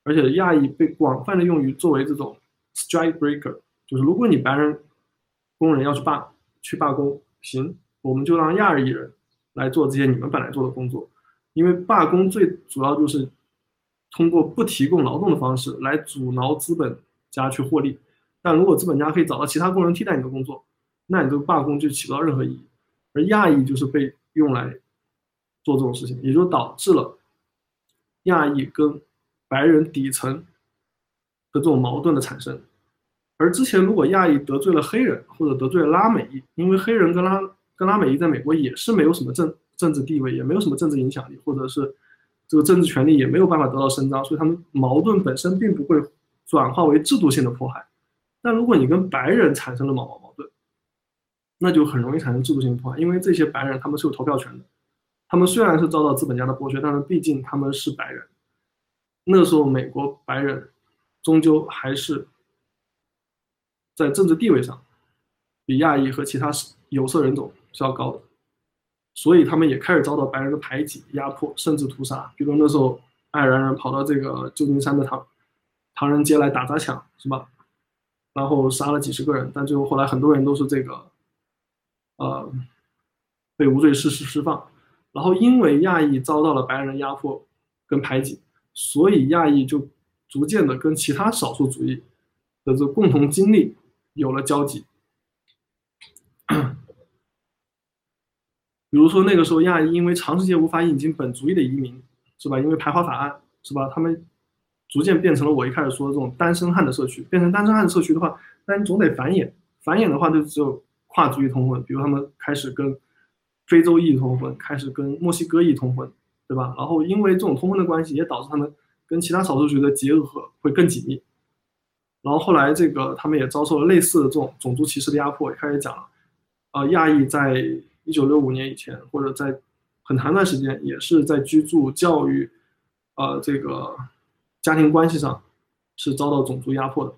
而且亚裔被广泛的用于作为这种 strike breaker，就是如果你白人工人要去罢去罢工。行，我们就让亚裔人来做这些你们本来做的工作，因为罢工最主要就是通过不提供劳动的方式来阻挠资本家去获利。但如果资本家可以找到其他工人替代你的工作，那你这个罢工就起不到任何意义。而亚裔就是被用来做这种事情，也就导致了亚裔跟白人底层的这种矛盾的产生。而之前，如果亚裔得罪了黑人，或者得罪了拉美裔，因为黑人跟拉跟拉美裔在美国也是没有什么政政治地位，也没有什么政治影响力，或者是这个政治权利也没有办法得到伸张，所以他们矛盾本身并不会转化为制度性的迫害。但如果你跟白人产生了毛毛矛盾，那就很容易产生制度性破坏，因为这些白人他们是有投票权的，他们虽然是遭到资本家的剥削，但是毕竟他们是白人。那时候，美国白人终究还是。在政治地位上，比亚裔和其他有色人种是要高的，所以他们也开始遭到白人的排挤、压迫，甚至屠杀。比如那时候，爱尔兰人跑到这个旧金山的唐唐人街来打砸抢，是吧？然后杀了几十个人，但最后后来很多人都是这个，呃，被无罪释释释放。然后因为亚裔遭到了白人压迫跟排挤，所以亚裔就逐渐的跟其他少数主义的这共同经历有了交集。*coughs* 比如说那个时候亚裔因为长时间无法引进本族裔的移民，是吧？因为排华法案，是吧？他们逐渐变成了我一开始说的这种单身汉的社区。变成单身汉的社区的话，那你总得繁衍，繁衍的话就只有跨族裔通婚，比如他们开始跟非洲裔通婚，开始跟墨西哥裔通婚，对吧？然后因为这种通婚的关系，也导致他们跟其他少数族的结合会更紧密。然后后来这个他们也遭受了类似的这种种族歧视的压迫。开始讲了，呃，亚裔在一九六五年以前，或者在很长一段时间，也是在居住、教育，呃，这个家庭关系上是遭到种族压迫的。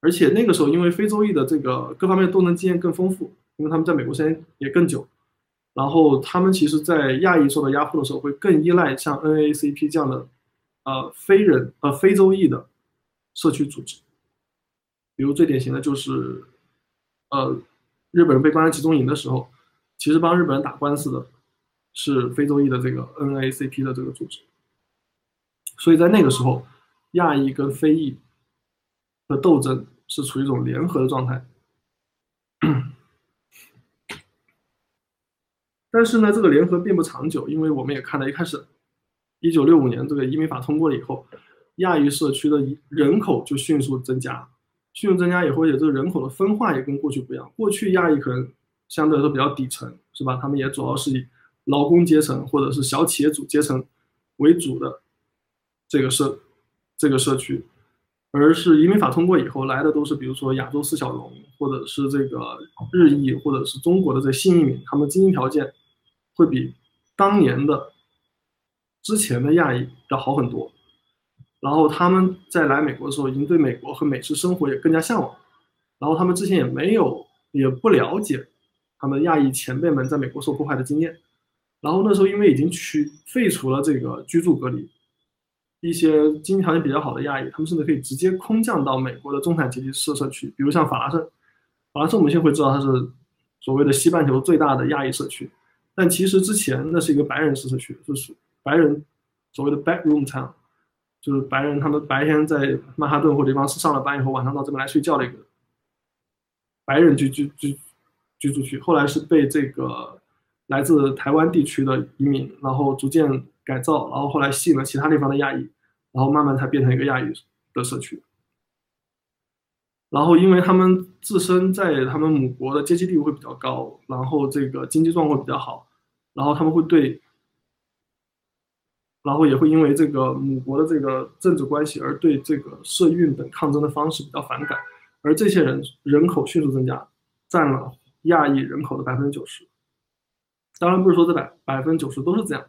而且那个时候，因为非洲裔的这个各方面都能经验更丰富，因为他们在美国时间也更久，然后他们其实在亚裔受到压迫的时候，会更依赖像 NACP 这样的呃非人呃非洲裔的社区组织。比如最典型的就是呃日本人被关在集中营的时候。其实帮日本人打官司的是非洲裔的这个 NACP 的这个组织，所以在那个时候，亚裔跟非裔的斗争是处于一种联合的状态。但是呢，这个联合并不长久，因为我们也看到，一开始，一九六五年这个移民法通过了以后，亚裔社区的人口就迅速增加，迅速增加以后，也这个人口的分化也跟过去不一样。过去亚裔可能。相对来说比较底层，是吧？他们也主要是以劳工阶层或者是小企业主阶层为主的这个社这个社区，而是移民法通过以后来的都是比如说亚洲四小龙，或者是这个日裔，或者是中国的这新移民，他们经济条件会比当年的之前的亚裔要好很多。然后他们在来美国的时候，已经对美国和美式生活也更加向往。然后他们之前也没有也不了解。他们亚裔前辈们在美国受迫害的经验，然后那时候因为已经去废除了这个居住隔离，一些经济条件比较好的亚裔，他们甚至可以直接空降到美国的中产阶级社社区，比如像法拉盛，法拉盛我们现在会知道它是所谓的西半球最大的亚裔社区，但其实之前那是一个白人式社区，就是白人所谓的 bedroom town，就是白人他们白天在曼哈顿或地方是上了班以后，晚上到这边来睡觉的一个白人居居居。居住区，后来是被这个来自台湾地区的移民，然后逐渐改造，然后后来吸引了其他地方的亚裔，然后慢慢才变成一个亚裔的社区。然后因为他们自身在他们母国的阶级地位会比较高，然后这个经济状况比较好，然后他们会对，然后也会因为这个母国的这个政治关系而对这个社运等抗争的方式比较反感，而这些人人口迅速增加，占了。亚裔人口的百分之九十，当然不是说这百百分之九十都是这样，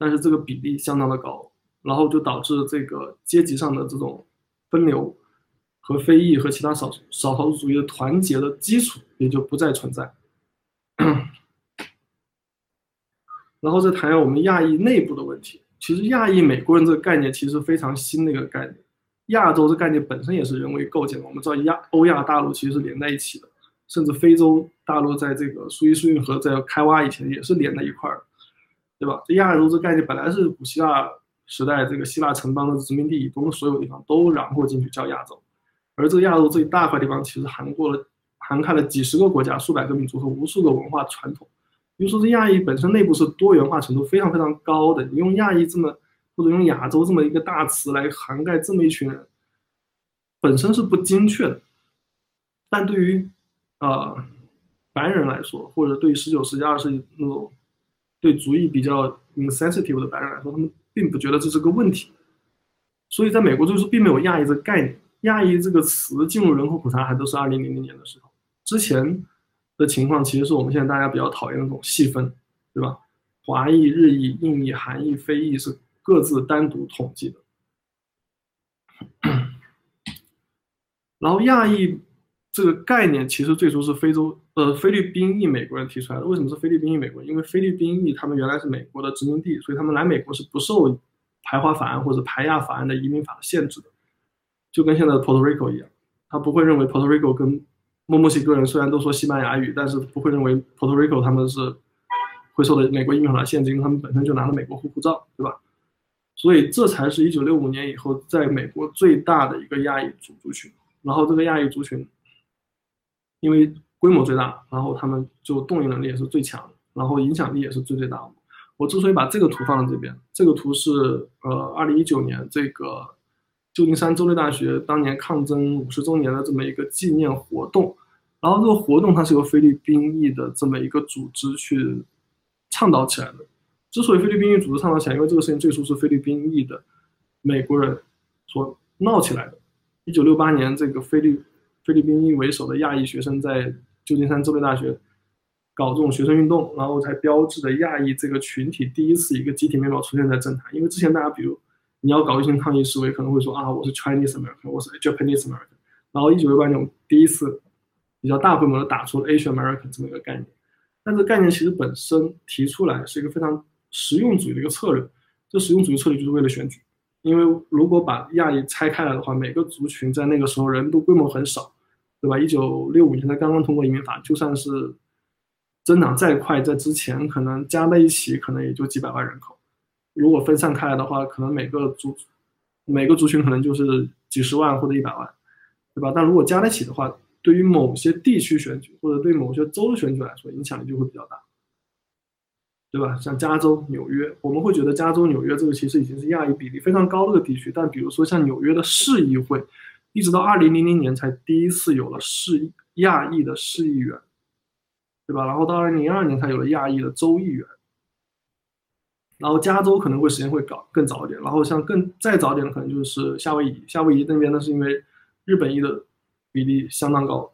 但是这个比例相当的高，然后就导致这个阶级上的这种分流和非裔和其他少少数主义的团结的基础也就不再存在。然后再谈一下我们亚裔内部的问题。其实亚裔美国人这个概念其实非常新的一个概念，亚洲这概念本身也是人为构建的。我们知道亚欧亚大陆其实是连在一起的。甚至非洲大陆在这个苏伊士运河在开挖以前也是连在一块儿，对吧？这亚洲这概念本来是古希腊时代这个希腊城邦的殖民地以东的所有地方都囊括进去叫亚洲，而这个亚洲这一大块地方其实涵过了涵盖了几十个国家、数百个民族和无数个文化传统。比如说这亚裔本身内部是多元化程度非常非常高的，你用亚裔这么或者用亚洲这么一个大词来涵盖这么一群人，本身是不精确的，但对于呃，白人来说，或者对十九世纪、二十世纪那种对族裔比较 insensitive 的白人来说，他们并不觉得这是个问题。所以，在美国就是并没有亚裔这个概念。亚裔这个词进入人口普查还都是二零零零年的时候。之前的情况其实是我们现在大家比较讨厌的那种细分，对吧？华裔、日裔、印裔、韩裔、非裔是各自单独统计的。*coughs* 然后亚裔。这个概念其实最初是非洲呃菲律宾裔美国人提出来的。为什么是菲律宾裔美国人？因为菲律宾裔他们原来是美国的殖民地，所以他们来美国是不受排华法案或者排亚法案的移民法的限制的，就跟现在的 Puerto Rico 一样。他不会认为 Puerto Rico 跟墨墨西哥人虽然都说西班牙语，但是不会认为 Puerto Rico 他们是会受到美国移民法的限制，因为他们本身就拿了美国护照，对吧？所以这才是一九六五年以后在美国最大的一个亚裔族族群。然后这个亚裔族群，因为规模最大，然后他们就动员能力也是最强，然后影响力也是最最大的。我之所以把这个图放在这边，这个图是呃二零一九年这个旧金山州立大学当年抗争五十周年的这么一个纪念活动。然后这个活动它是由菲律宾裔的这么一个组织去倡导起来的。之所以菲律宾裔组织倡导起来，因为这个事情最初是菲律宾裔的美国人所闹起来的。一九六八年，这个菲律菲律宾裔为首的亚裔学生在旧金山州立大学搞这种学生运动，然后才标志着亚裔这个群体第一次一个集体面貌出现在政坛。因为之前大家比如你要搞一些抗议示威，可能会说啊，我是 Chinese American，我是 Japanese American。然后一九六八年我第一次。比较大规模的打出了 Asian American 这么一个概念，但这概念其实本身提出来是一个非常实用主义的一个策略。这实用主义策略就是为了选举，因为如果把亚裔拆开来的话，每个族群在那个时候人都规模很少，对吧？一九六五年才刚刚通过移民法，就算是增长再快，在之前可能加在一起可能也就几百万人口，如果分散开来的话，可能每个族每个族群可能就是几十万或者一百万，对吧？但如果加在一起的话，对于某些地区选举或者对某些州的选举来说，影响力就会比较大，对吧？像加州、纽约，我们会觉得加州、纽约这个其实已经是亚裔比例非常高的个地区。但比如说像纽约的市议会，一直到二零零零年才第一次有了市亚裔的市议员，对吧？然后到二零零二年才有了亚裔的州议员。然后加州可能会时间会搞更早一点。然后像更再早一点的可能就是夏威夷，夏威夷那边呢是因为日本裔的。比例相当高，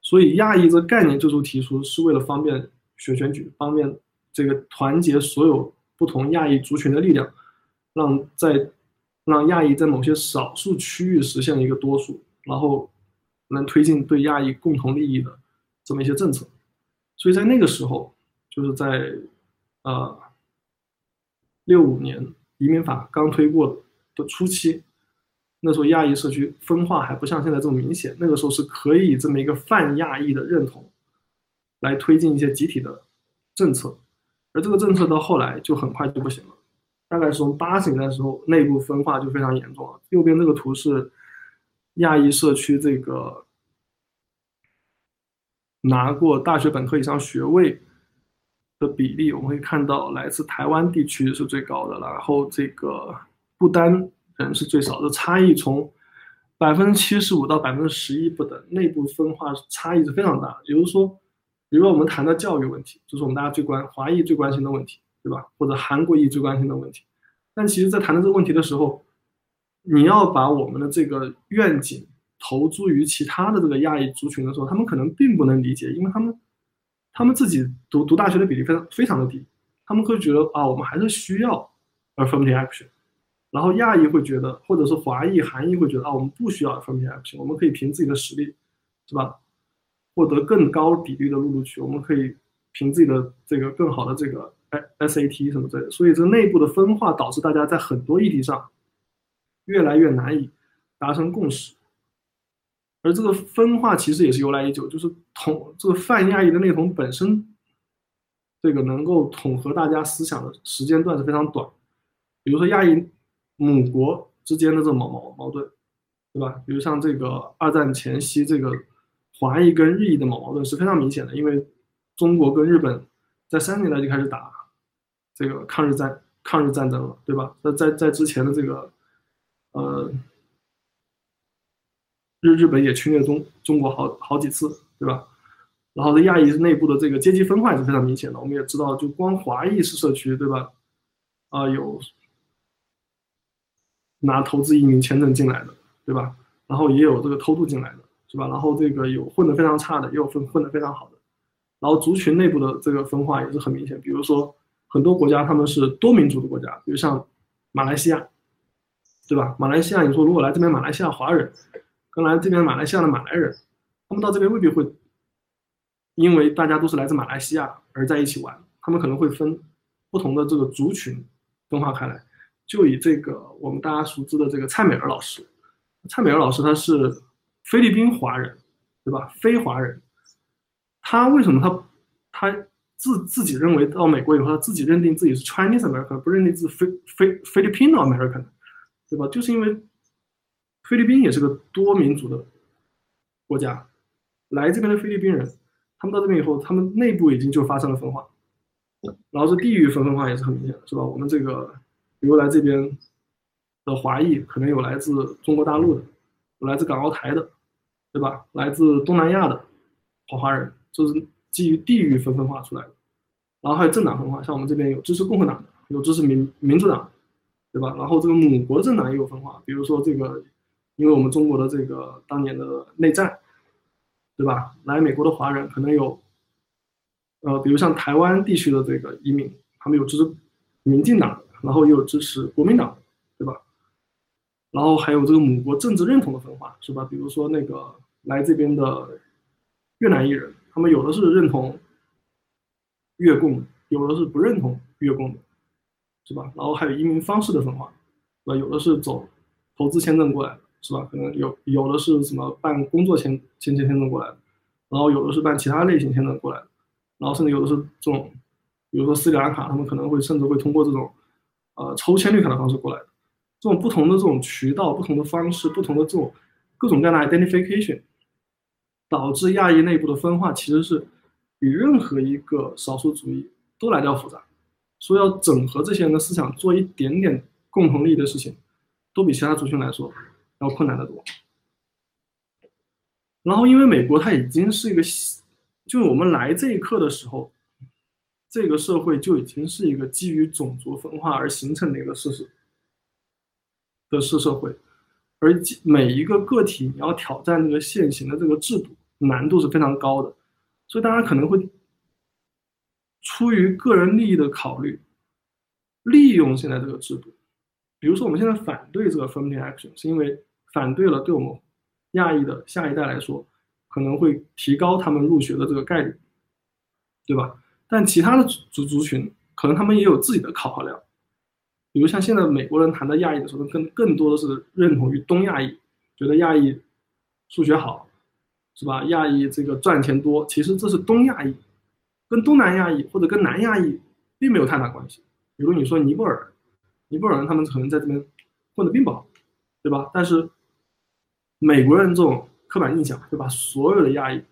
所以亚裔这概念最初提出是为了方便选选举，方便这个团结所有不同亚裔族群的力量，让在让亚裔在某些少数区域实现一个多数，然后能推进对亚裔共同利益的这么一些政策。所以在那个时候，就是在呃六五年移民法刚推过的初期。那时候亚裔社区分化还不像现在这么明显，那个时候是可以这么一个泛亚裔的认同，来推进一些集体的政策，而这个政策到后来就很快就不行了，大概是从八十年代的时候内部分化就非常严重了。右边这个图是亚裔社区这个拿过大学本科以上学位的比例，我们会看到来自台湾地区是最高的，然后这个不丹。人是最少的，差异从百分之七十五到百分之十一不等，内部分化差异是非常大。比如说，比如说我们谈的教育问题，就是我们大家最关华裔最关心的问题，对吧？或者韩国裔最关心的问题。但其实，在谈到这个问题的时候，你要把我们的这个愿景投注于其他的这个亚裔族群的时候，他们可能并不能理解，因为他们他们自己读读大学的比例非常非常的低，他们会觉得啊，我们还是需要 affirmative action。然后亚裔会觉得，或者是华裔、韩裔会觉得啊，我们不需要 affirmative action，我们可以凭自己的实力，是吧？获得更高比例的录录取，我们可以凭自己的这个更好的这个哎 SAT 什么之类的。所以这个内部的分化导致大家在很多议题上越来越难以达成共识。而这个分化其实也是由来已久，就是统这个泛亚裔的内统本身，这个能够统合大家思想的时间段是非常短。比如说亚裔。母国之间的这种矛矛矛盾，对吧？比如像这个二战前夕，这个华裔跟日裔的矛矛盾是非常明显的，因为中国跟日本在三十年代就开始打这个抗日战抗日战争了，对吧？那在在之前的这个呃日日本也侵略中中国好好几次，对吧？然后在亚裔内部的这个阶级分化也是非常明显的，我们也知道，就光华裔是社区，对吧？啊有。拿投资移民签证进来的，对吧？然后也有这个偷渡进来的，是吧？然后这个有混得非常差的，也有混混得非常好的。然后族群内部的这个分化也是很明显。比如说很多国家他们是多民族的国家，比如像马来西亚，对吧？马来西亚，你说如果来这边马来西亚华人跟来这边马来西亚的马来人，他们到这边未必会因为大家都是来自马来西亚而在一起玩，他们可能会分不同的这个族群分化开来。就以这个我们大家熟知的这个蔡美儿老师，蔡美儿老师她是菲律宾华人，对吧？非华人，他为什么他他自自己认为到美国以后，他自己认定自己是 Chinese American，不认定自己菲菲菲律宾 American，对吧？就是因为菲律宾也是个多民族的国家，来这边的菲律宾人，他们到这边以后，他们内部已经就发生了分化，然后这地域分分化也是很明显，是吧？我们这个比如来这边的华裔，可能有来自中国大陆的，有来自港澳台的。对吧？来自东南亚的华华人，就是基于地域分分化出来的。然后还有政党分化，像我们这边有支持共和党的，有支持民民主党，对吧？然后这个母国政党也有分化，比如说这个，因为我们中国的这个当年的内战，对吧？来美国的华人可能有，呃，比如像台湾地区的这个移民，他们有支持民进党，然后也有支持国民党，对吧？然后还有这个母国政治认同的分化，是吧？比如说那个来这边的越南裔人，他们有的是认同越共，有的是不认同越共的，是吧？然后还有移民方式的分化，是吧？有的是走投资签证过来的，是吧？可能有有的是什么办工作签签签签证过来的，然后有的是办其他类型签证过来的，然后甚至有的是这种，比如说斯里兰卡，他们可能会甚至会通过这种呃抽签绿卡的方式过来的。这种不同的这种渠道、不同的方式、不同的这种各种各样的 identification，导致亚裔内部的分化，其实是比任何一个少数主义都来的要复杂。说要整合这些人的思想，做一点点共同利益的事情，都比其他族群来说要困难得多。然后，因为美国它已经是一个，就是我们来这一刻的时候，这个社会就已经是一个基于种族分化而形成的一个事实。的是社会，而每一个个体你要挑战这个现行的这个制度，难度是非常高的，所以大家可能会出于个人利益的考虑，利用现在这个制度。比如说，我们现在反对这个 affirmative action，是因为反对了对我们亚裔的下一代来说，可能会提高他们入学的这个概率，对吧？但其他的族族群，可能他们也有自己的考量。比如像现在美国人谈到亚裔的时候，更更多的是认同于东亚裔，觉得亚裔数学好，是吧？亚裔这个赚钱多，其实这是东亚裔，跟东南亚裔或者跟南亚裔并没有太大关系。比如你说尼泊尔，尼泊尔人他们可能在这边混的并不好，对吧？但是美国人这种刻板印象就把所有的亚裔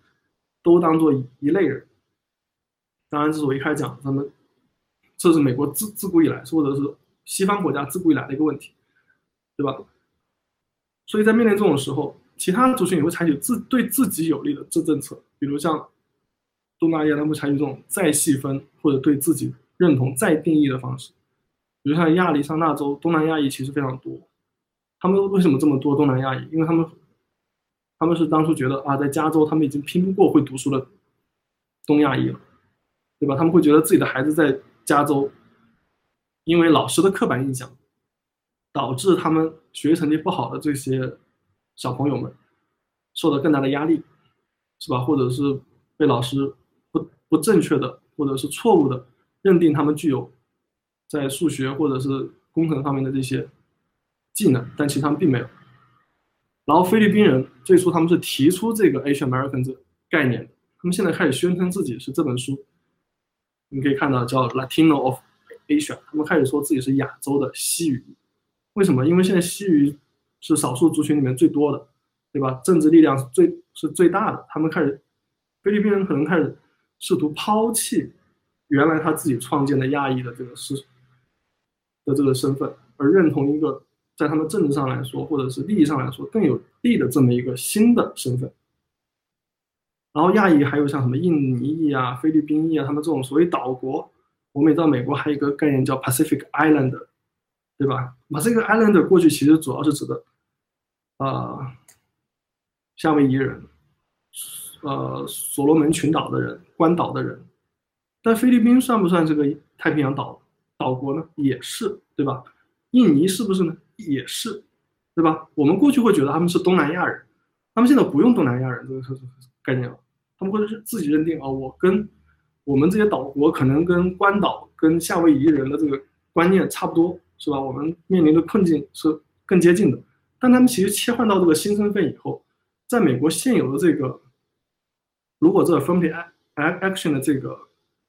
都当做一一类人。当然，这是我一开始讲，他们这是美国自自古以来，或者是。西方国家自古以来的一个问题，对吧？所以在面临这种时候，其他族群也会采取自对自己有利的这政策，比如像东南亚，他们采取这种再细分或者对自己认同再定义的方式。比如像亚利桑那州东南亚裔其实非常多，他们为什么这么多东南亚裔？因为他们他们是当初觉得啊，在加州他们已经拼不过会读书的东亚裔了，对吧？他们会觉得自己的孩子在加州。因为老师的刻板印象，导致他们学习成绩不好的这些小朋友们受到更大的压力，是吧？或者是被老师不不正确的或者是错误的认定他们具有在数学或者是工程方面的这些技能，但其实他们并没有。然后菲律宾人最初他们是提出这个 Asian American 这概念的，他们现在开始宣称自己是这本书，你可以看到叫 Latino of。Asia，他们开始说自己是亚洲的西语，为什么？因为现在西语是少数族群里面最多的，对吧？政治力量是最是最大的。他们开始，菲律宾人可能开始试图抛弃原来他自己创建的亚裔的这个是的这个身份，而认同一个在他们政治上来说，或者是利益上来说更有利的这么一个新的身份。然后亚裔还有像什么印尼裔啊、菲律宾裔啊，他们这种所谓岛国。我们也知道美国还有一个概念叫 Pacific Island 对吧？Pacific Islander 过去其实主要是指的，呃，夏威夷人，呃，所罗门群岛的人，关岛的人。但菲律宾算不算这个太平洋岛岛国呢？也是，对吧？印尼是不是呢？也是，对吧？我们过去会觉得他们是东南亚人，他们现在不用东南亚人这个概念了，他们会是自己认定啊，我跟。我们这些岛国可能跟关岛、跟夏威夷人的这个观念差不多，是吧？我们面临的困境是更接近的。但他们其实切换到这个新身份以后，在美国现有的这个，如果这分配 action 的这个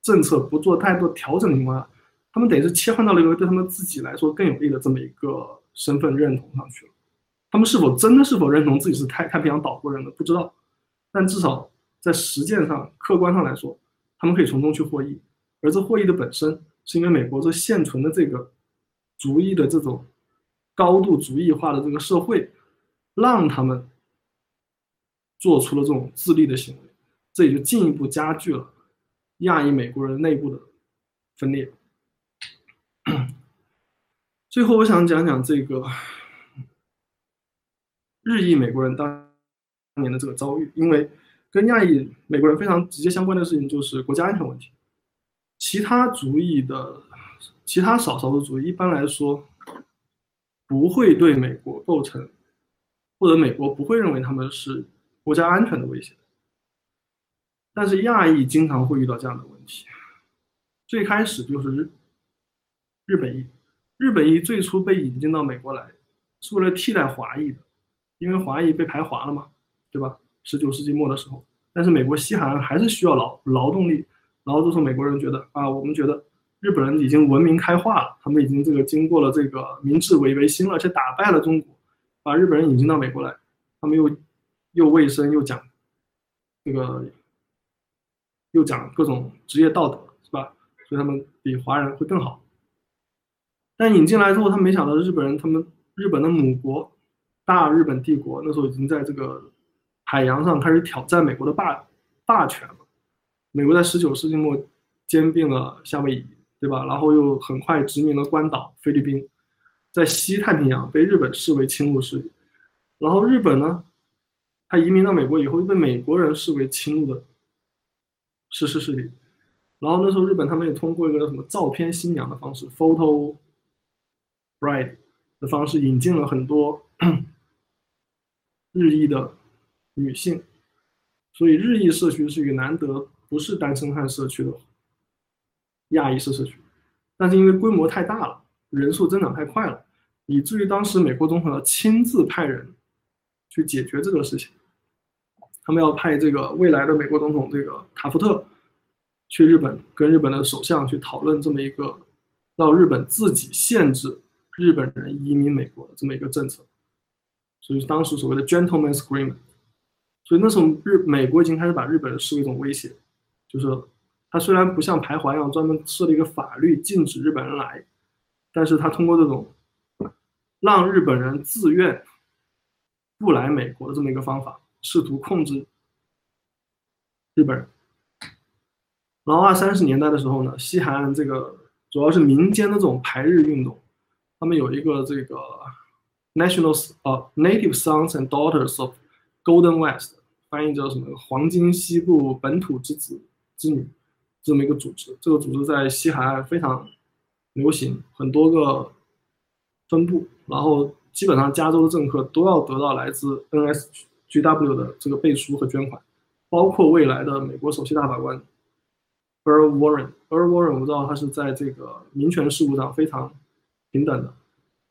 政策不做太多调整的情况下，他们等于是切换到了一个对他们自己来说更有利的这么一个身份认同上去了。他们是否真的是否认同自己是太太平洋岛国人呢？不知道，但至少在实践上、客观上来说，他们可以从中去获益。而这获益的本身，是因为美国这现存的这个族裔的这种高度族裔化的这个社会，让他们做出了这种自立的行为，这也就进一步加剧了亚裔美国人内部的分裂。*clears throat* 最后，我想讲讲这个日裔美国人当年的这个遭遇，因为跟亚裔美国人非常直接相关的事情就是国家安全问题。其他族裔的其他少数族裔一般来说不会对美国构成，或者美国不会认为他们是国家安全的威胁。但是亚裔经常会遇到这样的问题。最开始就是日日本裔。日本裔最初被引进到美国来，是为了替代华裔的，因为华裔被排华了嘛，对吧？十九世纪末的时候，但是美国西海岸还是需要劳劳动力，然后这时候美国人觉得啊，我们觉得日本人已经文明开化了，他们已经这个经过了这个明治维维新了，且打败了中国，把日本人引进到美国来，他们又又卫生又讲这个又讲各种职业道德，是吧？所以他们比华人会更好。但引进来之后，他没想到日本人，他们日本的母国大日本帝国那时候已经在这个海洋上开始挑战美国的霸霸权了。美国在十九世纪末兼并了夏威夷，对吧？然后又很快殖民了关岛、菲律宾，在西太平洋被日本视为侵入势力。然后日本呢，他移民到美国以后，又被美国人视为侵入的实施势力。然后那时候日本他们也通过一个什么照片新娘的方式，photo。bride 的方式引进了很多 *clears throat* 日裔的女性，所以日裔社区是一个难得不是单身汉社区的亚裔社区，但是因为规模太大了，人数增长太快了，以至于当时美国总统要亲自派人去解决这个事情，他们要派这个未来的美国总统这个卡福特去日本跟日本的首相去讨论这么一个让日本自己限制。日本人移民美国的这么一个政策，所以当时所谓的 gentleman's agreement，所以那时候日美国已经开始把日本人视为一种威胁，就是他虽然不像排华一样专门设立一个法律禁止日本人来，但是他通过这种让日本人自愿不来美国的这么一个方法，试图控制日本人。然后二三十年代的时候呢，西海岸这个主要是民间的这种排日运动。他们有一个这个 National's 呃 Native Sons and Daughters of Golden West，翻译叫什么“黄金西部本土之子之女”这么一个组织。这个组织在西海岸非常流行，很多个分部，然后基本上加州的政客都要得到来自 NSGW 的这个背书和捐款，包括未来的美国首席大法官 Earl Warren。Earl Warren 我们知道他是在这个民权事务上非常。平等的，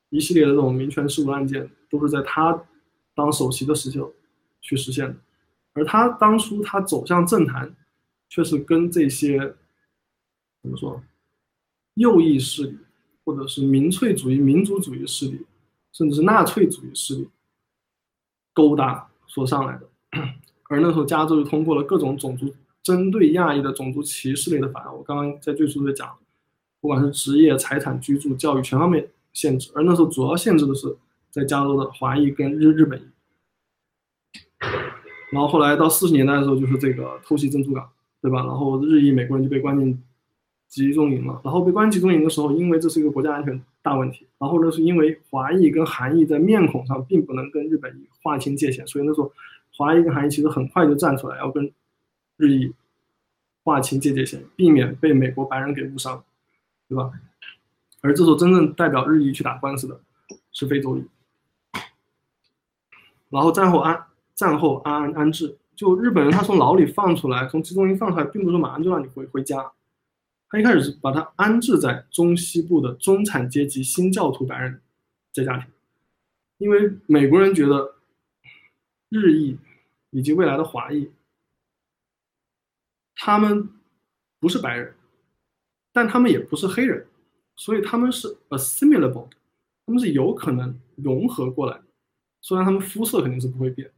一系列的这种民权事务案件都是在他当首席的时候去实现的，而他当初他走向政坛，却是跟这些怎么说右翼势力，或者是民粹主义、民族主义势力，甚至是纳粹主义势力勾搭所上来的。而那时候加州又通过了各种种族针对亚裔的种族歧视类的法案，我刚刚在最初就讲。不管是职业、财产、居住、教育全方面限制，而那时候主要限制的是在加州的华裔跟日日本裔。然后后来到四十年代的时候，就是这个偷袭珍珠港，对吧？然后日裔美国人就被关进集中营了。然后被关集中营的时候，因为这是一个国家安全大问题，然后呢是因为华裔跟韩裔在面孔上并不能跟日本裔划清界限，所以那时候华裔跟韩裔其实很快就站出来要跟日裔划清界界限，避免被美国白人给误伤。对吧？而这时候真正代表日裔去打官司的是非洲裔。然后战后安战后安安安置，就日本人他从牢里放出来，从集中营放出来，并不是马上就让你回回家，他一开始是把他安置在中西部的中产阶级新教徒白人这家庭，因为美国人觉得日裔以及未来的华裔，他们不是白人，但他们也不是黑人，所以他们是 assimilable 的，他们是有可能融合过来的。虽然他们肤色肯定是不会变，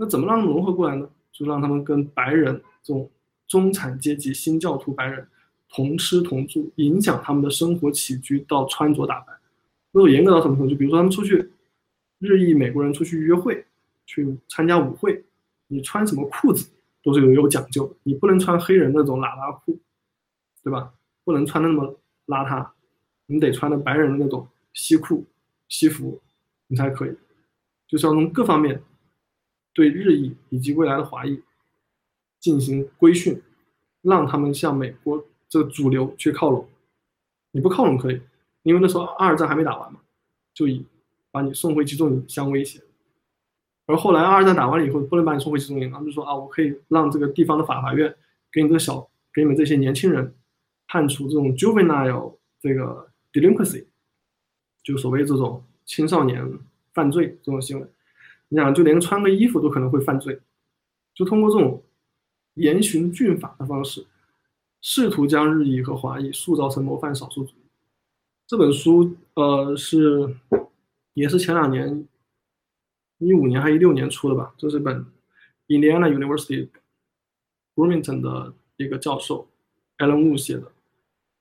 那怎么让他们融合过来呢？就让他们跟白人这种中产阶级新教徒白人同吃同住，影响他们的生活起居到穿着打扮。如果严格到什么程度？就比如说他们出去，日裔美国人出去约会，去参加舞会。你穿什么裤子都是有有讲究的，你不能穿黑人那种喇叭裤，对吧？不能穿那么邋遢，你得穿的白人的那种西裤、西服，你才可以。就是要从各方面对日裔以及未来的华裔进行规训，让他们向美国这个主流去靠拢。你不靠拢可以，因为那时候二战还没打完嘛，就以把你送回集中营相威胁。而后来二战打完了以后，不能把你送回集中营，他们就说啊，我可以让这个地方的法法院给你个小，给你们这些年轻人判处这种 juvenile 这个 delinquency，就所谓这种青少年犯罪这种行为。你想，就连穿个衣服都可能会犯罪，就通过这种严刑峻法的方式，试图将日裔和华裔塑造成模范少数族裔。这本书，呃，是也是前两年。一五年还一六年出的吧？这是本 Indiana University Bloomington 的一个教授 Alan Wu 写的，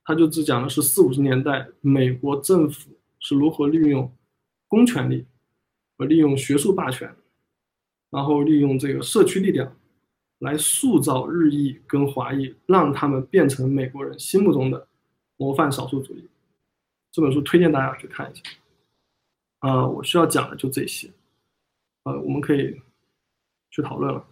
他就只讲的是四五十年代美国政府是如何利用公权力和利用学术霸权，然后利用这个社区力量来塑造日裔跟华裔，让他们变成美国人心目中的模范少数主义。这本书推荐大家去看一下。啊，我需要讲的就这些。呃，我们可以去讨论了。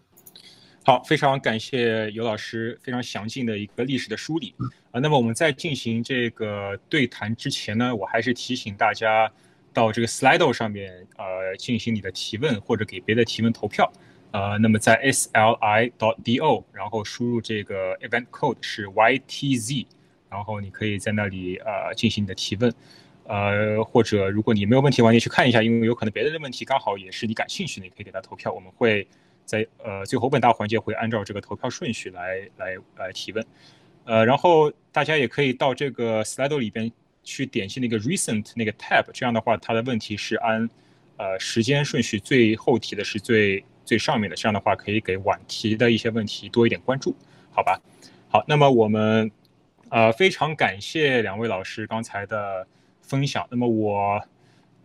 好，非常感谢尤老师非常详尽的一个历史的梳理啊。那么我们在进行这个对谈之前呢，我还是提醒大家到这个 Slido 上面呃进行你的提问或者给别的提问投票。呃，那么在 sli.do，然后输入这个 event code 是 ytz，然后你可以在那里呃进行你的提问。呃，或者如果你没有问题，的话，你去看一下，因为有可能别人的问题刚好也是你感兴趣的，你可以给他投票。我们会在呃最后问答环节会按照这个投票顺序来来来提问。呃，然后大家也可以到这个 Slido 里边去点击那个 Recent 那个 tab，这样的话，它的问题是按呃时间顺序，最后提的是最最上面的，这样的话可以给晚提的一些问题多一点关注，好吧？好，那么我们呃非常感谢两位老师刚才的。分享，那么我，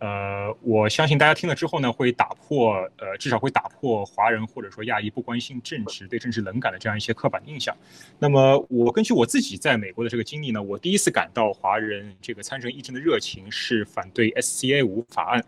呃，我相信大家听了之后呢，会打破，呃，至少会打破华人或者说亚裔不关心政治、对政治冷感的这样一些刻板印象。那么我根据我自己在美国的这个经历呢，我第一次感到华人这个参政议政的热情是反对 SCA 五法案。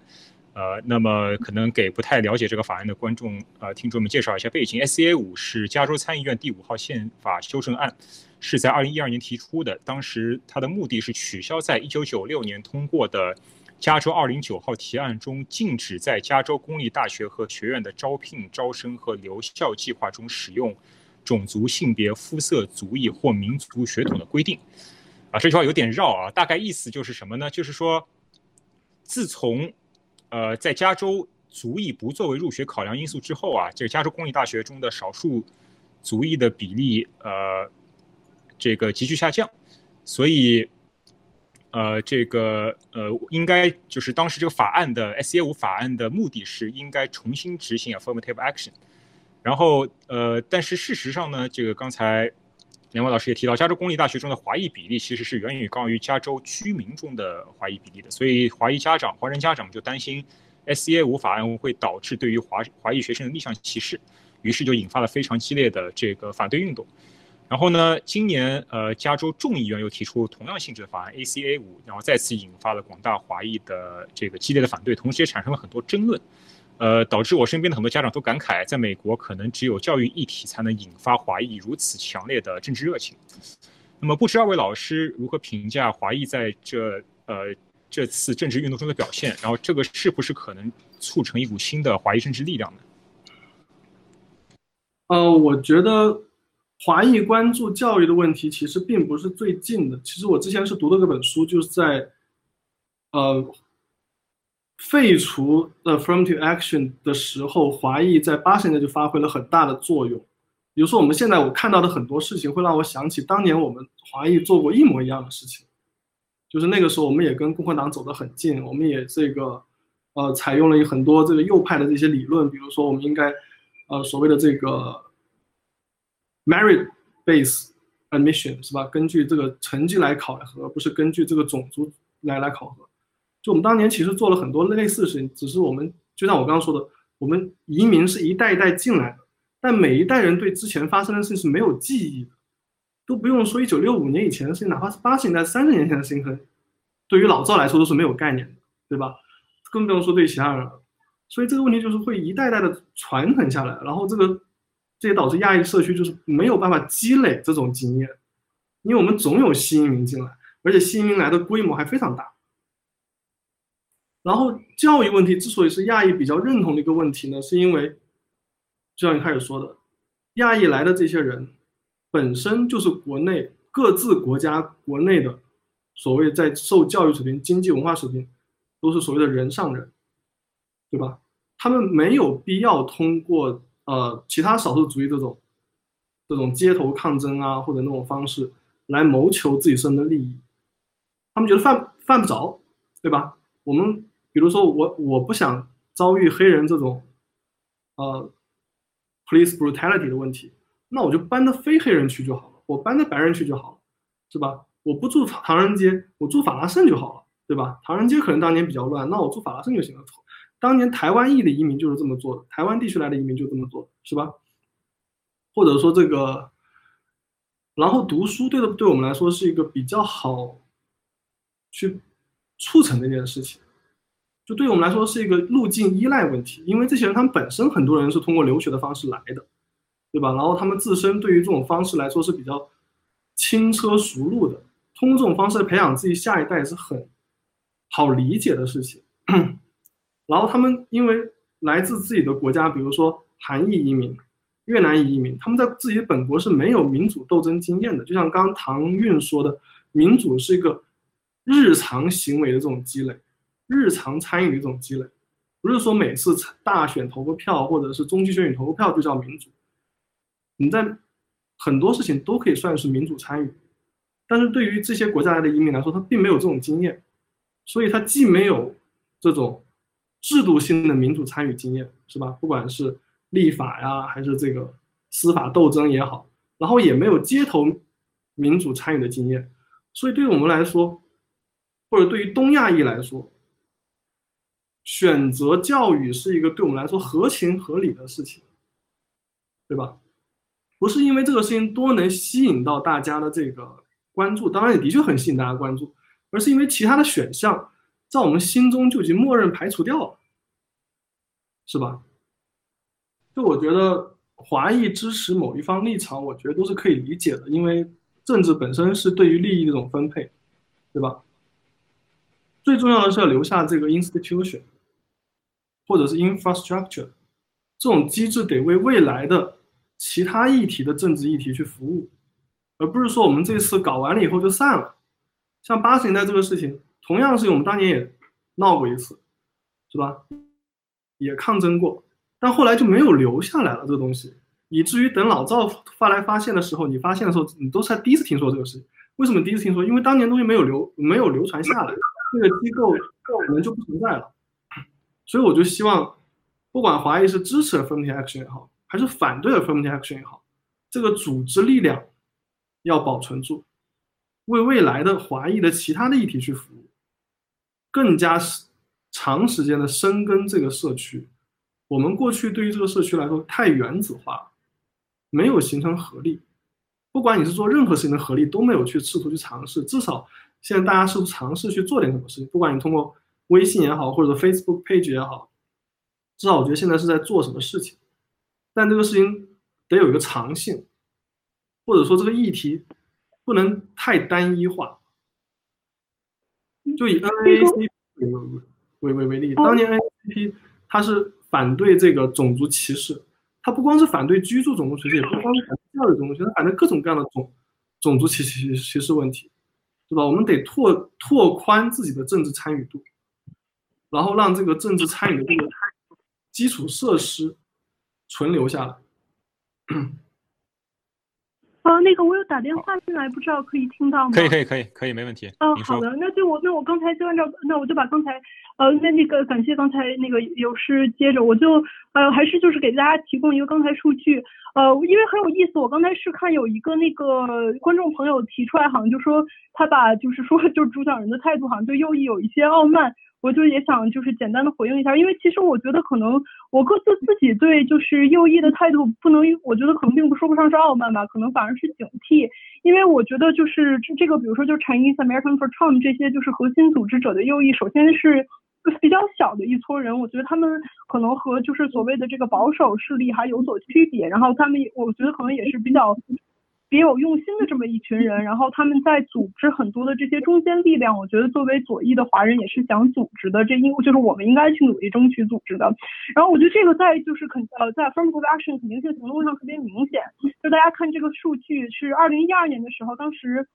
呃，那么可能给不太了解这个法案的观众，呃，听众们介绍一下背景。SCA 五是加州参议院第五号宪法修正案。是在二零一二年提出的，当时它的目的是取消在一九九六年通过的加州二零九号提案中禁止在加州公立大学和学院的招聘、招生和留校计划中使用种族、性别、肤色、族裔或民族血统的规定。啊，这句话有点绕啊，大概意思就是什么呢？就是说，自从呃在加州族裔不作为入学考量因素之后啊，这个加州公立大学中的少数族裔的比例呃。这个急剧下降，所以，呃，这个呃，应该就是当时这个法案的 S A 五法案的目的是应该重新执行 affirmative action，然后呃，但是事实上呢，这个刚才两位老师也提到，加州公立大学中的华裔比例其实是远远高于加州居民中的华裔比例的，所以华裔家长、华人家长就担心 S A 五法案会导致对于华华裔学生的逆向歧视，于是就引发了非常激烈的这个反对运动。然后呢，今年呃，加州众议院又提出同样性质的法案 ACA 五，然后再次引发了广大华裔的这个激烈的反对，同时也产生了很多争论，呃，导致我身边的很多家长都感慨，在美国可能只有教育议题才能引发华裔如此强烈的政治热情。那么，不知二位老师如何评价华裔在这呃这次政治运动中的表现？然后，这个是不是可能促成一股新的华裔政治力量呢？呃，我觉得。华裔关注教育的问题其实并不是最近的。其实我之前是读了这本书，就是在，呃，废除 affirmative action 的时候，华裔在八十年代就发挥了很大的作用。比如说，我们现在我看到的很多事情，会让我想起当年我们华裔做过一模一样的事情。就是那个时候，我们也跟共和党走得很近，我们也这个，呃，采用了很多这个右派的这些理论，比如说我们应该，呃，所谓的这个 merit base admission 是吧？根据这个成绩来考核，不是根据这个种族来来考核。就我们当年其实做了很多类似的事情，只是我们就像我刚刚说的，我们移民是一代一代进来的，但每一代人对之前发生的事情是没有记忆的。都不用说一九六五年以前的事情，哪怕是八十年代、三十年前的事情，对于老赵来说都是没有概念的，对吧？更不用说对其他人了。所以这个问题就是会一代代的传承下来，然后这个这也导致亚裔社区就是没有办法积累这种经验，因为我们总有新移民进来，而且新移民来的规模还非常大。然后教育问题之所以是亚裔比较认同的一个问题呢，是因为就像你开始说的，亚裔来的这些人。本身就是国内各自国家国内的所谓在受教育水平、经济文化水平，都是所谓的人上人，对吧？他们没有必要通过呃其他少数族裔这种这种街头抗争啊或者那种方式来谋求自己身的利益，他们觉得犯犯不着，对吧？我们比如说我我不想遭遇黑人这种呃 police brutality 的问题。那我就搬到非黑人区就好了，我搬到白人区就好了，是吧？我不住唐人街，我住法拉盛就好了，对吧？唐人街可能当年比较乱，那我住法拉盛就行了。当年台湾裔的移民就是这么做的，台湾地区来的移民就这么做，是吧？或者说这个，然后读书对的对我们来说是一个比较好去促成的一件事情，就对我们来说是一个路径依赖问题，因为这些人他们本身很多人是通过留学的方式来的。对吧？然后他们自身对于这种方式来说是比较轻车熟路的，通过这种方式培养自己下一代是很好理解的事情。然后他们因为来自自己的国家，比如说韩裔移民、越南移民，他们在自己本国是没有民主斗争经验的。就像刚唐韵说的，民主是一个日常行为的这种积累，日常参与的这种积累，不是说每次大选投个票或者是中期选举投个票就叫民主。你在很多事情都可以算是民主参与，但是对于这些国家来的移民来说，他并没有这种经验，所以他既没有这种制度性的民主参与经验，是吧？不管是立法呀，还是这个司法斗争也好，然后也没有街头民主参与的经验，所以对于我们来说，或者对于东亚裔来说，选择教育是一个对我们来说合情合理的事情，对吧？不是因为这个事情多能吸引到大家的这个关注，当然也的确很吸引大家关注，而是因为其他的选项在我们心中就已经默认排除掉了，是吧？就我觉得华裔支持某一方立场，我觉得都是可以理解的，因为政治本身是对于利益的一种分配，对吧？最重要的是要留下这个 institution 或者是 infrastructure 这种机制，得为未来的。其他议题的政治议题去服务，而不是说我们这次搞完了以后就散了。像八十年代这个事情，同样是我们当年也闹过一次，是吧？也抗争过，但后来就没有留下来了这个东西，以至于等老赵发来发现的时候，你发现的时候，你都是第一次听说这个事情。为什么第一次听说？因为当年东西没有流，没有流传下来，这个机构可能就不存在了。所以我就希望，不管华裔是支持 affirmative action 也好。还是反对 affirmative action 也好，这个组织力量要保存住，为未来的华裔的其他的议题去服务，更加长时间的深耕这个社区。我们过去对于这个社区来说太原子化，没有形成合力。不管你是做任何事情的合力，都没有去试图去尝试。至少现在大家试图尝试去做点什么事情，不管你通过微信也好，或者 Facebook page 也好，至少我觉得现在是在做什么事情。但这个事情得有一个长性，或者说这个议题不能太单一化。就以 NAACP 为为为例，当年 NAACP 它是反对这个种族歧视，它不光是反对居住种族歧视，也不光是反对教育种族歧视，反对各种各样的种种族歧歧歧视问题，对吧？我们得拓拓宽自己的政治参与度。然后让这个政治参与的这个基础设施存留下来。呃，那个我有打电话进来，不知道可以听到吗？可以，可以，可以，可以，没问题。嗯，好的，那就我那我刚才就按照那我就把刚才呃那那个感谢刚才那个有师接着我就呃还是就是给大家提供一个刚才数据呃因为很有意思，我刚才是看有一个那个观众朋友提出来，好像就说他把就是说 *laughs* 就是主讲人的态度好像对右翼有一些傲慢。我就也想就是简单的回应一下，因为其实我觉得可能我各自自己对就是右翼的态度不能，我觉得可能并不说不上是傲慢吧，可能反而是警惕，因为我觉得就是这个，比如说就是 Chinese American for Trump 这些就是核心组织者的右翼，首先是比较小的一撮人，我觉得他们可能和就是所谓的这个保守势力还有所区别，然后他们我觉得可能也是比较。别有用心的这么一群人，然后他们在组织很多的这些中间力量。我觉得作为左翼的华人也是想组织的，这应就是我们应该去努力争取组织的。然后我觉得这个在就是肯呃在 affirmative action 肯定性行动上特别明显。就大家看这个数据是二零一二年的时候，当时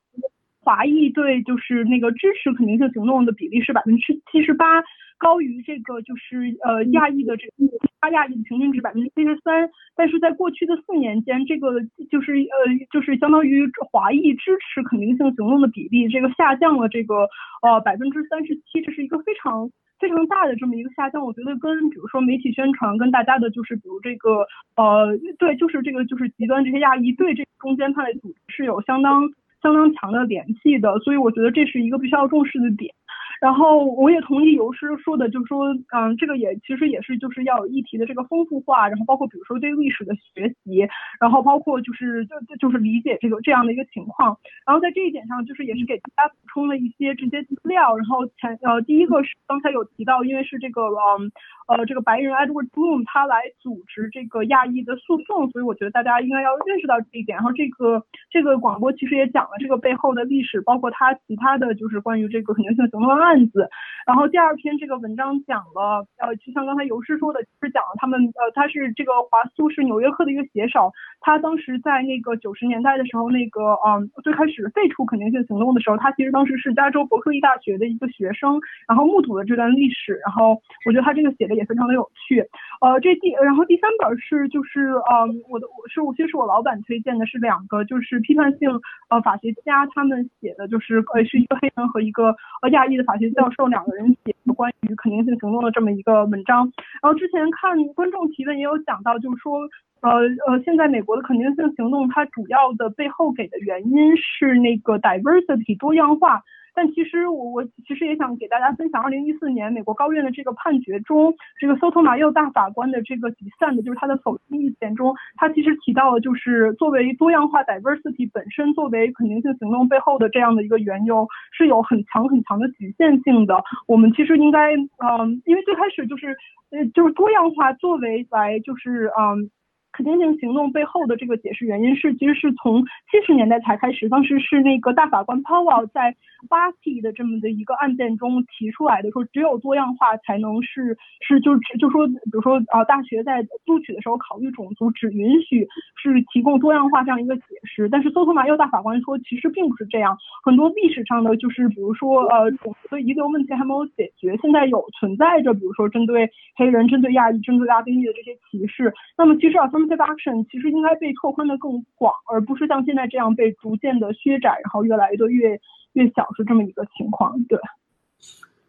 华裔对就是那个支持肯定性行动的比例是百分之七十八。高于这个就是呃亚裔的这个他亚裔的平均值百分之七十三，但是在过去的四年间，这个就是呃就是相当于华裔支持肯定性行动的比例，这个下降了这个呃百分之三十七，这是一个非常非常大的这么一个下降。我觉得跟比如说媒体宣传跟大家的就是比如这个呃对就是这个就是极端这些亚裔对这中间派组织是有相当相当强的联系的，所以我觉得这是一个必须要重视的点。然后我也同意游师说的，就是说，嗯，这个也其实也是就是要有议题的这个丰富化，然后包括比如说对历史的学习，然后包括就是就就是理解这个这样的一个情况。然后在这一点上，就是也是给大家补充了一些直接资料。然后前呃第一个是刚才有提到，因为是这个嗯呃这个白人 Edward Bloom 他来组织这个亚裔的诉讼，所以我觉得大家应该要认识到这一点。然后这个这个广播其实也讲了这个背后的历史，包括他其他的就是关于这个可能性行动方案。案子，然后第二篇这个文章讲了，呃，就像刚才尤师说的，就是讲了他们，呃，他是这个华苏是纽约客的一个写手，他当时在那个九十年代的时候，那个，嗯，最开始废除肯定性行动的时候，他其实当时是加州伯克利大学的一个学生，然后目睹了这段历史，然后我觉得他这个写的也非常的有趣，呃，这第，然后第三本是就是，呃，我的我是我其实是我老板推荐的是两个，就是批判性呃法学家他们写的，就是呃是一个黑人和一个呃亚裔的法。学教授两个人写的关于肯定性行动的这么一个文章，然后之前看观众提问也有讲到，就是说，呃呃，现在美国的肯定性行动它主要的背后给的原因是那个 diversity 多样化。但其实我我其实也想给大家分享，二零一四年美国高院的这个判决中，这个 Sotomayor 大法官的这个 dissent，就是他的否定意见中，他其实提到了就是作为多样化 diversity 本身作为肯定性行动背后的这样的一个缘由是有很强很强的局限性的。我们其实应该嗯，因为最开始就是呃就是多样化作为来就是嗯。肯定性行动背后的这个解释原因是，其实是从七十年代才开始，当时是那个大法官 Powell 在巴蒂的这么的一个案件中提出来的，说只有多样化才能是是就就说，比如说啊，大学在录取的时候考虑种族只允许是提供多样化这样一个解释。但是，索托马右大法官说，其实并不是这样，很多历史上的就是比如说呃种族的遗留问题还没有解决，现在有存在着，比如说针对黑人、针对亚裔、针对拉丁裔的这些歧视。那么，其实啊。Action 其实应该被拓宽的更广，而不是像现在这样被逐渐的削窄，然后越来越的越越小，是这么一个情况。对。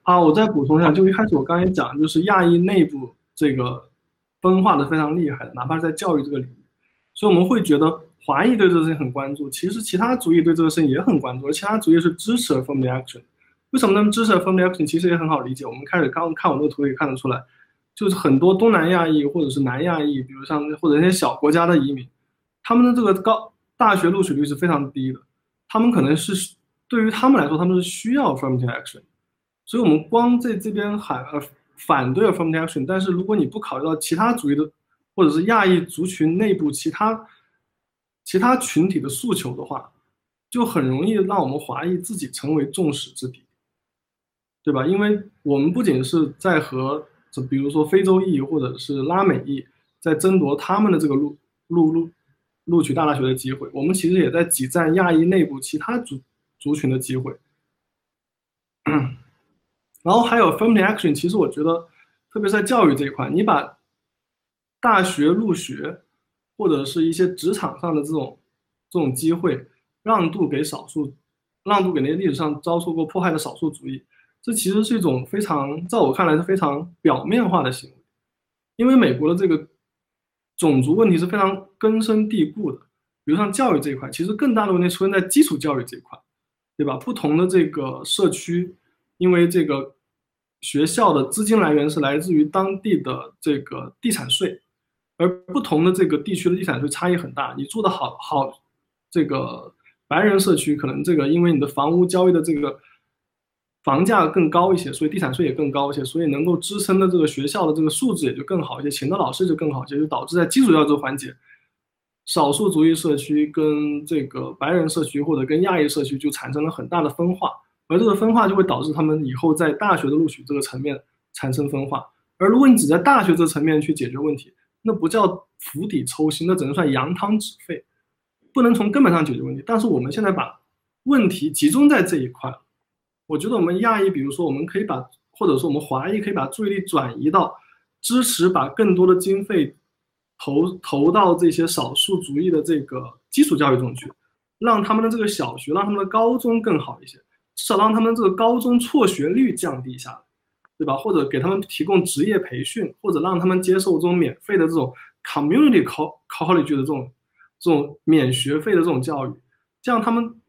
啊，我再补充一下，就一开始我刚才讲，就是亚裔内部这个分化的非常厉害的，哪怕是在教育这个领域，所以我们会觉得华裔对这个事情很关注，其实其他族裔对这个事情也很关注，而其他族裔是支持 affirmative action。为什么他们支持 affirmative action？其实也很好理解，我们开始刚看我那个图也看得出来。就是很多东南亚裔或者是南亚裔，比如像或者一些小国家的移民，他们的这个高大学录取率是非常低的。他们可能是对于他们来说，他们是需要 affirmative action。所以，我们光在这边喊呃反对 affirmative action，但是如果你不考虑到其他族裔的或者是亚裔族群内部其他其他群体的诉求的话，就很容易让我们华裔自己成为众矢之的，对吧？因为我们不仅是在和就比如说非洲裔或者是拉美裔在争夺他们的这个录录录录取大大学的机会，我们其实也在挤占亚裔内部其他族族群的机会。然后还有 affirmative action，其实我觉得，特别在教育这一块，你把大学入学或者是一些职场上的这种这种机会让渡给少数，让渡给那些历史上遭受过迫害的少数族裔，这其实是一种非常，在我看来是非常表面化的行为，因为美国的这个种族问题是非常根深蒂固的。比如像教育这一块，其实更大的问题出现在基础教育这一块，对吧？不同的这个社区。因为这个学校的资金来源是来自于当地的这个地产税，而不同的这个地区的地产税差异很大。你住的好好，这个白人社区可能这个因为你的房屋交易的这个房价更高一些，所以地产税也更高一些，所以能够支撑的这个学校的这个素质也就更好一些，请的老师就更好一些，就导致在基础教育这个环节，少数族裔社区跟这个白人社区或者跟亚裔社区就产生了很大的分化。而这个分化就会导致他们以后在大学的录取这个层面产生分化。而如果你只在大学这层面去解决问题，那不叫釜底抽薪，那只能算扬汤止沸，不能从根本上解决问题。但是我们现在把问题集中在这一块，我觉得我们亚裔，比如说我们可以把，或者说我们华裔可以把注意力转移到支持把更多的经费投投到这些少数族裔的这个基础教育中去，让他们的这个小学，让他们的高中更好一些。至少让他们这个高中辍学率降低下来，对吧？或者给他们提供职业培训，或者让他们接受这种免费的这种 community college 的这种这种免学费的这种教育，这样他们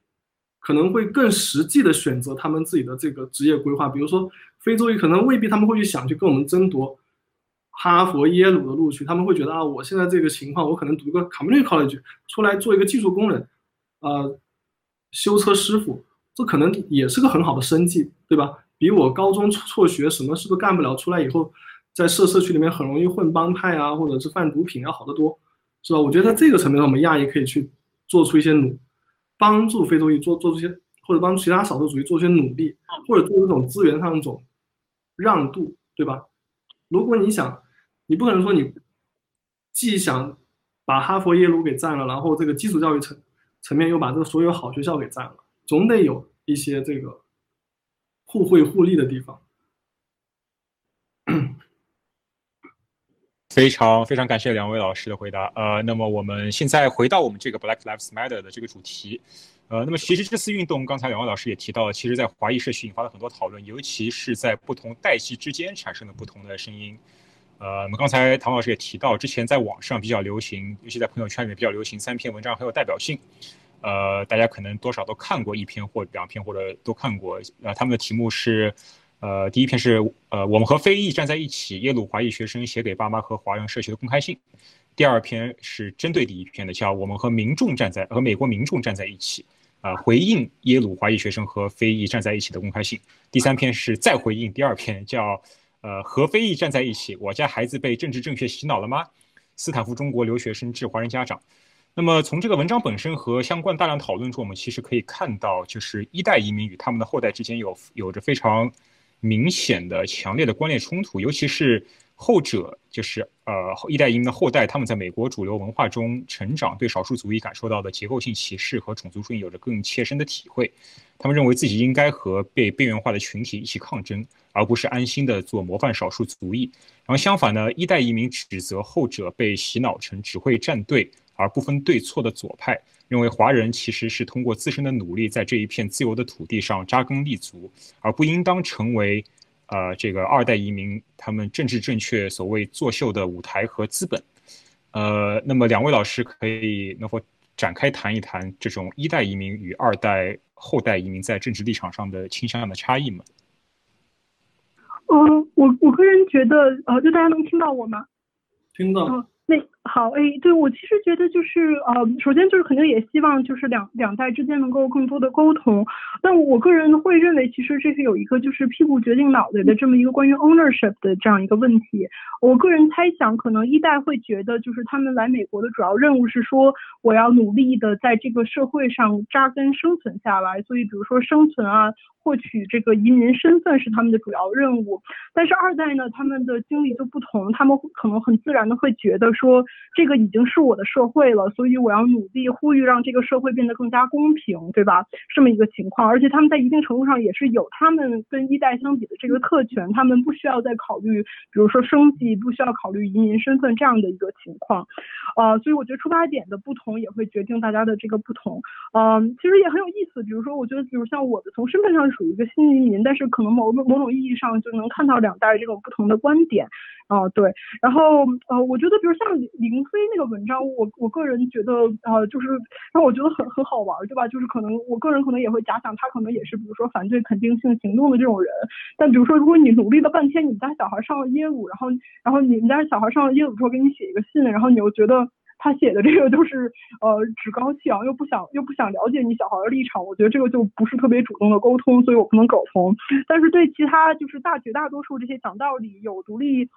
可能会更实际的选择他们自己的这个职业规划。比如说，非洲裔可能未必他们会去想去跟我们争夺哈佛、耶鲁的录取，他们会觉得啊，我现在这个情况，我可能读个 community college 出来做一个技术工人，呃，修车师傅。这可能也是个很好的生计，对吧？比我高中辍学，什么事都干不了，出来以后在社社区里面很容易混帮派啊，或者是贩毒品要好得多，是吧？我觉得在这个层面上，我们亚裔可以去做出一些努，帮助非洲裔做做出些，或者帮助其他少数族裔做些努力，或者做一种资源上的一种让渡，对吧？如果你想，你不可能说你既想把哈佛耶鲁给占了，然后这个基础教育层层面又把这个所有好学校给占了。总得有一些这个互惠互利的地方。非常非常感谢两位老师的回答。呃，那么我们现在回到我们这个 Black Lives Matter 的这个主题。呃，那么其实这次运动，刚才两位老师也提到了，其实在华裔社区引发了很多讨论，尤其是在不同代际之间产生了不同的声音。呃，那么刚才唐老师也提到，之前在网上比较流行，尤其在朋友圈里面比较流行，三篇文章很有代表性。呃，大家可能多少都看过一篇或两篇，或者都看过。呃，他们的题目是，呃，第一篇是呃，我们和非裔站在一起，耶鲁华裔学生写给爸妈和华人社区的公开信。第二篇是针对第一篇的，叫我们和民众站在和美国民众站在一起，啊，回应耶鲁华裔学生和非裔站在一起的公开信。第三篇是再回应第二篇，叫呃，和非裔站在一起，我家孩子被政治正确洗脑了吗？斯坦福中国留学生致华人家长。那么从这个文章本身和相关大量讨论中，我们其实可以看到，就是一代移民与他们的后代之间有有着非常明显的、强烈的观念冲突，尤其是后者，就是呃一代移民的后代，他们在美国主流文化中成长，对少数族裔感受到的结构性歧视和种族主义有着更切身的体会，他们认为自己应该和被边缘化的群体一起抗争，而不是安心的做模范少数族裔。然后相反呢，一代移民指责后者被洗脑成只会站队。而不分对错的左派认为，华人其实是通过自身的努力在这一片自由的土地上扎根立足，而不应当成为，呃，这个二代移民他们政治正确所谓作秀的舞台和资本。呃，那么两位老师可以能否展开谈一谈这种一代移民与二代后代移民在政治立场上的倾向的差异吗？嗯，我我个人觉得，呃，就大家能听到我吗？听到。那好，哎，对我其实觉得就是，呃，首先就是肯定也希望就是两两代之间能够更多的沟通，但我个人会认为，其实这是有一个就是屁股决定脑袋的这么一个关于 ownership 的这样一个问题。我个人猜想，可能一代会觉得，就是他们来美国的主要任务是说，我要努力的在这个社会上扎根生存下来，所以比如说生存啊。获取这个移民身份是他们的主要任务，但是二代呢，他们的经历就不同，他们可能很自然的会觉得说，这个已经是我的社会了，所以我要努力呼吁让这个社会变得更加公平，对吧？这么一个情况，而且他们在一定程度上也是有他们跟一代相比的这个特权，他们不需要再考虑，比如说生计，不需要考虑移民身份这样的一个情况，呃，所以我觉得出发点的不同也会决定大家的这个不同，嗯，其实也很有意思，比如说我觉得，比如像我的从身份上属于一个新移民，但是可能某某种意义上就能看到两代这种不同的观点。呃，对，然后呃，我觉得比如像林飞那个文章，我我个人觉得呃，就是让我觉得很很好玩，对吧？就是可能我个人可能也会假想他可能也是比如说反对肯定性行动的这种人。但比如说，如果你努力了半天，你们家小孩上了耶鲁，然后然后你们家小孩上了耶鲁之后给你写一个信，然后你又觉得他写的这个就是呃趾高气昂，又不想又不想了解你小孩的立场，我觉得这个就不是特别主动的沟通，所以我不能苟同。但是对其他就是大绝大多数这些讲道理有独立。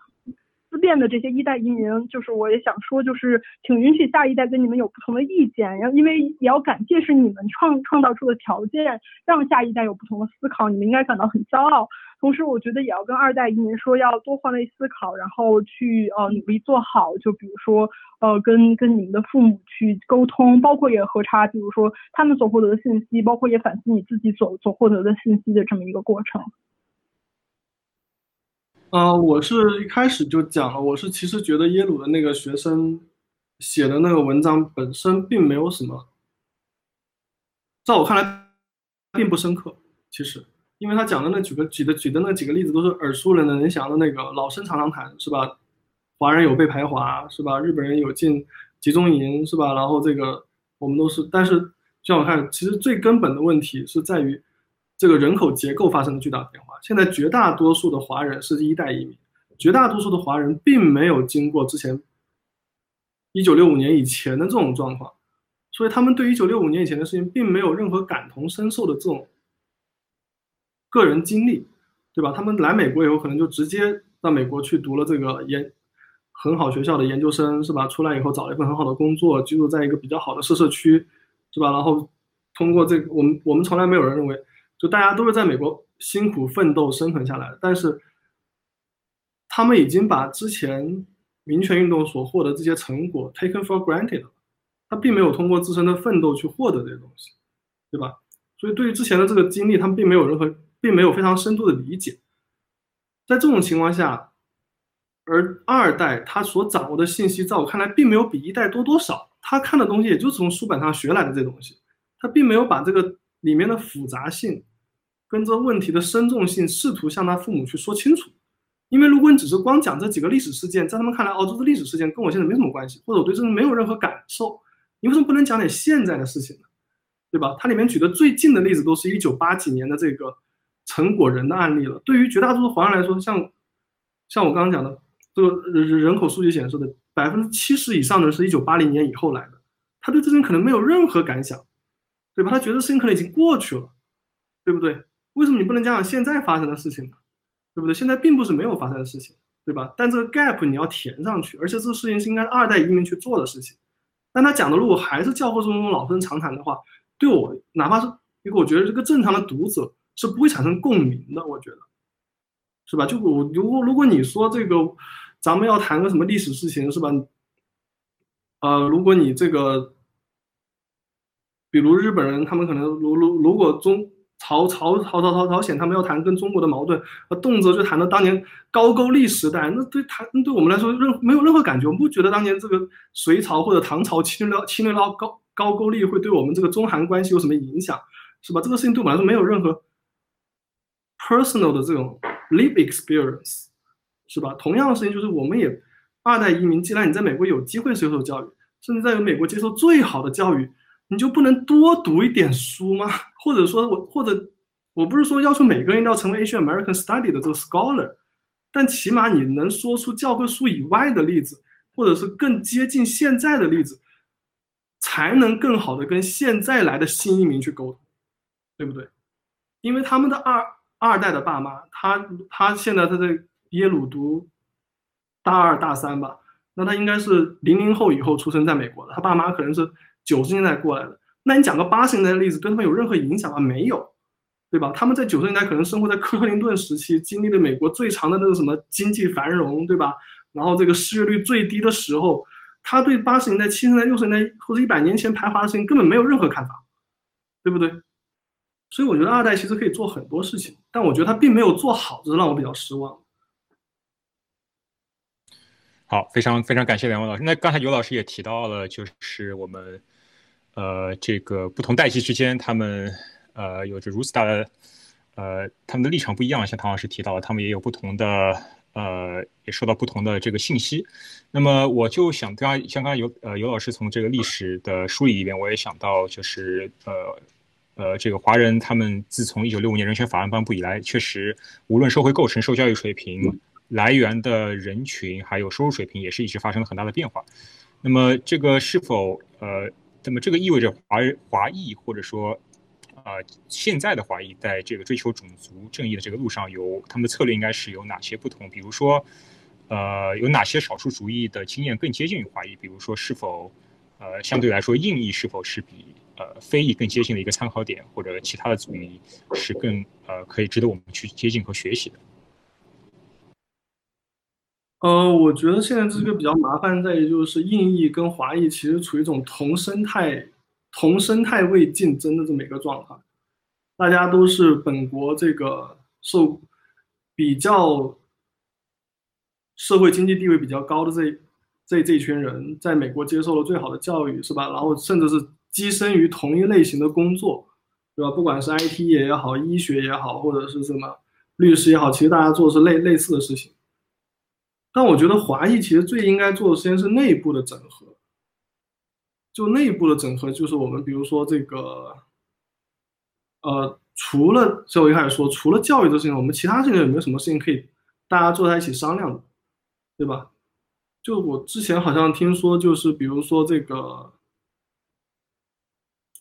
思辨的这些一代移民，就是我也想说，就是请允许下一代跟你们有不同的意见，然后因为也要感谢是你们创创造出的条件，让下一代有不同的思考，你们应该感到很骄傲。同时，我觉得也要跟二代移民说，要多换位思考，然后去呃努力做好。就比如说呃跟跟你们的父母去沟通，包括也核查，比如说他们所获得的信息，包括也反思你自己所所获得的信息的这么一个过程。啊，我是一开始就讲了，我是其实觉得耶鲁的那个学生写的那个文章本身并没有什么，在我看来并不深刻。其实，因为他讲的那几个举的举的那几个例子都是耳熟能详的那个老生常谈，是吧？华人有被排华，是吧？日本人有进集中营，是吧？然后这个我们都是，但是像我看，其实最根本的问题是在于。这个人口结构发生了巨大的变化。现在绝大多数的华人是一代移民，绝大多数的华人并没有经过之前一九六五年以前的这种状况，所以他们对一九六五年以前的事情并没有任何感同身受的这种个人经历，对吧？他们来美国以后，可能就直接到美国去读了这个研很好学校的研究生，是吧？出来以后找了一份很好的工作，居住在一个比较好的社社区，是吧？然后通过这个，我们我们从来没有人认为。就大家都是在美国辛苦奋斗生存下来的，但是他们已经把之前民权运动所获得这些成果 taken for granted 了，他并没有通过自身的奋斗去获得这些东西，对吧？所以对于之前的这个经历，他们并没有任何，并没有非常深度的理解。在这种情况下，而二代他所掌握的信息，在我看来，并没有比一代多多少。他看的东西也就是从书本上学来的这东西，他并没有把这个。里面的复杂性，跟这问题的深重性，试图向他父母去说清楚。因为如果你只是光讲这几个历史事件，在他们看来，哦，这是历史事件跟我现在没什么关系，或者我对这个没有任何感受，你为什么不能讲点现在的事情呢？对吧？它里面举的最近的例子都是一九八几年的这个陈果仁的案例了。对于绝大多数华人来说，像像我刚刚讲的，这个人人口数据显示的，百分之七十以上的人是一九八零年以后来的，他对这些可能没有任何感想。对吧？他觉得事情可能已经过去了，对不对？为什么你不能讲讲现在发生的事情呢？对不对？现在并不是没有发生的事情，对吧？但这个 gap 你要填上去，而且这个事情是应该二代移民去做的事情。但他讲的如果还是教科书中老生常谈的话，对我哪怕是一个我觉得这个正常的读者是不会产生共鸣的。我觉得，是吧？就我如果如果你说这个，咱们要谈个什么历史事情，是吧？呃，如果你这个。比如日本人，他们可能如如如果中朝朝朝朝朝朝鲜，他们要谈跟中国的矛盾，动辄就谈到当年高句丽时代，那对谈对我们来说任没有任何感觉，我们不觉得当年这个隋朝或者唐朝侵略侵略到高高句丽会对我们这个中韩关系有什么影响，是吧？这个事情对我们来说没有任何 personal 的这种 live experience，是吧？同样的事情就是我们也二代移民，既然你在美国有机会接受教育，甚至在美国接受最好的教育。你就不能多读一点书吗？或者说我或者我不是说要求每个人要成为 Asian American Study 的这个 scholar，但起码你能说出教科书以外的例子，或者是更接近现在的例子，才能更好的跟现在来的新移民去沟通，对不对？因为他们的二二代的爸妈，他他现在他在耶鲁读大二大三吧，那他应该是零零后以后出生在美国的，他爸妈可能是。九十年代过来的，那你讲个八十年代的例子，对他们有任何影响吗？没有，对吧？他们在九十年代可能生活在克林顿时期，经历了美国最长的那个什么经济繁荣，对吧？然后这个失业率最低的时候，他对八十年代、七十年代、六十年代或者一百年前排华的事情根本没有任何看法，对不对？所以我觉得二代其实可以做很多事情，但我觉得他并没有做好，这是让我比较失望。好，非常非常感谢两位老师。那刚才尤老师也提到了，就是我们呃这个不同代际之间，他们呃有着如此大的呃他们的立场不一样。像唐老师提到，他们也有不同的呃也受到不同的这个信息。那么我就想，刚刚像刚才尤呃尤老师从这个历史的梳理里面，我也想到就是呃呃这个华人他们自从一九六五年人权法案颁布以来，确实无论社会构成、受教育水平。来源的人群还有收入水平也是一直发生了很大的变化。那么这个是否呃，那么这个意味着华华裔或者说呃现在的华裔在这个追求种族正义的这个路上有他们的策略应该是有哪些不同？比如说呃有哪些少数族裔的经验更接近于华裔？比如说是否呃相对来说印裔是否是比呃非裔更接近的一个参考点？或者其他的族裔是更呃可以值得我们去接近和学习的？呃，我觉得现在这个比较麻烦在于，就是印裔跟华裔其实处于一种同生态、同生态位竞争的这么一个状态，大家都是本国这个受比较社会经济地位比较高的这这这群人，在美国接受了最好的教育，是吧？然后甚至是跻身于同一类型的工作，对吧？不管是 IT 业也好，医学也好，或者是什么律师也好，其实大家做的是类类似的事情。但我觉得华裔其实最应该做的事情是内部的整合，就内部的整合，就是我们比如说这个，呃，除了像我一开始说，除了教育的事情，我们其他事情有没有什么事情可以大家坐在一起商量的，对吧？就我之前好像听说，就是比如说这个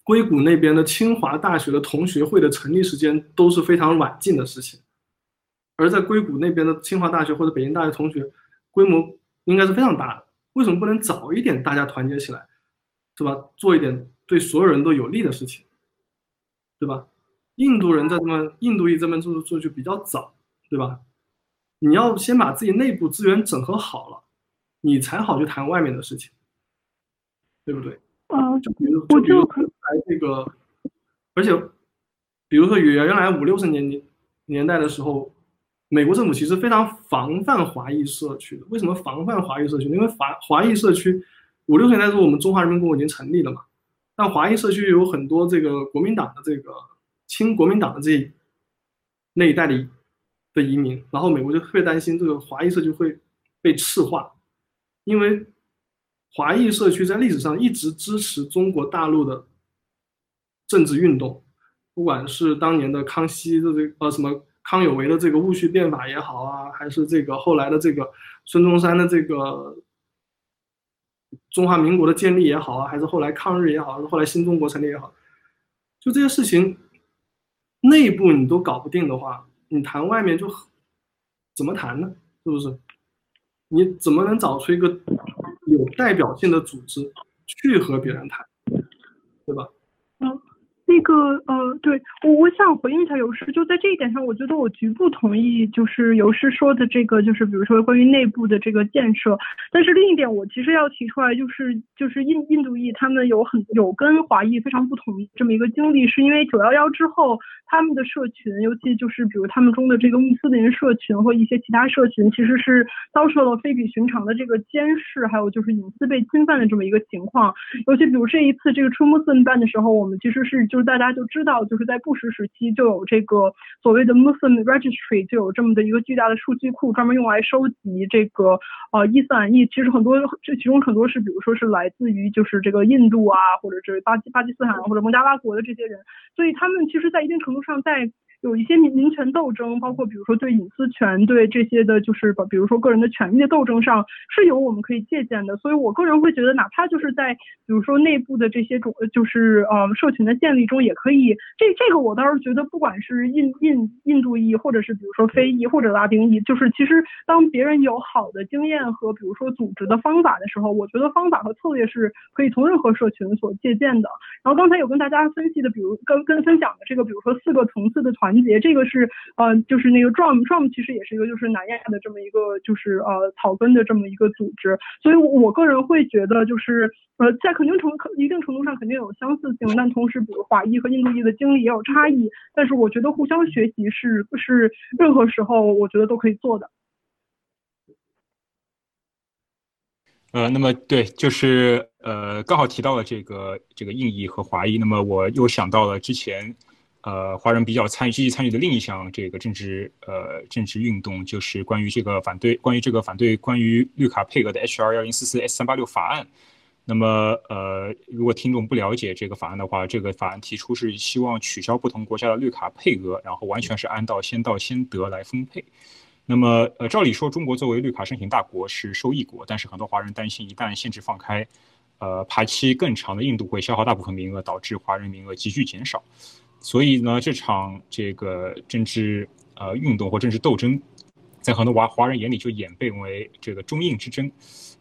硅谷那边的清华大学的同学会的成立时间都是非常晚近的事情，而在硅谷那边的清华大学或者北京大学同学。规模应该是非常大的，为什么不能早一点大家团结起来，是吧？做一点对所有人都有利的事情，对吧？印度人在这么印度裔这边做做就比较早，对吧？你要先把自己内部资源整合好了，你才好去谈外面的事情，对不对？啊，就比如就比如来这个，而且比如说原原来五六十年年年代的时候。美国政府其实非常防范华裔社区的。为什么防范华裔社区？因为华华裔社区五六十年代时候，我们中华人民共和国已经成立了嘛。但华裔社区有很多这个国民党的这个亲国民党的这那一代的的移民，然后美国就特别担心这个华裔社区会被赤化，因为华裔社区在历史上一直支持中国大陆的政治运动，不管是当年的康熙的这呃什么。康有为的这个戊戌变法也好啊，还是这个后来的这个孙中山的这个中华民国的建立也好啊，还是后来抗日也好，还是后来新中国成立也好，就这些事情内部你都搞不定的话，你谈外面就怎么谈呢？是不是？你怎么能找出一个有代表性的组织去和别人谈，对吧？嗯。那个呃，对我我想回应一下尤师，就在这一点上，我觉得我局部同意，就是尤师说的这个，就是比如说关于内部的这个建设。但是另一点，我其实要提出来，就是就是印印度裔他们有很有跟华裔非常不同这么一个经历，是因为九幺幺之后，他们的社群，尤其就是比如他们中的这个穆斯林社群或一些其他社群，其实是遭受了非比寻常的这个监视，还有就是隐私被侵犯的这么一个情况。尤其比如这一次这个 True Muslim 办的时候，我们其实是。就是大家就知道，就是在布什时期就有这个所谓的 Muslim Registry，就有这么的一个巨大的数据库，专门用来收集这个呃伊斯兰裔。其实很多这其中很多是，比如说是来自于就是这个印度啊，或者是巴基巴基斯坦或者孟加拉国的这些人，所以他们其实在一定程度上在。有一些民民权斗争，包括比如说对隐私权、对这些的，就是比如说个人的权益的斗争上，是有我们可以借鉴的。所以我个人会觉得，哪怕就是在比如说内部的这些种，就是呃社群的建立中，也可以。这这个我倒是觉得，不管是印印印度裔，或者是比如说非裔或者拉丁裔，就是其实当别人有好的经验和比如说组织的方法的时候，我觉得方法和策略是可以从任何社群所借鉴的。然后刚才有跟大家分析的，比如跟跟分享的这个，比如说四个层次的团。团结，这个是呃，就是那个 Drum Drum 其实也是一个就是南亚的这么一个就是呃草根的这么一个组织，所以我个人会觉得就是呃在肯定程一定程度上肯定有相似性，但同时比如华裔和印度裔的经历也有差异，但是我觉得互相学习是是任何时候我觉得都可以做的。呃，那么对，就是呃，刚好提到了这个这个印裔和华裔，那么我又想到了之前，呃，华人比较参与积极参与的另一项这个政治呃政治运动，就是关于这个反对关于这个反对关于绿卡配额的 H R 幺零四四 S 三八六法案。那么呃，如果听众不了解这个法案的话，这个法案提出是希望取消不同国家的绿卡配额，然后完全是按照先到先得来分配。那么，呃，照理说，中国作为绿卡申请大国是受益国，但是很多华人担心，一旦限制放开，呃，排期更长的印度会消耗大部分名额，导致华人名额急剧减少。所以呢，这场这个政治呃运动或政治斗争，在很多华华人眼里就演变为这个中印之争。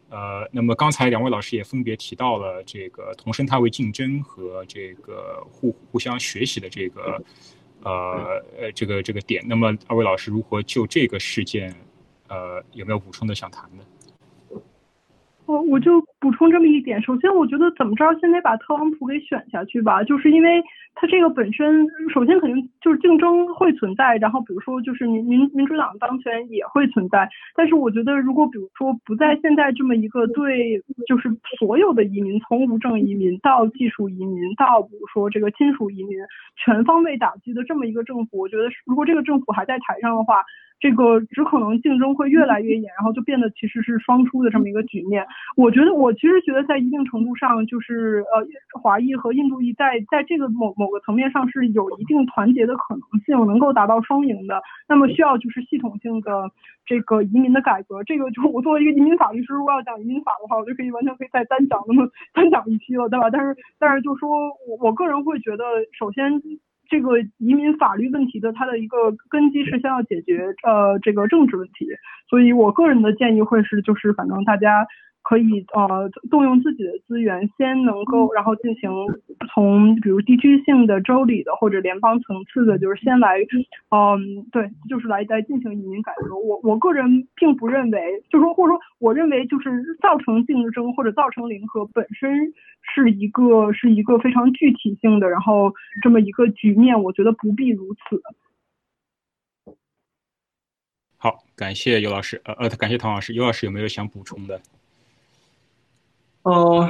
呃，那么刚才两位老师也分别提到了这个同生态位竞争和这个互互相学习的这个。呃呃，这个这个点，那么二位老师如何就这个事件，呃，有没有补充的想谈的？我我就补充这么一点，首先我觉得怎么着，先得把特朗普给选下去吧，就是因为他这个本身，首先肯定就是竞争会存在，然后比如说就是民民民主党当权也会存在，但是我觉得如果比如说不在现在这么一个对就是所有的移民，从无证移民到技术移民到比如说这个亲属移民全方位打击的这么一个政府，我觉得如果这个政府还在台上的话。这个只可能竞争会越来越严，然后就变得其实是双出的这么一个局面。我觉得，我其实觉得在一定程度上，就是呃，华裔和印度裔在在这个某某个层面上是有一定团结的可能性，能够达到双赢的。那么需要就是系统性的这个移民的改革。这个就我作为一个移民法律师，如果要讲移民法的话，我就可以完全可以再单讲那么 *laughs* 单讲一期了，对吧？但是但是就说我我个人会觉得，首先。这个移民法律问题的它的一个根基是先要解决呃这个政治问题，所以我个人的建议会是就是反正大家。可以呃动用自己的资源，先能够然后进行从比如地区性的、州里的或者联邦层次的，就是先来，嗯，对，就是来来进行移民改革。我我个人并不认为，就说或者说我认为就是造成竞争或者造成零和本身是一个是一个非常具体性的，然后这么一个局面，我觉得不必如此。好，感谢尤老师，呃呃，感谢唐老师，尤老师有没有想补充的？呃，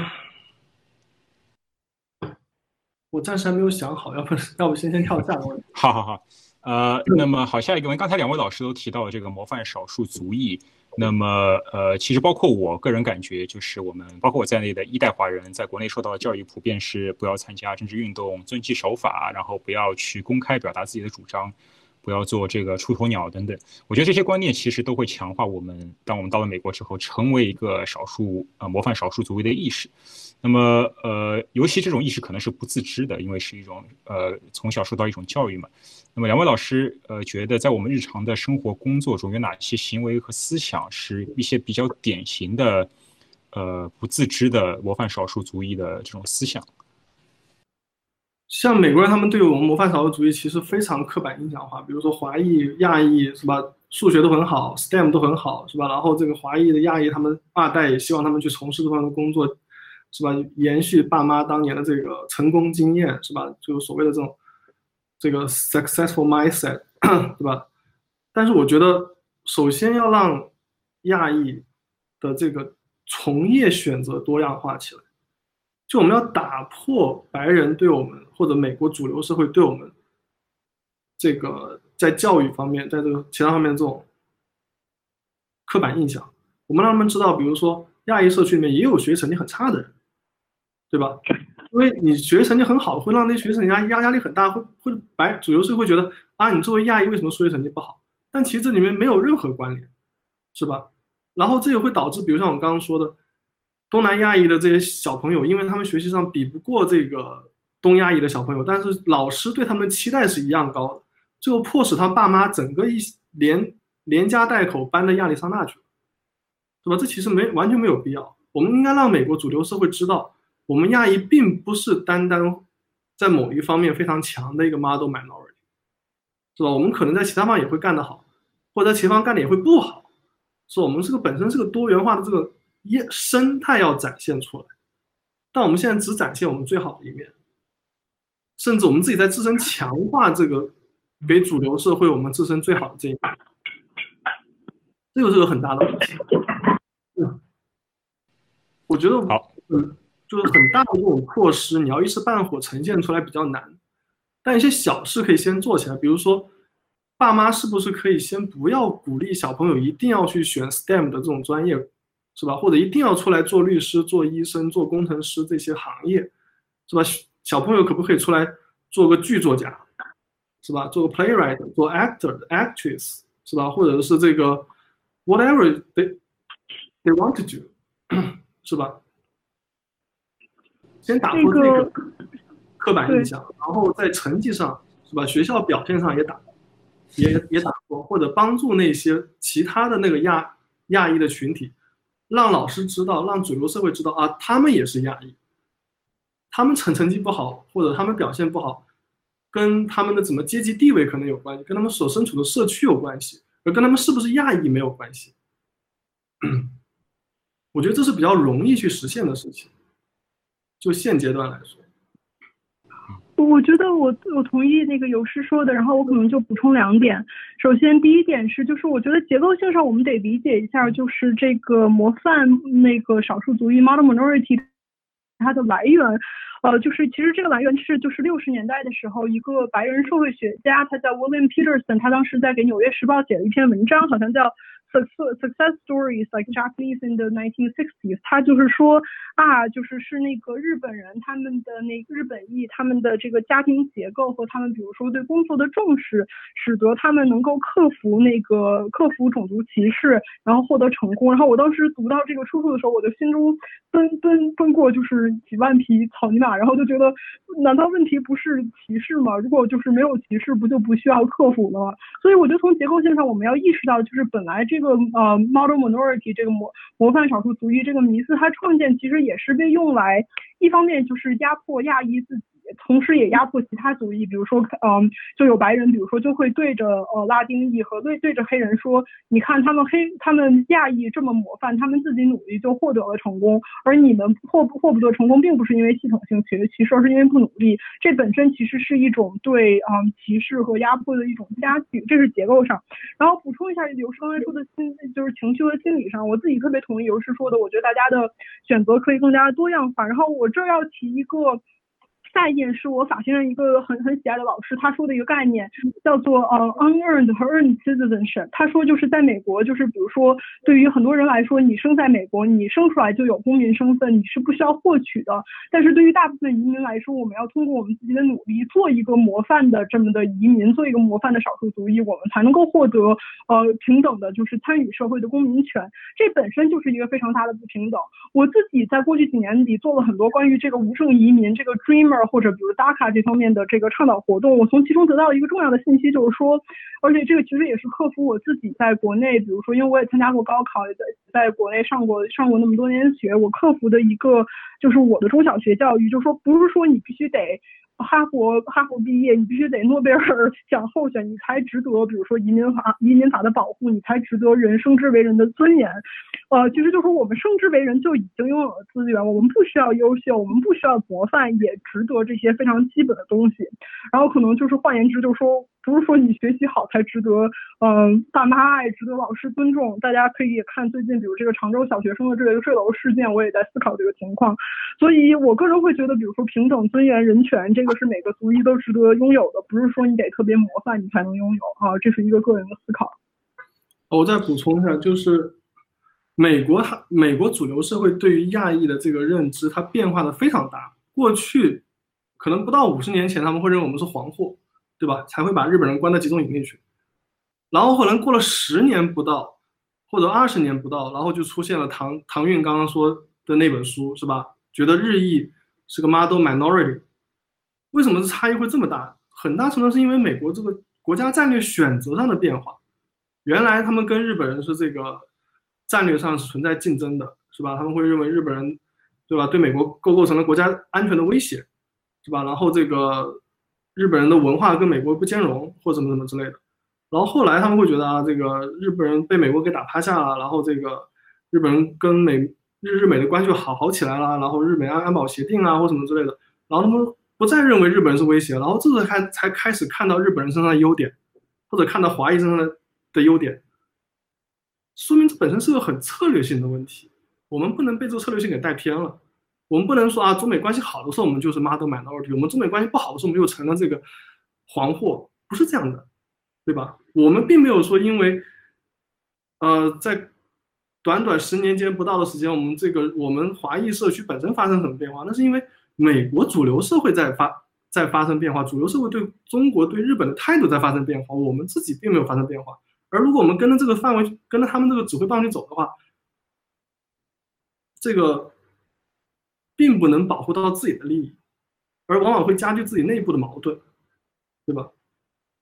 我暂时还没有想好，要不要不先先跳下个问题？*laughs* 好好好，呃，那么好，下一个问题，刚才两位老师都提到了这个模范少数族裔，那么呃，其实包括我个人感觉，就是我们包括我在内的一代华人，在国内受到的教育普遍是不要参加政治运动，遵纪守法，然后不要去公开表达自己的主张。不要做这个出头鸟等等，我觉得这些观念其实都会强化我们，当我们到了美国之后，成为一个少数呃模范少数族裔的意识。那么呃，尤其这种意识可能是不自知的，因为是一种呃从小受到一种教育嘛。那么两位老师呃觉得在我们日常的生活工作中有哪些行为和思想是一些比较典型的呃不自知的模范少数族裔的这种思想？像美国人，他们对我们模范少数主义其实非常刻板印象化。比如说华裔、亚裔是吧？数学都很好，STEM 都很好是吧？然后这个华裔的亚裔，他们二代也希望他们去从事这方面的工作，是吧？延续爸妈当年的这个成功经验是吧？就是所谓的这种这个 successful mindset，*coughs* 对吧？但是我觉得，首先要让亚裔的这个从业选择多样化起来。就我们要打破白人对我们或者美国主流社会对我们这个在教育方面，在这个其他方面这种刻板印象，我们让他们知道，比如说亚裔社区里面也有学习成绩很差的人，对吧？因为你学习成绩很好，会让那些学生压压压力很大，会会白主流社会觉得啊，你作为亚裔为什么数学成绩不好？但其实这里面没有任何关联，是吧？然后这也会导致，比如像我刚刚说的。东南亚裔的这些小朋友，因为他们学习上比不过这个东亚裔的小朋友，但是老师对他们的期待是一样高的，最后迫使他爸妈整个一连连家带口搬到亚利桑那去了，对吧？这其实没完全没有必要。我们应该让美国主流社会知道，我们亚裔并不是单单在某一方面非常强的一个 model minority，是吧？我们可能在其他方也会干得好，或者在其他方干的也会不好，是我们这个本身是个多元化的这个业生态要展现出来，但我们现在只展现我们最好的一面，甚至我们自己在自身强化这个给主流社会我们自身最好的这一面，这个是个很大的问题。嗯，我觉得好，嗯，就是很大的这种措施，你要一时半会呈现出来比较难。但一些小事可以先做起来，比如说，爸妈是不是可以先不要鼓励小朋友一定要去选 STEM 的这种专业，是吧？或者一定要出来做律师、做医生、做工程师这些行业，是吧？小朋友可不可以出来做个剧作家，是吧？做个 playwright、做 actor、actress，是吧？或者是这个 whatever they they want to do，*coughs* 是吧？先打破这个。刻板印象，然后在成绩上是吧？学校表现上也打，也也打过，或者帮助那些其他的那个亚亚裔的群体，让老师知道，让主流社会知道啊，他们也是亚裔，他们成成绩不好，或者他们表现不好，跟他们的怎么阶级地位可能有关系，跟他们所身处的社区有关系，而跟他们是不是亚裔没有关系。我觉得这是比较容易去实现的事情，就现阶段来说。我觉得我我同意那个有师说的，然后我可能就补充两点。首先，第一点是，就是我觉得结构性上我们得理解一下，就是这个模范那个少数族裔 （model minority） 它的来源，呃，就是其实这个来源是就是六十年代的时候，一个白人社会学家，他叫 William Peterson，他当时在给《纽约时报》写了一篇文章，好像叫。Success stories like Japanese in the 1960s，他就是说啊，就是是那个日本人他们的那日本裔他们的这个家庭结构和他们比如说对工作的重视，使得他们能够克服那个克服种族歧视，然后获得成功。然后我当时读到这个出处的时候，我的心中奔奔奔过就是几万匹草泥马，然后就觉得难道问题不是歧视吗？如果就是没有歧视，不就不需要克服了吗？所以我觉得从结构性上，我们要意识到就是本来这。个呃，model minority 这个模模范少数族裔这个迷思，它创建其实也是被用来，一方面就是压迫亚裔自己。同时也压迫其他族裔，比如说，嗯，就有白人，比如说就会对着呃拉丁裔和对对着黑人说，你看他们黑他们亚裔这么模范，他们自己努力就获得了成功，而你们获不获不得成功，并不是因为系统性歧视，而是因为不努力。这本身其实是一种对嗯歧视和压迫的一种加剧，这是结构上。然后补充一下，刘师刚才说的心就是情绪和心理上，我自己特别同意刘师说的，我觉得大家的选择可以更加多样化。然后我这要提一个。概念是我法学院一个很很喜爱的老师他说的一个概念，叫做呃 unearned 和 earned citizenship。他说就是在美国，就是比如说对于很多人来说，你生在美国，你生出来就有公民身份，你是不需要获取的。但是对于大部分移民来说，我们要通过我们自己的努力，做一个模范的这么的移民，做一个模范的少数族裔，我们才能够获得呃平等的，就是参与社会的公民权。这本身就是一个非常大的不平等。我自己在过去几年里做了很多关于这个无证移民，这个 dreamer。或者比如 DACA 这方面的这个倡导活动，我从其中得到一个重要的信息，就是说，而且这个其实也是克服我自己在国内，比如说，因为我也参加过高考，也在在国内上过上过那么多年学，我克服的一个就是我的中小学教育，就是说，不是说你必须得。哈佛哈佛毕业，你必须得诺贝尔 *laughs* 奖候选，你才值得，比如说移民法移民法的保护，你才值得人生之为人的尊严。呃，其实就是说我们生之为人就已经拥有了资源，我们不需要优秀，我们不需要模范，也值得这些非常基本的东西。然后可能就是换言之，就是说。不是说你学习好才值得，嗯，爸妈爱，值得老师尊重。大家可以看最近，比如这个常州小学生的这个坠楼事件，我也在思考这个情况。所以我个人会觉得，比如说平等、尊严、人权，这个是每个族裔都值得拥有的，不是说你得特别模范你才能拥有啊。这是一个个人的思考。我再补充一下，就是美国它美国主流社会对于亚裔的这个认知，它变化的非常大。过去可能不到五十年前，他们会认为我们是黄货。对吧？才会把日本人关到集中营里去，然后可能过了十年不到，或者二十年不到，然后就出现了唐唐韵刚刚说的那本书，是吧？觉得日裔是个 model minority，为什么这差异会这么大？很大程度是因为美国这个国家战略选择上的变化。原来他们跟日本人是这个战略上是存在竞争的，是吧？他们会认为日本人，对吧？对美国构构成了国家安全的威胁，是吧？然后这个。日本人的文化跟美国不兼容，或怎么怎么之类的。然后后来他们会觉得啊，这个日本人被美国给打趴下了，然后这个日本人跟美日日美的关系好好起来了，然后日美安安保协定啊或什么之类的，然后他们不再认为日本人是威胁，然后这次开才开始看到日本人身上的优点，或者看到华裔身上的的优点，说明这本身是个很策略性的问题，我们不能被这个策略性给带偏了，我们不能说啊中美关系好的时候我们就是 model minority，我们中美关系不好的时候我们就成了这个黄货，不是这样的。对吧？我们并没有说，因为，呃，在短短十年间不到的时间，我们这个我们华裔社区本身发生什么变化？那是因为美国主流社会在发在发生变化，主流社会对中国对日本的态度在发生变化，我们自己并没有发生变化。而如果我们跟着这个范围，跟着他们这个指挥棒去走的话，这个并不能保护到自己的利益，而往往会加剧自己内部的矛盾，对吧？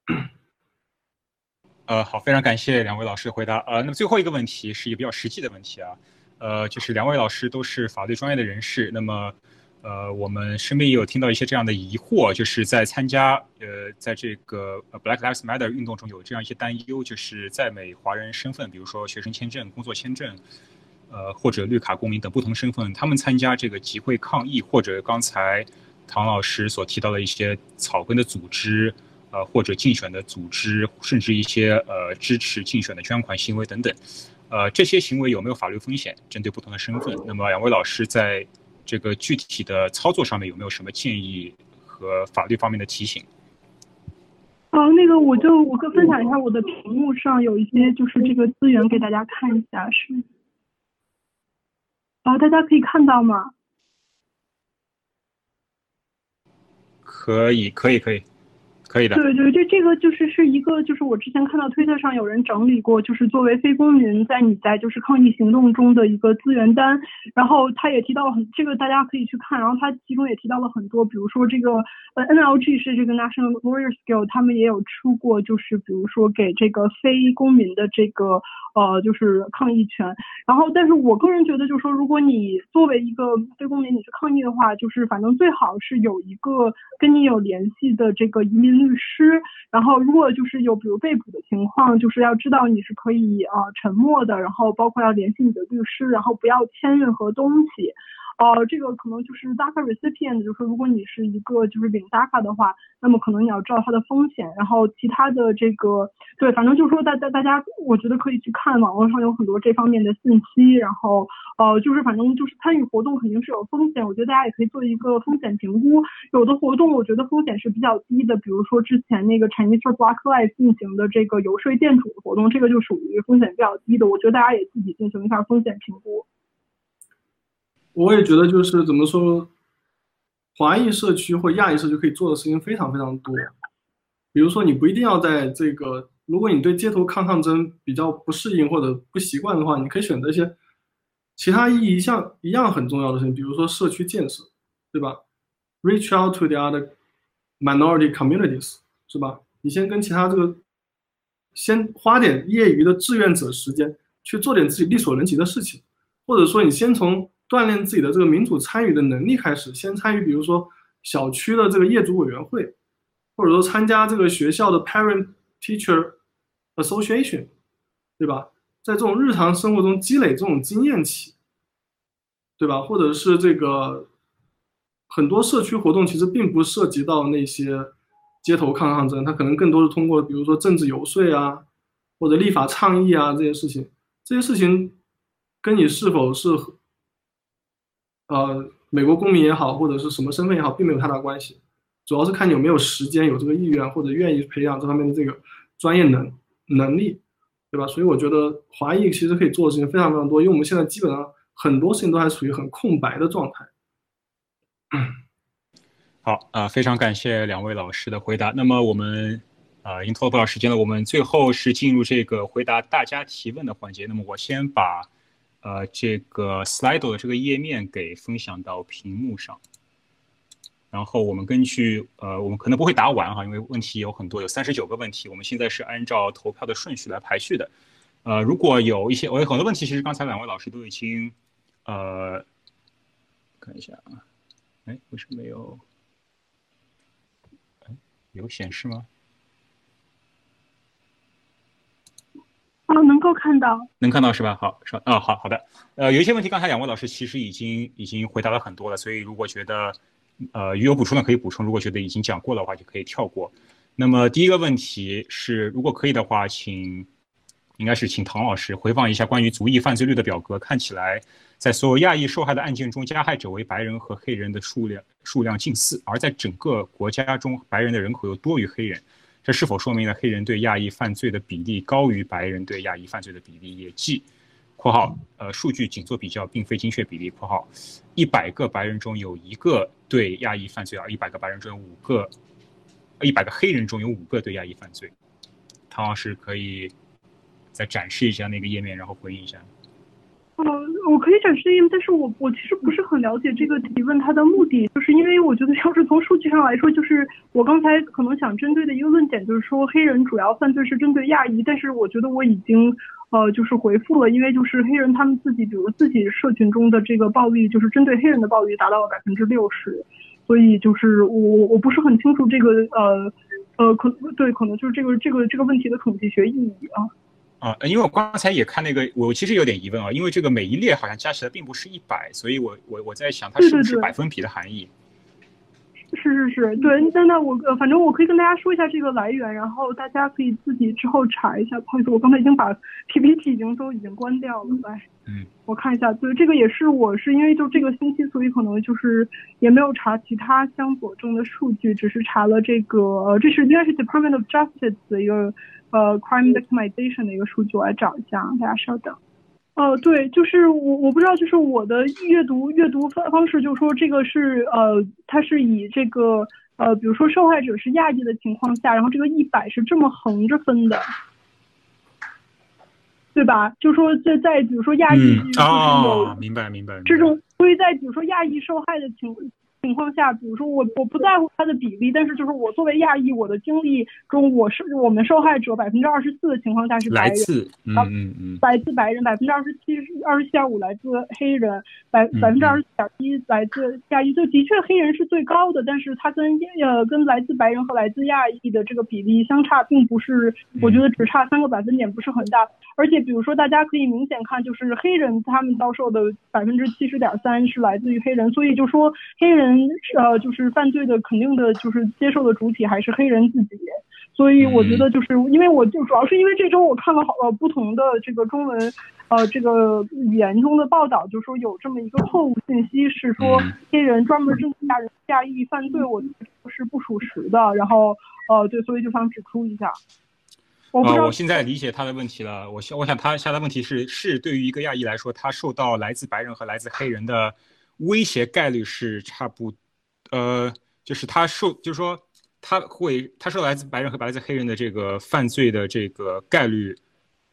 *coughs* 呃，好，非常感谢两位老师的回答。呃，那么最后一个问题是一个比较实际的问题啊，呃，就是两位老师都是法律专业的人士，那么，呃，我们身边也有听到一些这样的疑惑，就是在参加呃，在这个 Black Lives Matter 运动中有这样一些担忧，就是在美华人身份，比如说学生签证、工作签证，呃，或者绿卡公民等不同身份，他们参加这个集会抗议，或者刚才唐老师所提到的一些草根的组织。呃，或者竞选的组织，甚至一些呃支持竞选的捐款行为等等，呃，这些行为有没有法律风险？针对不同的身份，那么两位老师在这个具体的操作上面有没有什么建议和法律方面的提醒？哦，那个我就我可分享一下我的屏幕上有一些就是这个资源给大家看一下，是啊，大家可以看到吗？可以，可以，可以。可以的。对对，这这个就是是一个，就是我之前看到推特上有人整理过，就是作为非公民在你在就是抗疫行动中的一个资源单，然后他也提到了很，这个大家可以去看，然后他其中也提到了很多，比如说这个呃 NLG 是这个 National Lawyer Skill，他们也有出过，就是比如说给这个非公民的这个。呃，就是抗议权，然后，但是我个人觉得，就是说，如果你作为一个非公民，你去抗议的话，就是反正最好是有一个跟你有联系的这个移民律师，然后如果就是有比如被捕的情况，就是要知道你是可以呃沉默的，然后包括要联系你的律师，然后不要签任何东西。哦，这个可能就是 DACA recipient，就是，如果你是一个就是领 DACA 的话，那么可能你要知道它的风险。然后其他的这个，对，反正就是说，大大大家，我觉得可以去看网络上有很多这方面的信息。然后，呃，就是反正就是参与活动肯定是有风险，我觉得大家也可以做一个风险评估。有的活动我觉得风险是比较低的，比如说之前那个 Chinese Black Lives 进行的这个游说店主的活动，这个就属于风险比较低的。我觉得大家也自己进行一下风险评估。我也觉得，就是怎么说，华裔社区或亚裔社区可以做的事情非常非常多。比如说，你不一定要在这个，如果你对街头抗抗争比较不适应或者不习惯的话，你可以选择一些其他意义像一样很重要的事情，比如说社区建设，对吧？Reach out to the other minority communities，是吧？你先跟其他这个，先花点业余的志愿者时间去做点自己力所能及的事情，或者说你先从。锻炼自己的这个民主参与的能力，开始先参与，比如说小区的这个业主委员会，或者说参加这个学校的 parent teacher association，对吧？在这种日常生活中积累这种经验起，对吧？或者是这个很多社区活动其实并不涉及到那些街头抗抗争，它可能更多是通过比如说政治游说啊，或者立法倡议啊这些事情，这些事情跟你是否是。呃，美国公民也好，或者是什么身份也好，并没有太大关系，主要是看你有没有时间、有这个意愿，或者愿意培养这方面的这个专业能能力，对吧？所以我觉得华裔其实可以做的事情非常非常多，因为我们现在基本上很多事情都还处于很空白的状态。好啊，非常感谢两位老师的回答。那么我们啊，已经拖了不少时间了，我们最后是进入这个回答大家提问的环节。那么我先把。呃，这个 Slido 的这个页面给分享到屏幕上，然后我们根据呃，我们可能不会答完哈，因为问题有很多，有三十九个问题，我们现在是按照投票的顺序来排序的。呃，如果有一些我有很多问题，其实刚才两位老师都已经呃，看一下啊，哎，为什么没有？哎，有显示吗？啊，能够看到，能看到是吧？好，说啊，好好的。呃，有一些问题，刚才两位老师其实已经已经回答了很多了，所以如果觉得呃有补充的可以补充，如果觉得已经讲过的话就可以跳过。那么第一个问题是，如果可以的话，请应该是请唐老师回放一下关于族裔犯罪率的表格。看起来，在所有亚裔受害的案件中，加害者为白人和黑人的数量数量近似，而在整个国家中，白人的人口又多于黑人。这是否说明了黑人对亚裔犯罪的比例高于白人对亚裔犯罪的比例？也即（括号）呃，数据仅做比较，并非精确比例。（括号）一百个白人中有一个对亚裔犯罪，而一百个白人中有五个，一百个黑人中有五个对亚裔犯罪。唐老师可以再展示一下那个页面，然后回应一下。嗯，我可以展示页面，但是我我其实不是很了解这个提问它的目的，就是因为我觉得要是从数据上来说，就是我刚才可能想针对的一个论点，就是说黑人主要犯罪是针对亚裔，但是我觉得我已经呃就是回复了，因为就是黑人他们自己，比如自己社群中的这个暴力，就是针对黑人的暴力达到了百分之六十，所以就是我我不是很清楚这个呃呃可对可能就是这个这个这个问题的统计学意义啊。啊，因为我刚才也看那个，我其实有点疑问啊，因为这个每一列好像加起来并不是一百，所以我我我在想它是不是百分比的含义？是是是，对，那那我呃，反正我可以跟大家说一下这个来源，然后大家可以自己之后查一下。不好意思，我刚才已经把 PPT 已经都已经关掉了，来，嗯，我看一下，对，这个也是我是因为就这个星期，所以可能就是也没有查其他相佐证的数据，只是查了这个，呃，这是应该是 Department of Justice 的一个。呃，crime victimization 的一个数据，我来找一下，大家稍等。哦，对，就是我我不知道，就是我的阅读阅读方方式，就是说这个是呃，它是以这个呃，比如说受害者是亚裔的情况下，然后这个一百是这么横着分的，对吧？就是说在在比如说亚裔哦，明白明白，这种所以在比如说亚裔受害的情。情况下，比如说我我不在乎它的比例，但是就是我作为亚裔，我的经历中，我是我们受害者百分之二十四的情况下是白人，嗯嗯嗯，来自白人百分之二十七二十七点五来自黑人，百百分之二十四点一来自亚裔，就的确黑人是最高的，但是它跟呃跟来自白人和来自亚裔的这个比例相差并不是，我觉得只差三个百分点不是很大，而且比如说大家可以明显看，就是黑人他们遭受的百分之七十点三是来自于黑人，所以就说黑人。呃，就是犯罪的肯定的，就是接受的主体还是黑人自己，所以我觉得就是因为我就主要是因为这周我看了好呃不同的这个中文呃这个语言中的报道，就说有这么一个错误信息是说黑人专门针对亚人亚裔犯罪，我是不属实的。然后呃对，所以就想指出一下。我我现在理解他的问题了。我想我想他下的问题是是对于一个亚裔来说，他受到来自白人和来自黑人的。威胁概率是差不，呃，就是他受，就是说他会，他受来自白人和来自黑人的这个犯罪的这个概率。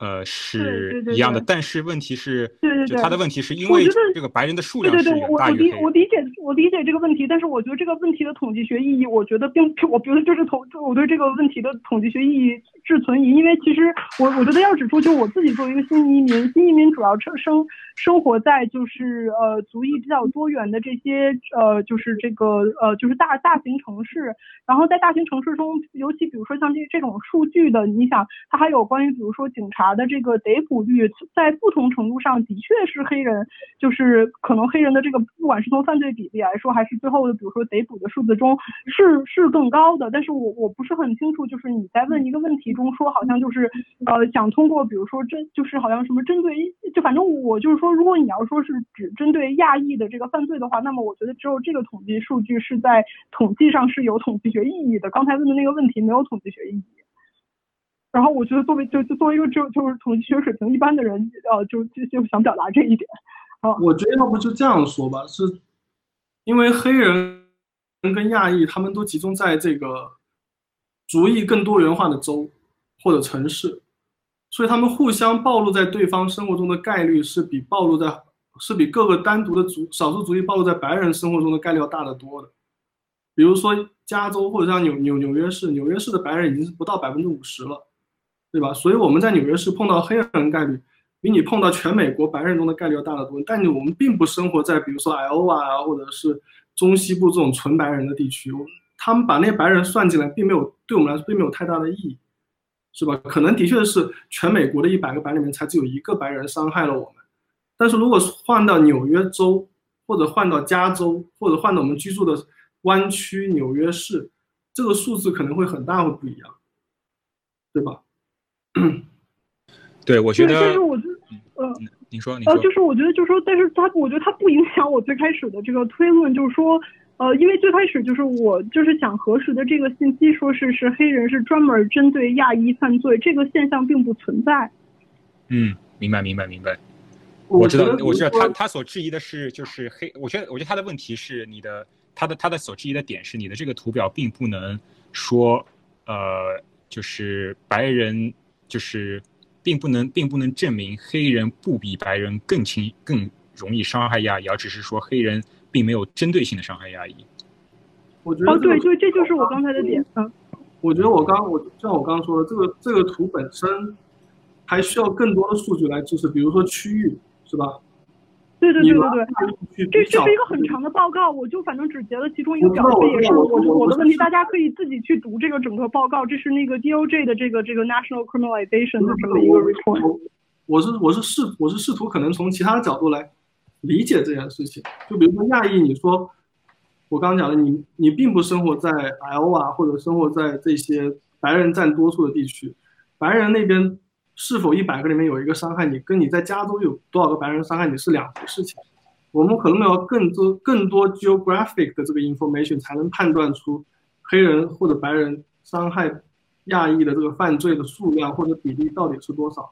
呃，是一样的，但是问题是，对对对，他的问题是因为这个白人的数量是大于黑人。我理解，我理解这个问题，但是我觉得这个问题的统计学意义，我觉得并，我觉得就是统，我对这个问题的统计学意义是存疑，因为其实我我觉得要指出，就我自己作为一个新移民，新移民主要生生生活在就是呃族裔比较多元的这些呃就是这个呃就是大大型城市，然后在大型城市中，尤其比如说像这这种数据的，你想它还有关于比如说警察。的这个逮捕率在不同程度上的确是黑人，就是可能黑人的这个不管是从犯罪比例来说，还是最后的比如说逮捕的数字中是是更高的。但是我我不是很清楚，就是你在问一个问题中说好像就是呃想通过比如说针就是好像什么针对就反正我就是说如果你要说是只针对亚裔的这个犯罪的话，那么我觉得只有这个统计数据是在统计上是有统计学意义的。刚才问的那个问题没有统计学意义。然后我觉得作为就就作为一个就就是统计学水平一般的人，呃，就就就想表达这一点。啊，我觉得要不就这样说吧，是因为黑人跟亚裔他们都集中在这个族裔更多元化的州或者城市，所以他们互相暴露在对方生活中的概率是比暴露在是比各个单独的族少数族裔暴露在白人生活中的概率要大得多的。比如说加州或者像纽纽纽约市，纽约市的白人已经是不到百分之五十了。对吧？所以我们在纽约市碰到黑人概率比你碰到全美国白人中的概率要大得多。但你我们并不生活在比如说 Iowa 啊，或者是中西部这种纯白人的地区，他们把那白人算进来，并没有对我们来说并没有太大的意义，是吧？可能的确是全美国的一百个白人里面才只有一个白人伤害了我们，但是如果换到纽约州，或者换到加州，或者换到我们居住的湾区纽约市，这个数字可能会很大会不一样，对吧？对，我觉得，但是我觉得，呃，你说，你说，呃，就是我觉得，就是说，但是它，我觉得它不影响我最开始的这个推论，就是说，呃，因为最开始就是我就是想核实的这个信息，说是是黑人是专门针对亚裔犯罪，这个现象并不存在。嗯，明白，明白，明白。我知道，我知道他他所质疑的是就是黑，我觉得我觉得他的问题是你的他的他的所质疑的点是你的这个图表并不能说，呃，就是白人就是。并不能，并不能证明黑人不比白人更轻、更容易伤害亚裔，而只是说黑人并没有针对性的伤害压抑。我觉得哦，对就，这就是我刚才的点。嗯，我觉得我刚我就像我刚刚说的，这个这个图本身还需要更多的数据来支持，比如说区域，是吧？对对对对对，这这是一个很长的报告，我就反正只截了其中一个表，这也是我我的问题，大家可以自己去读这个整个报告，这是那个 DOJ 的这个这个 National Criminalization 的这么一个 report。我是我是试我是试图可能从其他的角度来理解这件事情，就比如说亚裔，你说我刚刚讲的，你你并不生活在 L 啊，或者生活在这些白人占多数的地区，白人那边。是否一百个里面有一个伤害你，跟你在加州有多少个白人伤害你是两回事情。我们可能要更多更多 geographic 的这个 information 才能判断出黑人或者白人伤害亚裔的这个犯罪的数量或者比例到底是多少。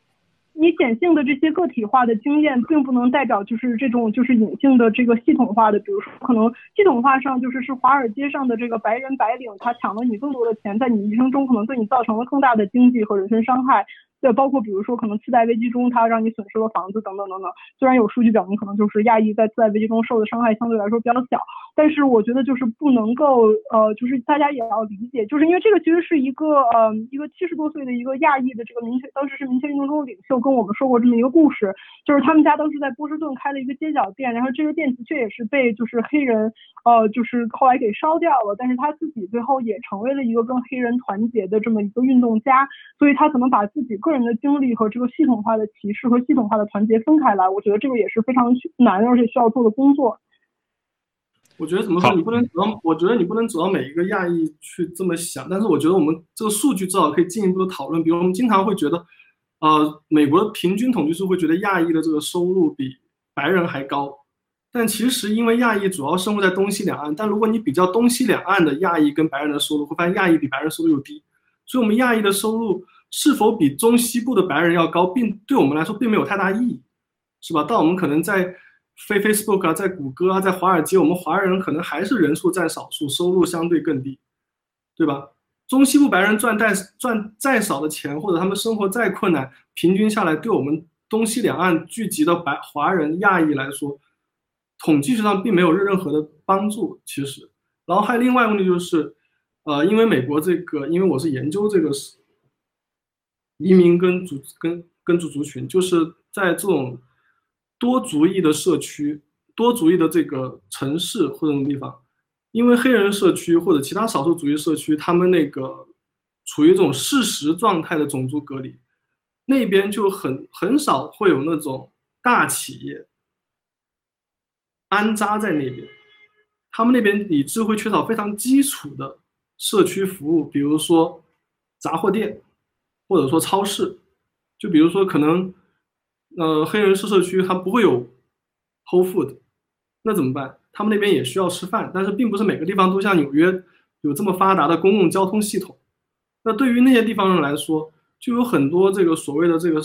你显性的这些个体化的经验，并不能代表就是这种就是隐性的这个系统化的，比如说可能系统化上就是是华尔街上的这个白人白领，他抢了你更多的钱，在你一生中可能对你造成了更大的经济和人身伤害。对，包括比如说可能次贷危机中，它让你损失了房子等等等等。虽然有数据表明，可能就是亚裔在次贷危机中受的伤害相对来说比较小，但是我觉得就是不能够呃，就是大家也要理解，就是因为这个其实是一个呃一个七十多岁的一个亚裔的这个民权，当时是民权运动中的领袖，跟我们说过这么一个故事，就是他们家当时在波士顿开了一个街角店，然后这个店的确也是被就是黑人呃就是后来给烧掉了，但是他自己最后也成为了一个跟黑人团结的这么一个运动家，所以他可能把自己。个人的经历和这个系统化的歧视和系统化的团结分开来，我觉得这个也是非常难而且需要做的工作。我觉得怎么说，你不能指望，我觉得你不能指望每一个亚裔去这么想。但是我觉得我们这个数据至少可以进一步的讨论。比如我们经常会觉得，呃，美国的平均统计数会觉得亚裔的这个收入比白人还高，但其实因为亚裔主要生活在东西两岸，但如果你比较东西两岸的亚裔跟白人的收入，会发现亚裔比白人收入又低。所以，我们亚裔的收入。是否比中西部的白人要高，并对我们来说并没有太大意义，是吧？但我们可能在非 Facebook 啊，在谷歌啊，在华尔街，我们华人可能还是人数占少数，收入相对更低，对吧？中西部白人赚再赚再少的钱，或者他们生活再困难，平均下来，对我们东西两岸聚集的白华人亚裔来说，统计学上并没有任何的帮助。其实，然后还有另外一个问题就是，呃，因为美国这个，因为我是研究这个。移民跟族跟跟族族群，就是在这种多族裔的社区、多族裔的这个城市或者地方，因为黑人社区或者其他少数族裔社区，他们那个处于一种事实状态的种族隔离，那边就很很少会有那种大企业安扎在那边，他们那边理智会缺少非常基础的社区服务，比如说杂货店。或者说超市，就比如说可能，呃，黑人社社区它不会有 Whole Food，那怎么办？他们那边也需要吃饭，但是并不是每个地方都像纽约有这么发达的公共交通系统。那对于那些地方人来说，就有很多这个所谓的这个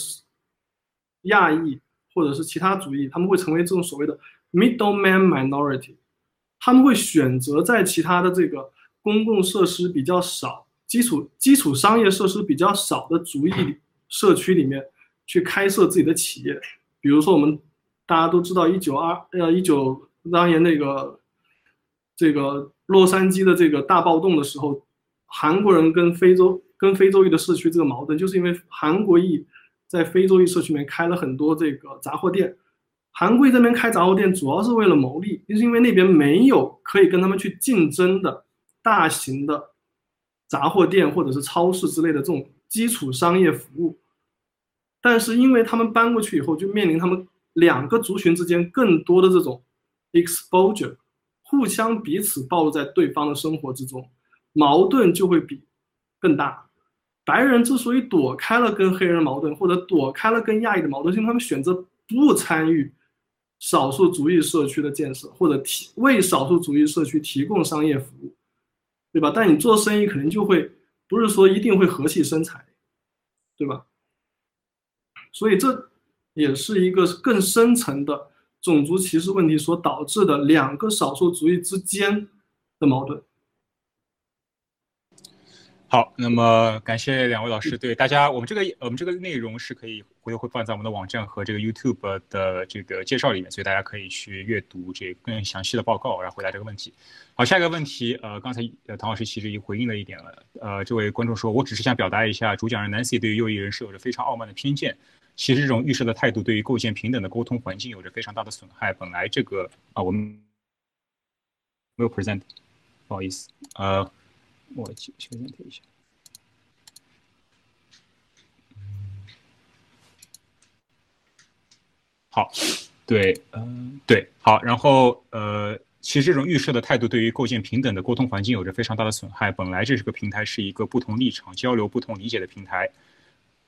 亚裔或者是其他族裔，他们会成为这种所谓的 Middleman Minority，他们会选择在其他的这个公共设施比较少。基础基础商业设施比较少的族裔 *laughs* 社区里面去开设自己的企业，比如说我们大家都知道一九二呃一九当年那个这个洛杉矶的这个大暴动的时候，韩国人跟非洲跟非洲裔的社区这个矛盾，就是因为韩国裔在非洲裔社区里面开了很多这个杂货店，韩国裔这边开杂货店主要是为了牟利，就是因为那边没有可以跟他们去竞争的。大型的杂货店或者是超市之类的这种基础商业服务。但是因为他们搬过去以后，就面临他们两个族群之间更多的这种 exposure，互相彼此暴露在对方的生活之中，矛盾就会比更大。白人之所以躲开了跟黑人的矛盾，或者躲开了跟亚裔的矛盾，是因为他们选择不参与少数族裔社区的建设，或者提为少数族裔社区提供商业服务，对吧？但你做生意肯定就会不是说一定会和气生财，对吧？所以这也是一个更深层的种族歧视问题所导致的两个少数族裔之间的矛盾。好，那么感谢两位老师对大家，我们这个我们这个内容是可以回头会放在我们的网站和这个 YouTube 的这个介绍里面，所以大家可以去阅读这更详细的报告，然后回答这个问题。好，下一个问题，呃，刚才呃唐老师其实已经回应了一点了，呃，这位观众说，我只是想表达一下，主讲人 Nancy 对于右翼人士有着非常傲慢的偏见，其实这种预设的态度对于构建平等的沟通环境有着非常大的损害。本来这个啊，我们没有 present，不好意思，呃。我去修正一下。好，对，嗯，对，好，然后呃，其实这种预设的态度对于构建平等的沟通环境有着非常大的损害。本来这是个平台，是一个不同立场、交流、不同理解的平台，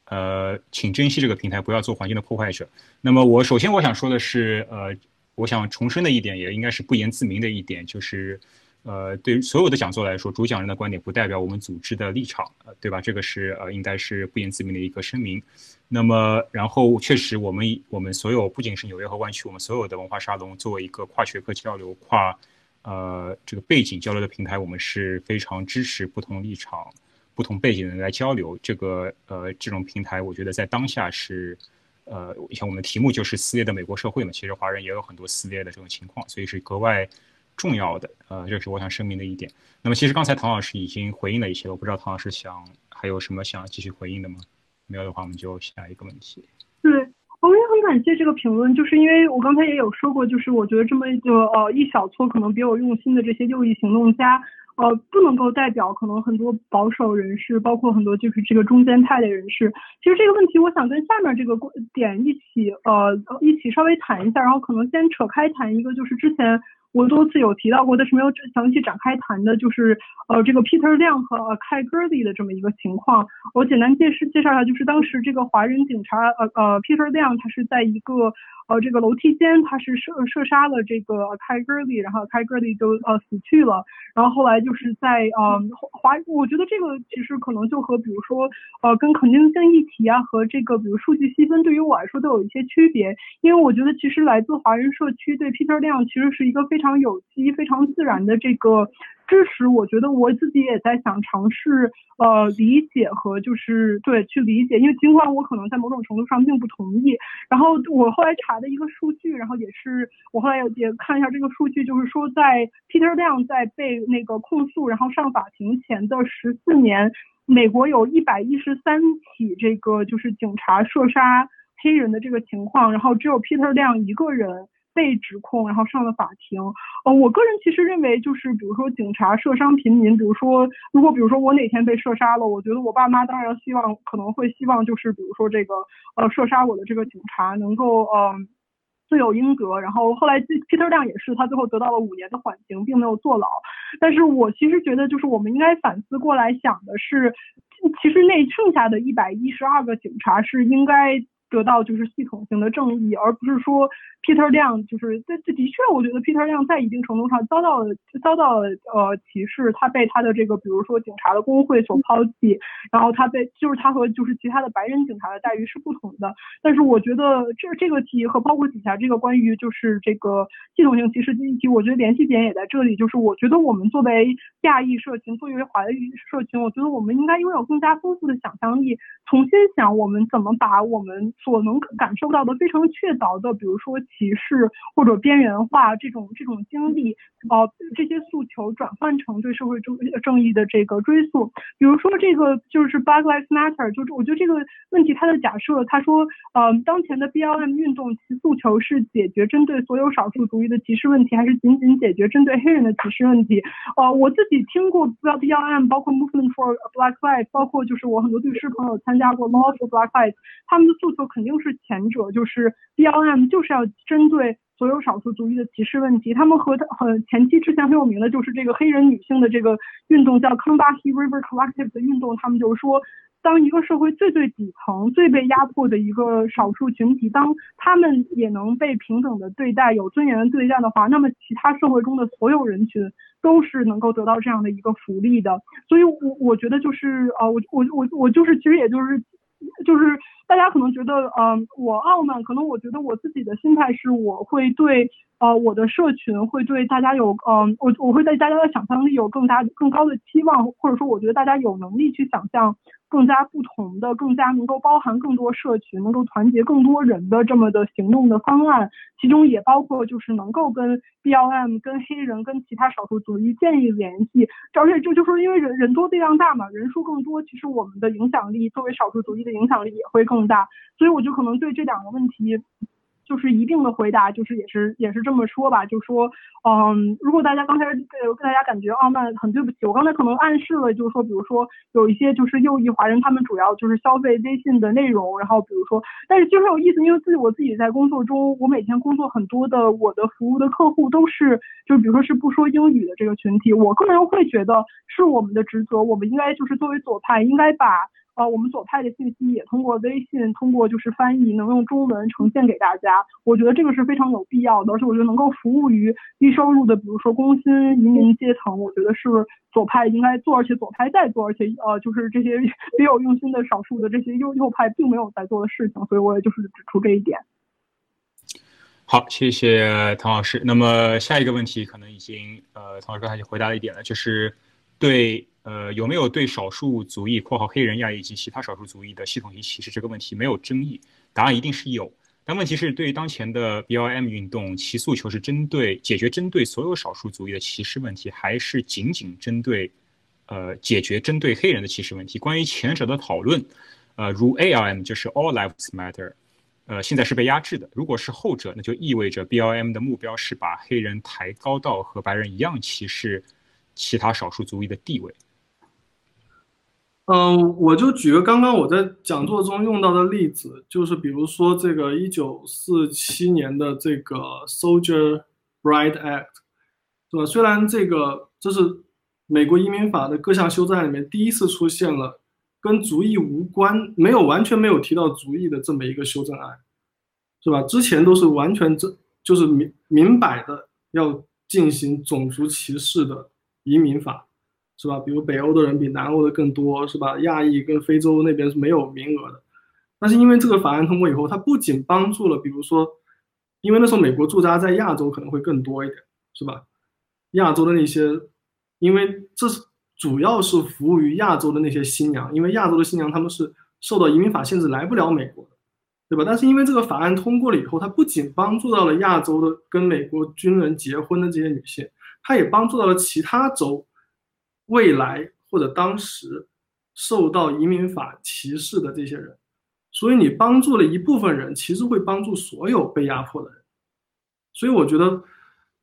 呃，请珍惜这个平台，不要做环境的破坏者。那么我首先我想说的是，呃，我想重申的一点，也应该是不言自明的一点，就是。呃，对于所有的讲座来说，主讲人的观点不代表我们组织的立场，呃，对吧？这个是呃，应该是不言自明的一个声明。那么，然后确实，我们我们所有不仅是纽约和湾区，我们所有的文化沙龙作为一个跨学科交流、跨呃这个背景交流的平台，我们是非常支持不同立场、不同背景的人来交流。这个呃，这种平台，我觉得在当下是呃，像我们的题目就是撕裂的美国社会嘛，其实华人也有很多撕裂的这种情况，所以是格外。重要的，呃，这是我想声明的一点。那么，其实刚才唐老师已经回应了一些，我不知道唐老师想还有什么想继续回应的吗？没有的话，我们就下一个问题。对，我也很感谢这个评论，就是因为我刚才也有说过，就是我觉得这么一个呃一小撮可能别有用心的这些右翼行动家，呃，不能够代表可能很多保守人士，包括很多就是这个中间派的人士。其实这个问题，我想跟下面这个点一起呃一起稍微谈一下，然后可能先扯开谈一个，就是之前。我多次有提到过，但是没有详细展开谈的，就是呃这个 Peter 亮和 Kai Gerdy 的这么一个情况。我简单介绍介绍一下，就是当时这个华人警察呃呃 Peter 亮，他是在一个。呃，这个楼梯间他是射射杀了这个开格里，然后开格里就呃死去了。然后后来就是在呃华，我觉得这个其实可能就和比如说呃跟肯定性议题啊和这个比如数据细分对于我来说都有一些区别，因为我觉得其实来自华人社区对 Peter 亮其实是一个非常非常有机、非常自然的这个。支持，我觉得我自己也在想尝试，呃，理解和就是对去理解，因为尽管我可能在某种程度上并不同意。然后我后来查的一个数据，然后也是我后来也看一下这个数据，就是说在 Peter 亮在被那个控诉，然后上法庭前的十四年，美国有一百一十三起这个就是警察射杀黑人的这个情况，然后只有 Peter 亮一个人。被指控，然后上了法庭。呃，我个人其实认为，就是比如说警察射伤平民，比如说如果比如说我哪天被射杀了，我觉得我爸妈当然希望可能会希望就是比如说这个呃射杀我的这个警察能够呃罪有应得。然后后来 Peter 亮也是，他最后得到了五年的缓刑，并没有坐牢。但是我其实觉得，就是我们应该反思过来想的是，其实那剩下的一百一十二个警察是应该。得到就是系统性的正义，而不是说 Peter 亮就是这这的确，我觉得 Peter 亮在一定程度上遭到了遭到了呃歧视，他被他的这个比如说警察的工会所抛弃，然后他被就是他和就是其他的白人警察的待遇是不同的。但是我觉得这这个题和包括底下这个关于就是这个系统性歧视这一题，我觉得联系点也在这里，就是我觉得我们作为亚裔社群，作为华裔社群，我觉得我们应该拥有更加丰富的想象力，重新想我们怎么把我们所能感受到的非常确凿的，比如说歧视或者边缘化这种这种经历，呃，这些诉求转换成对社会正正义的这个追溯。比如说这个就是 Black Lives Matter，就是我觉得这个问题它的假设，他说，呃，当前的 BLM 运动其诉求是解决针对所有少数族裔的歧视问题，还是仅仅解决针对黑人的歧视问题？呃，我自己听过 BLM，包括 Movement for Black Lives，包括就是我很多律师朋友参加过 Law for Black Lives，他们的诉求肯定是前者，就是 BLM 就是要针对所有少数族裔的歧视问题。他们和很前期之前很有名的就是这个黑人女性的这个运动叫 Combahee River Collective 的运动，他们就说。当一个社会最最底层、最被压迫的一个少数群体，当他们也能被平等的对待、有尊严的对待的话，那么其他社会中的所有人群都是能够得到这样的一个福利的。所以，我我觉得就是呃，我我我我就是，其实也就是就是大家可能觉得，嗯，我傲慢，可能我觉得我自己的心态是，我会对。呃，我的社群会对大家有，嗯，我我会对大家的想象力有更大更高的期望，或者说我觉得大家有能力去想象更加不同的、更加能够包含更多社群、能够团结更多人的这么的行动的方案，其中也包括就是能够跟 BLM、跟黑人、跟其他少数族裔建立联系，而且这就是因为人人多力量大嘛，人数更多，其实我们的影响力作为少数族裔的影响力也会更大，所以我就可能对这两个问题。就是一定的回答，就是也是也是这么说吧，就说，嗯，如果大家刚才呃大家感觉傲慢，很对不起，我刚才可能暗示了，就是说，比如说有一些就是右翼华人，他们主要就是消费微信的内容，然后比如说，但是就很有意思，因为自己我自己在工作中，我每天工作很多的我的服务的客户都是，就比如说是不说英语的这个群体，我个人会觉得是我们的职责，我们应该就是作为左派，应该把。呃，我们左派的信息也通过微信，通过就是翻译，能用中文呈现给大家。我觉得这个是非常有必要的，而且我觉得能够服务于低收入的，比如说工薪移民阶层，我觉得是左派应该做，而且左派在做，而且呃，就是这些别有用心的少数的这些右右派并没有在做的事情。所以我也就是指出这一点。好，谢谢唐老师。那么下一个问题可能已经呃，唐老师已经回答了一点了，就是对。呃，有没有对少数族裔（括号黑人、亚裔以及其他少数族裔）的系统性歧视这个问题没有争议？答案一定是有。但问题是，对于当前的 BLM 运动，其诉求是针对解决针对所有少数族裔的歧视问题，还是仅仅针对呃解决针对黑人的歧视问题？关于前者的讨论，呃，如 ALM 就是 All Lives Matter，呃，现在是被压制的。如果是后者，那就意味着 BLM 的目标是把黑人抬高到和白人一样歧视其他少数族裔的地位。嗯，我就举个刚刚我在讲座中用到的例子，就是比如说这个一九四七年的这个 Soldier Bride Act，是吧？虽然这个这是美国移民法的各项修正案里面第一次出现了跟族裔无关、没有完全没有提到族裔的这么一个修正案，是吧？之前都是完全这就是明明摆的要进行种族歧视的移民法。是吧？比如北欧的人比南欧的更多，是吧？亚裔跟非洲那边是没有名额的。但是因为这个法案通过以后，它不仅帮助了，比如说，因为那时候美国驻扎在亚洲可能会更多一点，是吧？亚洲的那些，因为这是主要是服务于亚洲的那些新娘，因为亚洲的新娘他们是受到移民法限制来不了美国的，对吧？但是因为这个法案通过了以后，它不仅帮助到了亚洲的跟美国军人结婚的这些女性，它也帮助到了其他州。未来或者当时受到移民法歧视的这些人，所以你帮助了一部分人，其实会帮助所有被压迫的人。所以我觉得，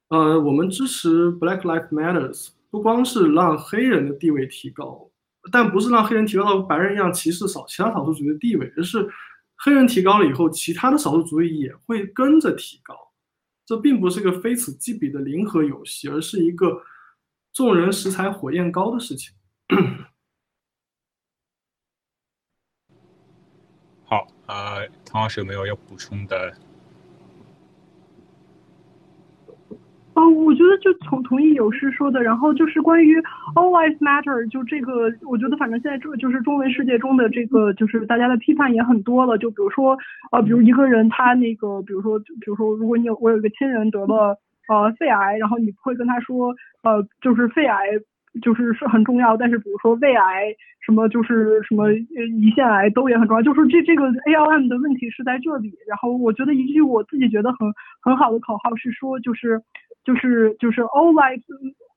呃，我们支持 Black Lives Matters，不光是让黑人的地位提高，但不是让黑人提高到白人一样歧视少其他少数族裔的地位，而是黑人提高了以后，其他的少数族裔也会跟着提高。这并不是个非此即彼的零和游戏，而是一个。众人拾柴火焰高的事情。*coughs* 好，呃，唐老师有没有要补充的？哦，我觉得就同同意有师说的，然后就是关于 All Lives Matter，就这个，我觉得反正现在中就是中文世界中的这个，就是大家的批判也很多了。就比如说，呃，比如一个人他那个，比如说，比如说，如果你有我有一个亲人得了。呃，肺癌，然后你不会跟他说，呃，就是肺癌就是是很重要，但是比如说胃癌什么就是什么胰腺癌都也很重要，就是这这个 ALM 的问题是在这里。然后我觉得一句我自己觉得很很好的口号是说，就是就是就是 All lives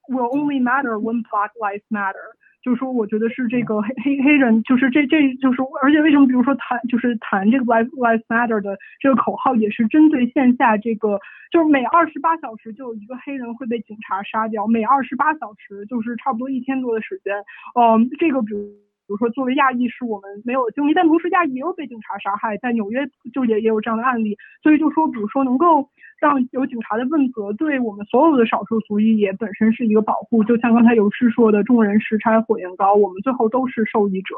will only matter when Black lives matter。就是说，我觉得是这个黑黑黑人，就是这这就是，而且为什么，比如说谈就是谈这个 life life matter 的这个口号，也是针对线下这个，就是每二十八小时就有一个黑人会被警察杀掉，每二十八小时就是差不多一天多的时间，嗯，这个比如。比如说，作为亚裔是我们没有经历，但同时亚裔也有被警察杀害，在纽约就也也有这样的案例，所以就说，比如说能够让有警察的问责，对我们所有的少数族裔也本身是一个保护。就像刚才有师说的，众人拾柴火焰高，我们最后都是受益者。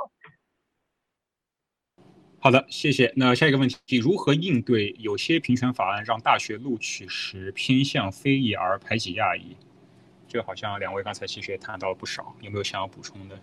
好的，谢谢。那下一个问题，如何应对有些平权法案让大学录取时偏向非裔而排挤亚裔？这好像两位刚才其实也谈到了不少，有没有想要补充的？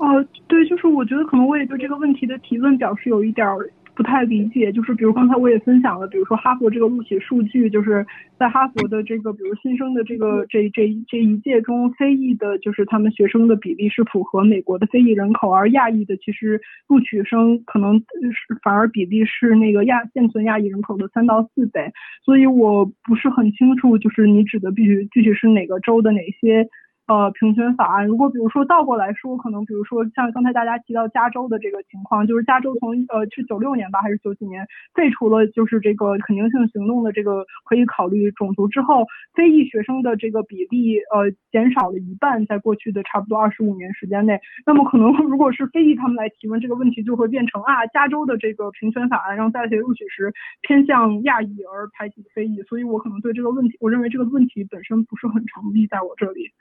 哦，对，就是我觉得可能我也对这个问题的提问表示有一点儿不太理解。就是比如刚才我也分享了，比如说哈佛这个录取数据，就是在哈佛的这个比如新生的这个这这这一届中，非裔的就是他们学生的比例是符合美国的非裔人口，而亚裔的其实录取生可能是反而比例是那个亚现存亚裔人口的三到四倍。所以我不是很清楚，就是你指的必须具体是哪个州的哪些。呃，平权法案，如果比如说倒过来说，可能比如说像刚才大家提到加州的这个情况，就是加州从呃是九六年吧，还是九几年废除了就是这个肯定性行动的这个可以考虑种族之后，非裔学生的这个比例呃减少了一半，在过去的差不多二十五年时间内，那么可能如果是非裔他们来提问这个问题，就会变成啊，加州的这个平权法案让大学录取时偏向亚裔而排挤非裔，所以我可能对这个问题，我认为这个问题本身不是很成立，在我这里。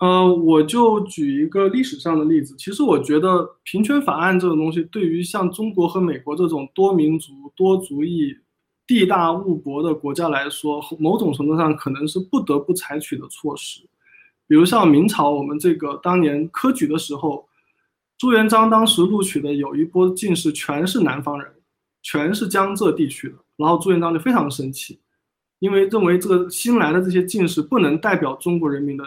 呃，我就举一个历史上的例子。其实我觉得平权法案这种东西，对于像中国和美国这种多民族、多族裔、地大物博的国家来说，某种程度上可能是不得不采取的措施。比如像明朝，我们这个当年科举的时候，朱元璋当时录取的有一波进士全是南方人，全是江浙地区的，然后朱元璋就非常生气，因为认为这个新来的这些进士不能代表中国人民的。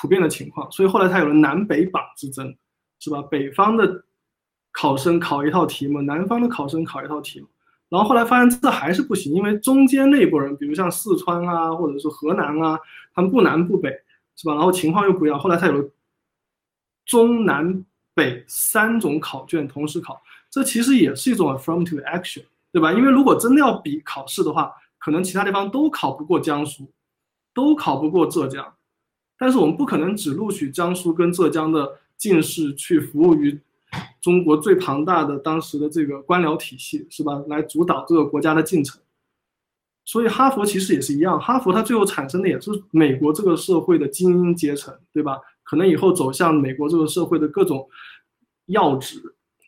普遍的情况，所以后来才有了南北榜之争，是吧？北方的考生考一套题目，南方的考生考一套题目，然后后来发现这还是不行，因为中间那波人，比如像四川啊，或者是河南啊，他们不南不北，是吧？然后情况又不一样，后来才有了中南北三种考卷同时考，这其实也是一种 affirmative action，对吧？因为如果真的要比考试的话，可能其他地方都考不过江苏，都考不过浙江。但是我们不可能只录取江苏跟浙江的进士去服务于中国最庞大的当时的这个官僚体系，是吧？来主导这个国家的进程。所以哈佛其实也是一样，哈佛它最后产生的也是美国这个社会的精英阶层，对吧？可能以后走向美国这个社会的各种要职，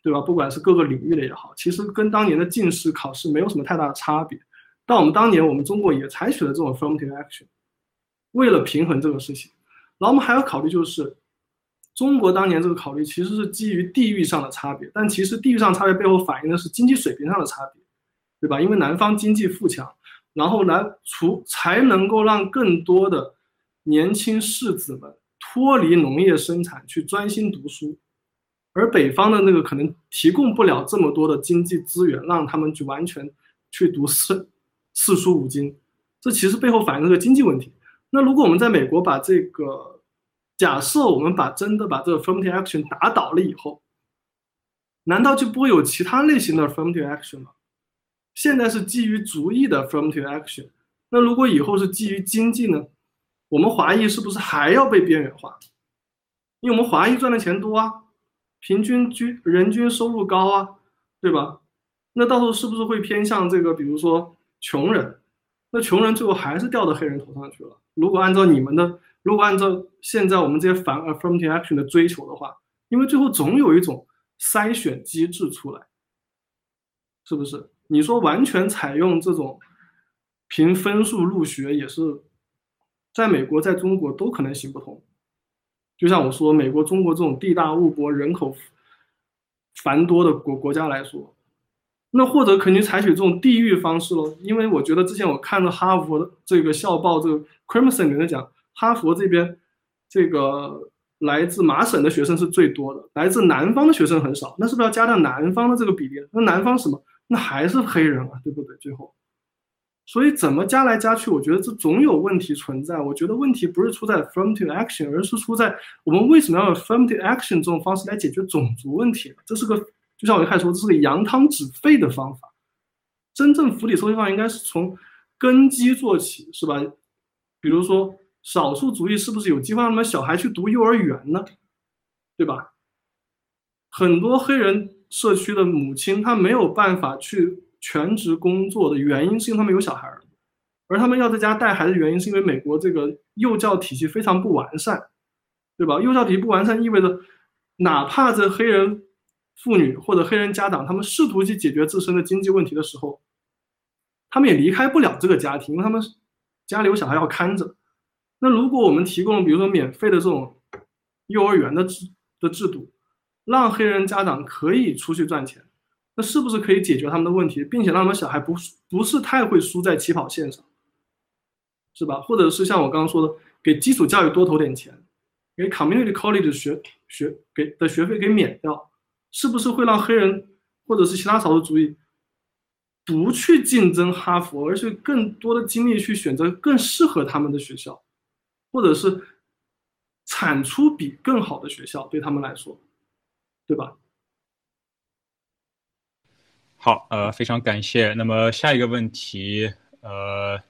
对吧？不管是各个领域的也好，其实跟当年的进士考试没有什么太大的差别。但我们当年我们中国也采取了这种 affirmative action，为了平衡这个事情。然后我们还要考虑，就是中国当年这个考虑其实是基于地域上的差别，但其实地域上差别背后反映的是经济水平上的差别，对吧？因为南方经济富强，然后来除才能够让更多的年轻士子们脱离农业生产去专心读书，而北方的那个可能提供不了这么多的经济资源，让他们去完全去读四四书五经，这其实背后反映了个经济问题。那如果我们在美国把这个假设，我们把真的把这个 affirmative action 打倒了以后，难道就不会有其他类型的 affirmative action 吗？现在是基于族裔的 affirmative action，那如果以后是基于经济呢？我们华裔是不是还要被边缘化？因为我们华裔赚的钱多啊，平均居人均收入高啊，对吧？那到时候是不是会偏向这个，比如说穷人？那穷人最后还是掉到黑人头上去了。如果按照你们的，如果按照现在我们这些反 affirmative action 的追求的话，因为最后总有一种筛选机制出来，是不是？你说完全采用这种凭分数入学也是，在美国、在中国都可能行不通。就像我说，美国、中国这种地大物博、人口繁多的国国家来说。那或者肯定采取这种地域方式喽，因为我觉得之前我看到哈佛的这个校报，这个 Crimson 里面讲，哈佛这边这个来自麻省的学生是最多的，来自南方的学生很少。那是不是要加大南方的这个比例？那南方什么？那还是黑人啊，对不对？最后，所以怎么加来加去，我觉得这总有问题存在。我觉得问题不是出在 affirmative action，而是出在我们为什么要 affirmative action 这种方式来解决种族问题？这是个，就像我一开始说，这是个扬汤止沸的方法。真正釜底抽薪方法应该是从根基做起，是吧？比如说少数族裔是不是有机会让他们小孩去读幼儿园呢？对吧？很多黑人。社区的母亲，她没有办法去全职工作的原因，是因为他们有小孩儿，而他们要在家带孩子的原因，是因为美国这个幼教体系非常不完善，对吧？幼教体系不完善意味着，哪怕这黑人妇女或者黑人家长，他们试图去解决自身的经济问题的时候，他们也离开不了这个家庭，因为他们家里有小孩要看着。那如果我们提供，比如说免费的这种幼儿园的制的制度，让黑人家长可以出去赚钱，那是不是可以解决他们的问题，并且让他们小孩不不是太会输在起跑线上，是吧？或者是像我刚刚说的，给基础教育多投点钱，给 community college 学学给的学费给免掉，是不是会让黑人或者是其他少数族裔不去竞争哈佛，而是更多的精力去选择更适合他们的学校，或者是产出比更好的学校对他们来说？对吧？好，呃，非常感谢。那么下一个问题，呃，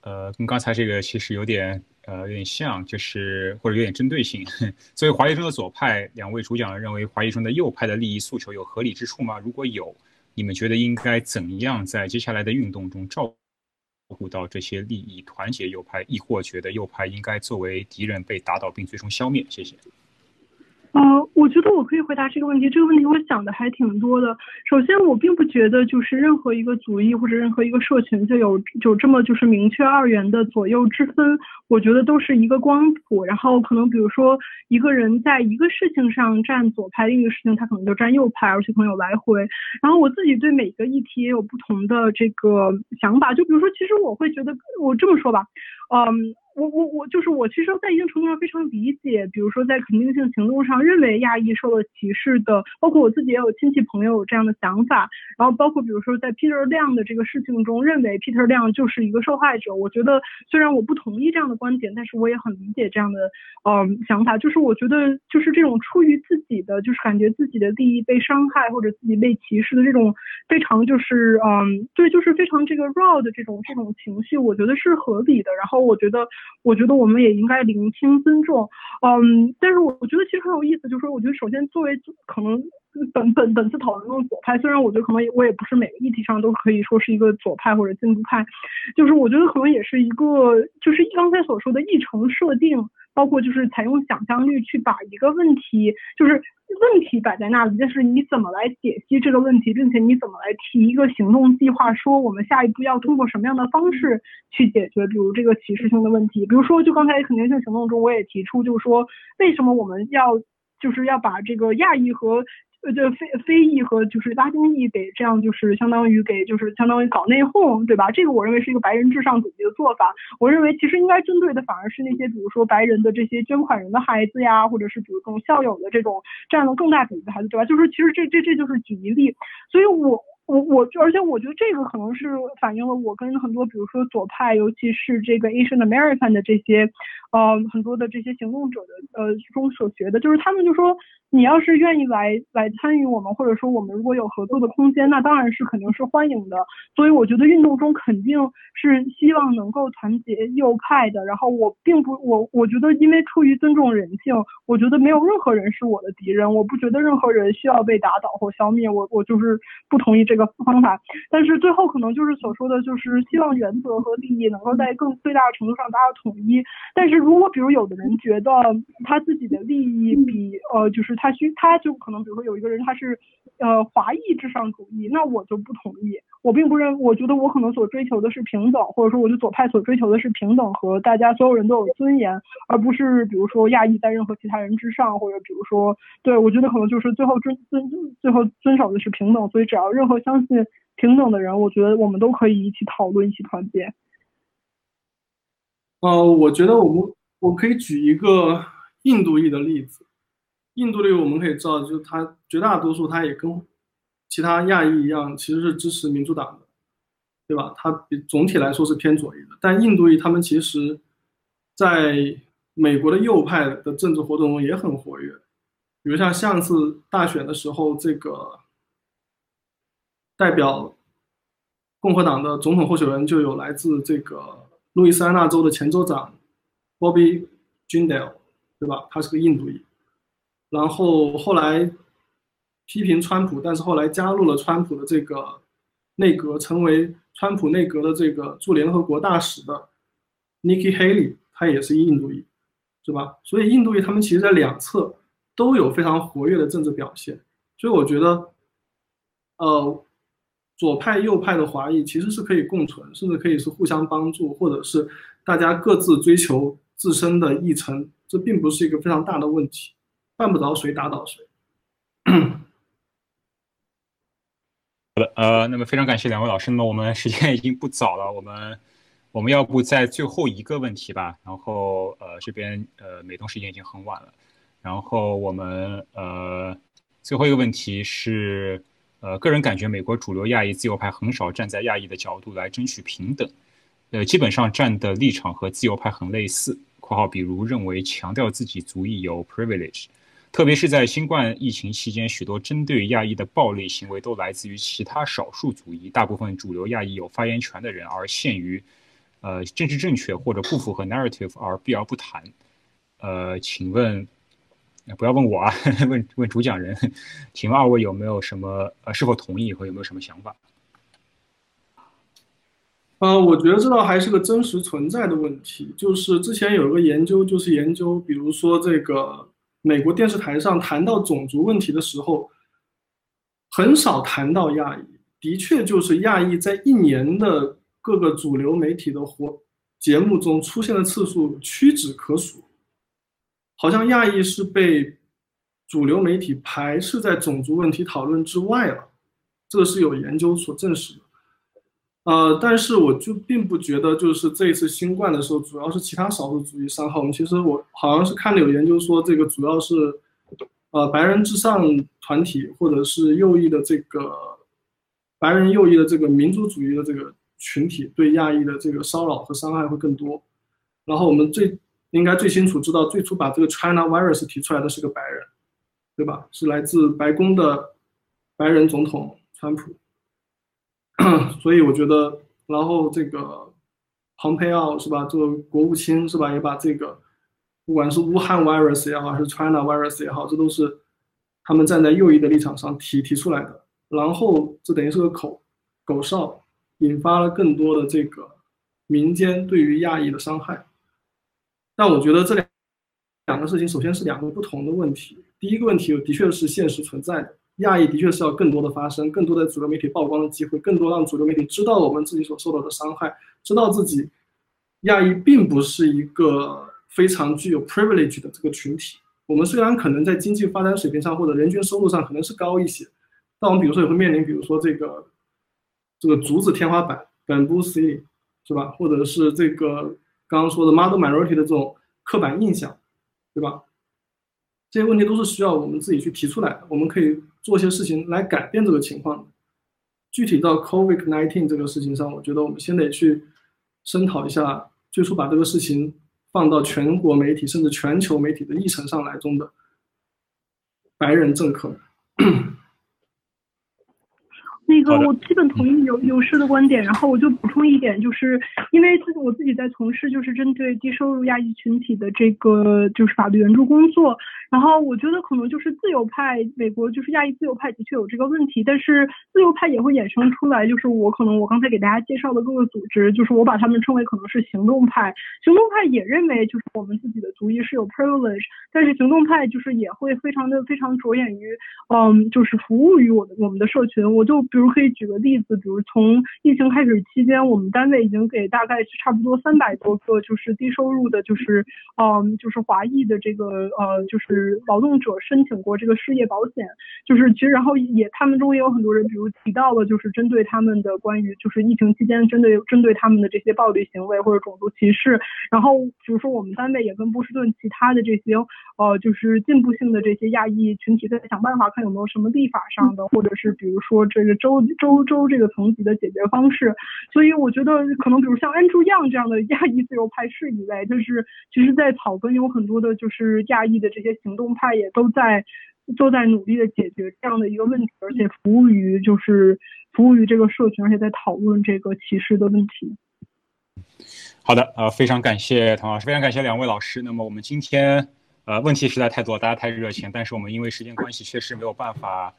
呃，跟刚才这个其实有点，呃，有点像，就是或者有点针对性。*laughs* 作为华裔中的左派，两位主讲人认为华裔中的右派的利益诉求有合理之处吗？如果有，你们觉得应该怎样在接下来的运动中照顾到这些利益，团结右派，亦或觉得右派应该作为敌人被打倒并最终消灭？谢谢。呃，我觉得我可以回答这个问题。这个问题我想的还挺多的。首先，我并不觉得就是任何一个族裔或者任何一个社群就有有这么就是明确二元的左右之分。我觉得都是一个光谱。然后可能比如说一个人在一个事情上站左派，另一个事情他可能就站右派，而且可能有来回。然后我自己对每个议题也有不同的这个想法。就比如说，其实我会觉得，我这么说吧，嗯。我我我就是我，其实在一定程度上非常理解，比如说在肯定性行动上认为亚裔受了歧视的，包括我自己也有亲戚朋友有这样的想法，然后包括比如说在 Peter 亮的这个事情中，认为 Peter 亮就是一个受害者。我觉得虽然我不同意这样的观点，但是我也很理解这样的呃想法。就是我觉得就是这种出于自己的，就是感觉自己的利益被伤害或者自己被歧视的这种非常就是嗯对，就是非常这个 raw 的这种这种情绪，我觉得是合理的。然后我觉得。我觉得我们也应该聆听、尊重，嗯，但是我我觉得其实很有意思，就是说，我觉得首先作为可能本本本次讨论中左派，虽然我觉得可能我也不是每个议题上都可以说是一个左派或者进步派，就是我觉得可能也是一个，就是刚才所说的议程设定，包括就是采用想象力去把一个问题，就是。问题摆在那里，但是你怎么来解析这个问题，并且你怎么来提一个行动计划，说我们下一步要通过什么样的方式去解决，比如这个歧视性的问题，比如说就刚才肯定性行动中我也提出，就是说为什么我们要就是要把这个亚裔和。呃，就非非裔和就是拉丁裔给这样就是相当于给就是相当于搞内讧，对吧？这个我认为是一个白人至上主义的做法。我认为其实应该针对的反而是那些比如说白人的这些捐款人的孩子呀，或者是比如这种校友的这种占了更大比例的孩子，对吧？就是其实这这这就是举一例。所以我我我就而且我觉得这个可能是反映了我跟很多比如说左派，尤其是这个 Asian American 的这些呃很多的这些行动者的呃中所学的，就是他们就说。你要是愿意来来参与我们，或者说我们如果有合作的空间，那当然是肯定是欢迎的。所以我觉得运动中肯定是希望能够团结右派的。然后我并不我我觉得因为出于尊重人性，我觉得没有任何人是我的敌人，我不觉得任何人需要被打倒或消灭。我我就是不同意这这个方法。但是最后可能就是所说的就是希望原则和利益能够在更最大程度上达到统一。但是如果比如有的人觉得他自己的利益比呃就是。他需他就可能比如说有一个人他是，呃华裔至上主义，那我就不同意。我并不认，我觉得我可能所追求的是平等，或者说我觉得左派所追求的是平等和大家所有人都有尊严，而不是比如说亚裔在任何其他人之上，或者比如说对我觉得可能就是最后遵遵最后遵守的是平等。所以只要任何相信平等的人，我觉得我们都可以一起讨论，一起团结。呃，我觉得我们。我可以举一个印度裔的例子。印度裔我们可以知道，就是他绝大多数他也跟其他亚裔一样，其实是支持民主党的，对吧？他比总体来说是偏左翼的。但印度裔他们其实，在美国的右派的政治活动中也很活跃。比如像上次大选的时候，这个代表共和党的总统候选人就有来自这个路易斯安那州的前州长。Bobby Jindal，对吧？他是个印度裔，然后后来批评川普，但是后来加入了川普的这个内阁，成为川普内阁的这个驻联合国大使的 Nikki Haley，他也是印度裔，是吧？所以印度裔他们其实在两侧都有非常活跃的政治表现，所以我觉得，呃，左派右派的华裔其实是可以共存，甚至可以是互相帮助，或者是大家各自追求。自身的议程，这并不是一个非常大的问题，犯不着谁打倒谁。*coughs* 好的，呃，那么非常感谢两位老师。那么我们时间已经不早了，我们我们要不在最后一个问题吧？然后呃，这边呃，美东时间已经很晚了，然后我们呃，最后一个问题是呃，个人感觉美国主流亚裔自由派很少站在亚裔的角度来争取平等。呃，基本上站的立场和自由派很类似。（括号比如认为强调自己族裔有 privilege，特别是在新冠疫情期间，许多针对亚裔的暴力行为都来自于其他少数族裔，大部分主流亚裔有发言权的人而限于呃政治正确或者不符合 narrative 而避而不谈。呃，请问不要问我啊，*laughs* 问问主讲人，请问二位有没有什么呃是否同意和有没有什么想法？呃，我觉得这倒还是个真实存在的问题。就是之前有一个研究，就是研究，比如说这个美国电视台上谈到种族问题的时候，很少谈到亚裔。的确，就是亚裔在一年的各个主流媒体的活节目中出现的次数屈指可数，好像亚裔是被主流媒体排斥在种族问题讨论之外了。这是有研究所证实的。呃，但是我就并不觉得，就是这一次新冠的时候，主要是其他少数族裔伤害我们。其实我好像是看了有研究说，这个主要是，呃，白人至上团体或者是右翼的这个白人右翼的这个民族主义的这个群体对亚裔的这个骚扰和伤害会更多。然后我们最应该最清楚知道，最初把这个 China virus 提出来的是个白人，对吧？是来自白宫的白人总统川普。*clears throat* 所以我觉得，然后这个蓬佩奥是吧？这个国务卿是吧？也把这个，不管是武汉 virus 也好，还是 China virus 也好，这都是他们站在右翼的立场上提提出来的。然后这等于是个口口哨，引发了更多的这个民间对于亚裔的伤害。但我觉得这两两个事情，首先是两个不同的问题。第一个问题，的确是现实存在的。亚裔的确是要更多的发声，更多的主流媒体曝光的机会，更多让主流媒体知道我们自己所受到的伤害，知道自己亚裔并不是一个非常具有 privilege 的这个群体。我们虽然可能在经济发展水平上或者人均收入上可能是高一些，但我们比如说也会面临，比如说这个这个竹子天花板 bamboo ceiling 是吧？或者是这个刚刚说的 model minority 的这种刻板印象，对吧？这些问题都是需要我们自己去提出来的，我们可以。做些事情来改变这个情况。具体到 COVID-19 这个事情上，我觉得我们先得去声讨一下，最初把这个事情放到全国媒体甚至全球媒体的议程上来中的白人政客。那个我基本同意有有师的观点，然后我就补充一点，就是因为自己我自己在从事就是针对低收入亚裔群体的这个就是法律援助工作，然后我觉得可能就是自由派美国就是亚裔自由派的确有这个问题，但是自由派也会衍生出来，就是我可能我刚才给大家介绍的各个组织，就是我把他们称为可能是行动派，行动派也认为就是我们自己的族裔是有 privilege，但是行动派就是也会非常的非常着眼于嗯就是服务于我的我们的社群，我就。比如可以举个例子，比如从疫情开始期间，我们单位已经给大概差不多三百多个就是低收入的，就是嗯，就是华裔的这个呃，就是劳动者申请过这个失业保险。就是其实然后也他们中也有很多人，比如提到了就是针对他们的关于就是疫情期间针对针对他们的这些暴力行为或者种族歧视。然后比如说我们单位也跟波士顿其他的这些呃就是进步性的这些亚裔群体在想办法，看有没有什么立法上的，或者是比如说这个州州州这个层级的解决方式。所以我觉得可能比如像 Andrew Young 这样的亚裔自由派是一类，就是其实，在草根有很多的就是亚裔的这些行动派也都在都在努力的解决这样的一个问题，而且服务于就是服务于这个社群，而且在讨论这个歧视的问题。好的，呃，非常感谢唐老师，非常感谢两位老师。那么我们今天。呃，问题实在太多，大家太热情，但是我们因为时间关系，确实没有办法，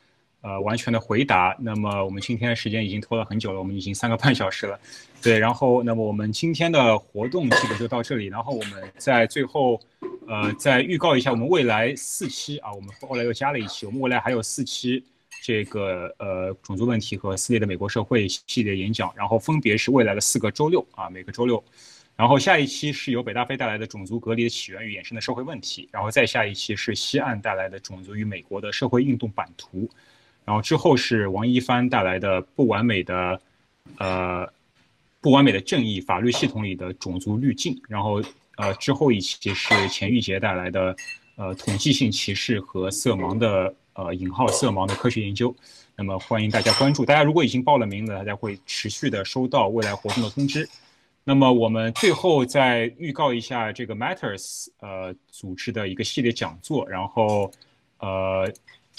呃，完全的回答。那么我们今天的时间已经拖了很久了，我们已经三个半小时了。对，然后那么我们今天的活动基本就到这里。然后我们在最后，呃，再预告一下我们未来四期啊，我们后来又加了一期，我们未来还有四期这个呃种族问题和撕裂的美国社会系列演讲，然后分别是未来的四个周六啊，每个周六。然后下一期是由北大飞带来的种族隔离的起源与衍生的社会问题，然后再下一期是西岸带来的种族与美国的社会运动版图，然后之后是王一帆带来的不完美的，呃，不完美的正义法律系统里的种族滤镜，然后呃之后一期是钱玉杰带来的，呃统计性歧视和色盲的呃引号色盲的科学研究，那么欢迎大家关注，大家如果已经报了名的，大家会持续的收到未来活动的通知。那么我们最后再预告一下这个 Matters 呃组织的一个系列讲座，然后呃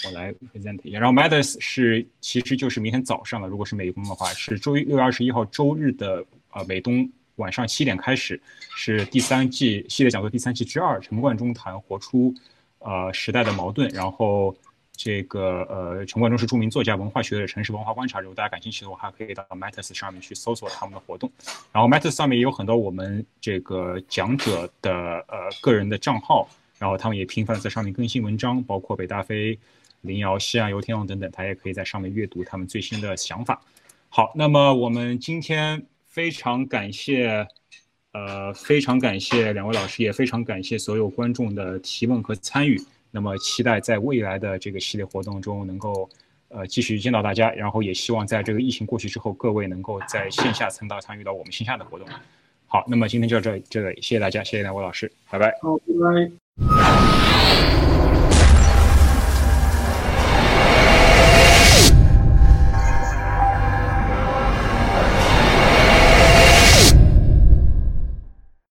我来 present 一下，然后 Matters 是其实就是明天早上的，如果是美工的话，是周一六月二十一号周日的呃美东晚上七点开始，是第三季系列讲座第三季之二，陈冠中谈活出呃时代的矛盾，然后。这个呃，陈冠中是著名作家，文化学者城市文化观察者。如果大家感兴趣的话，可以到 Matters 上面去搜索他们的活动。然后 Matters 上面也有很多我们这个讲者的呃个人的账号，然后他们也频繁在上面更新文章，包括北大飞、林瑶、西安游天龙等等，他也可以在上面阅读他们最新的想法。好，那么我们今天非常感谢，呃，非常感谢两位老师，也非常感谢所有观众的提问和参与。那么期待在未来的这个系列活动中能够，呃，继续见到大家，然后也希望在这个疫情过去之后，各位能够在线下参到参与到我们线下的活动。好，那么今天就到这这里，谢谢大家，谢谢两位老师，拜拜。好，拜拜。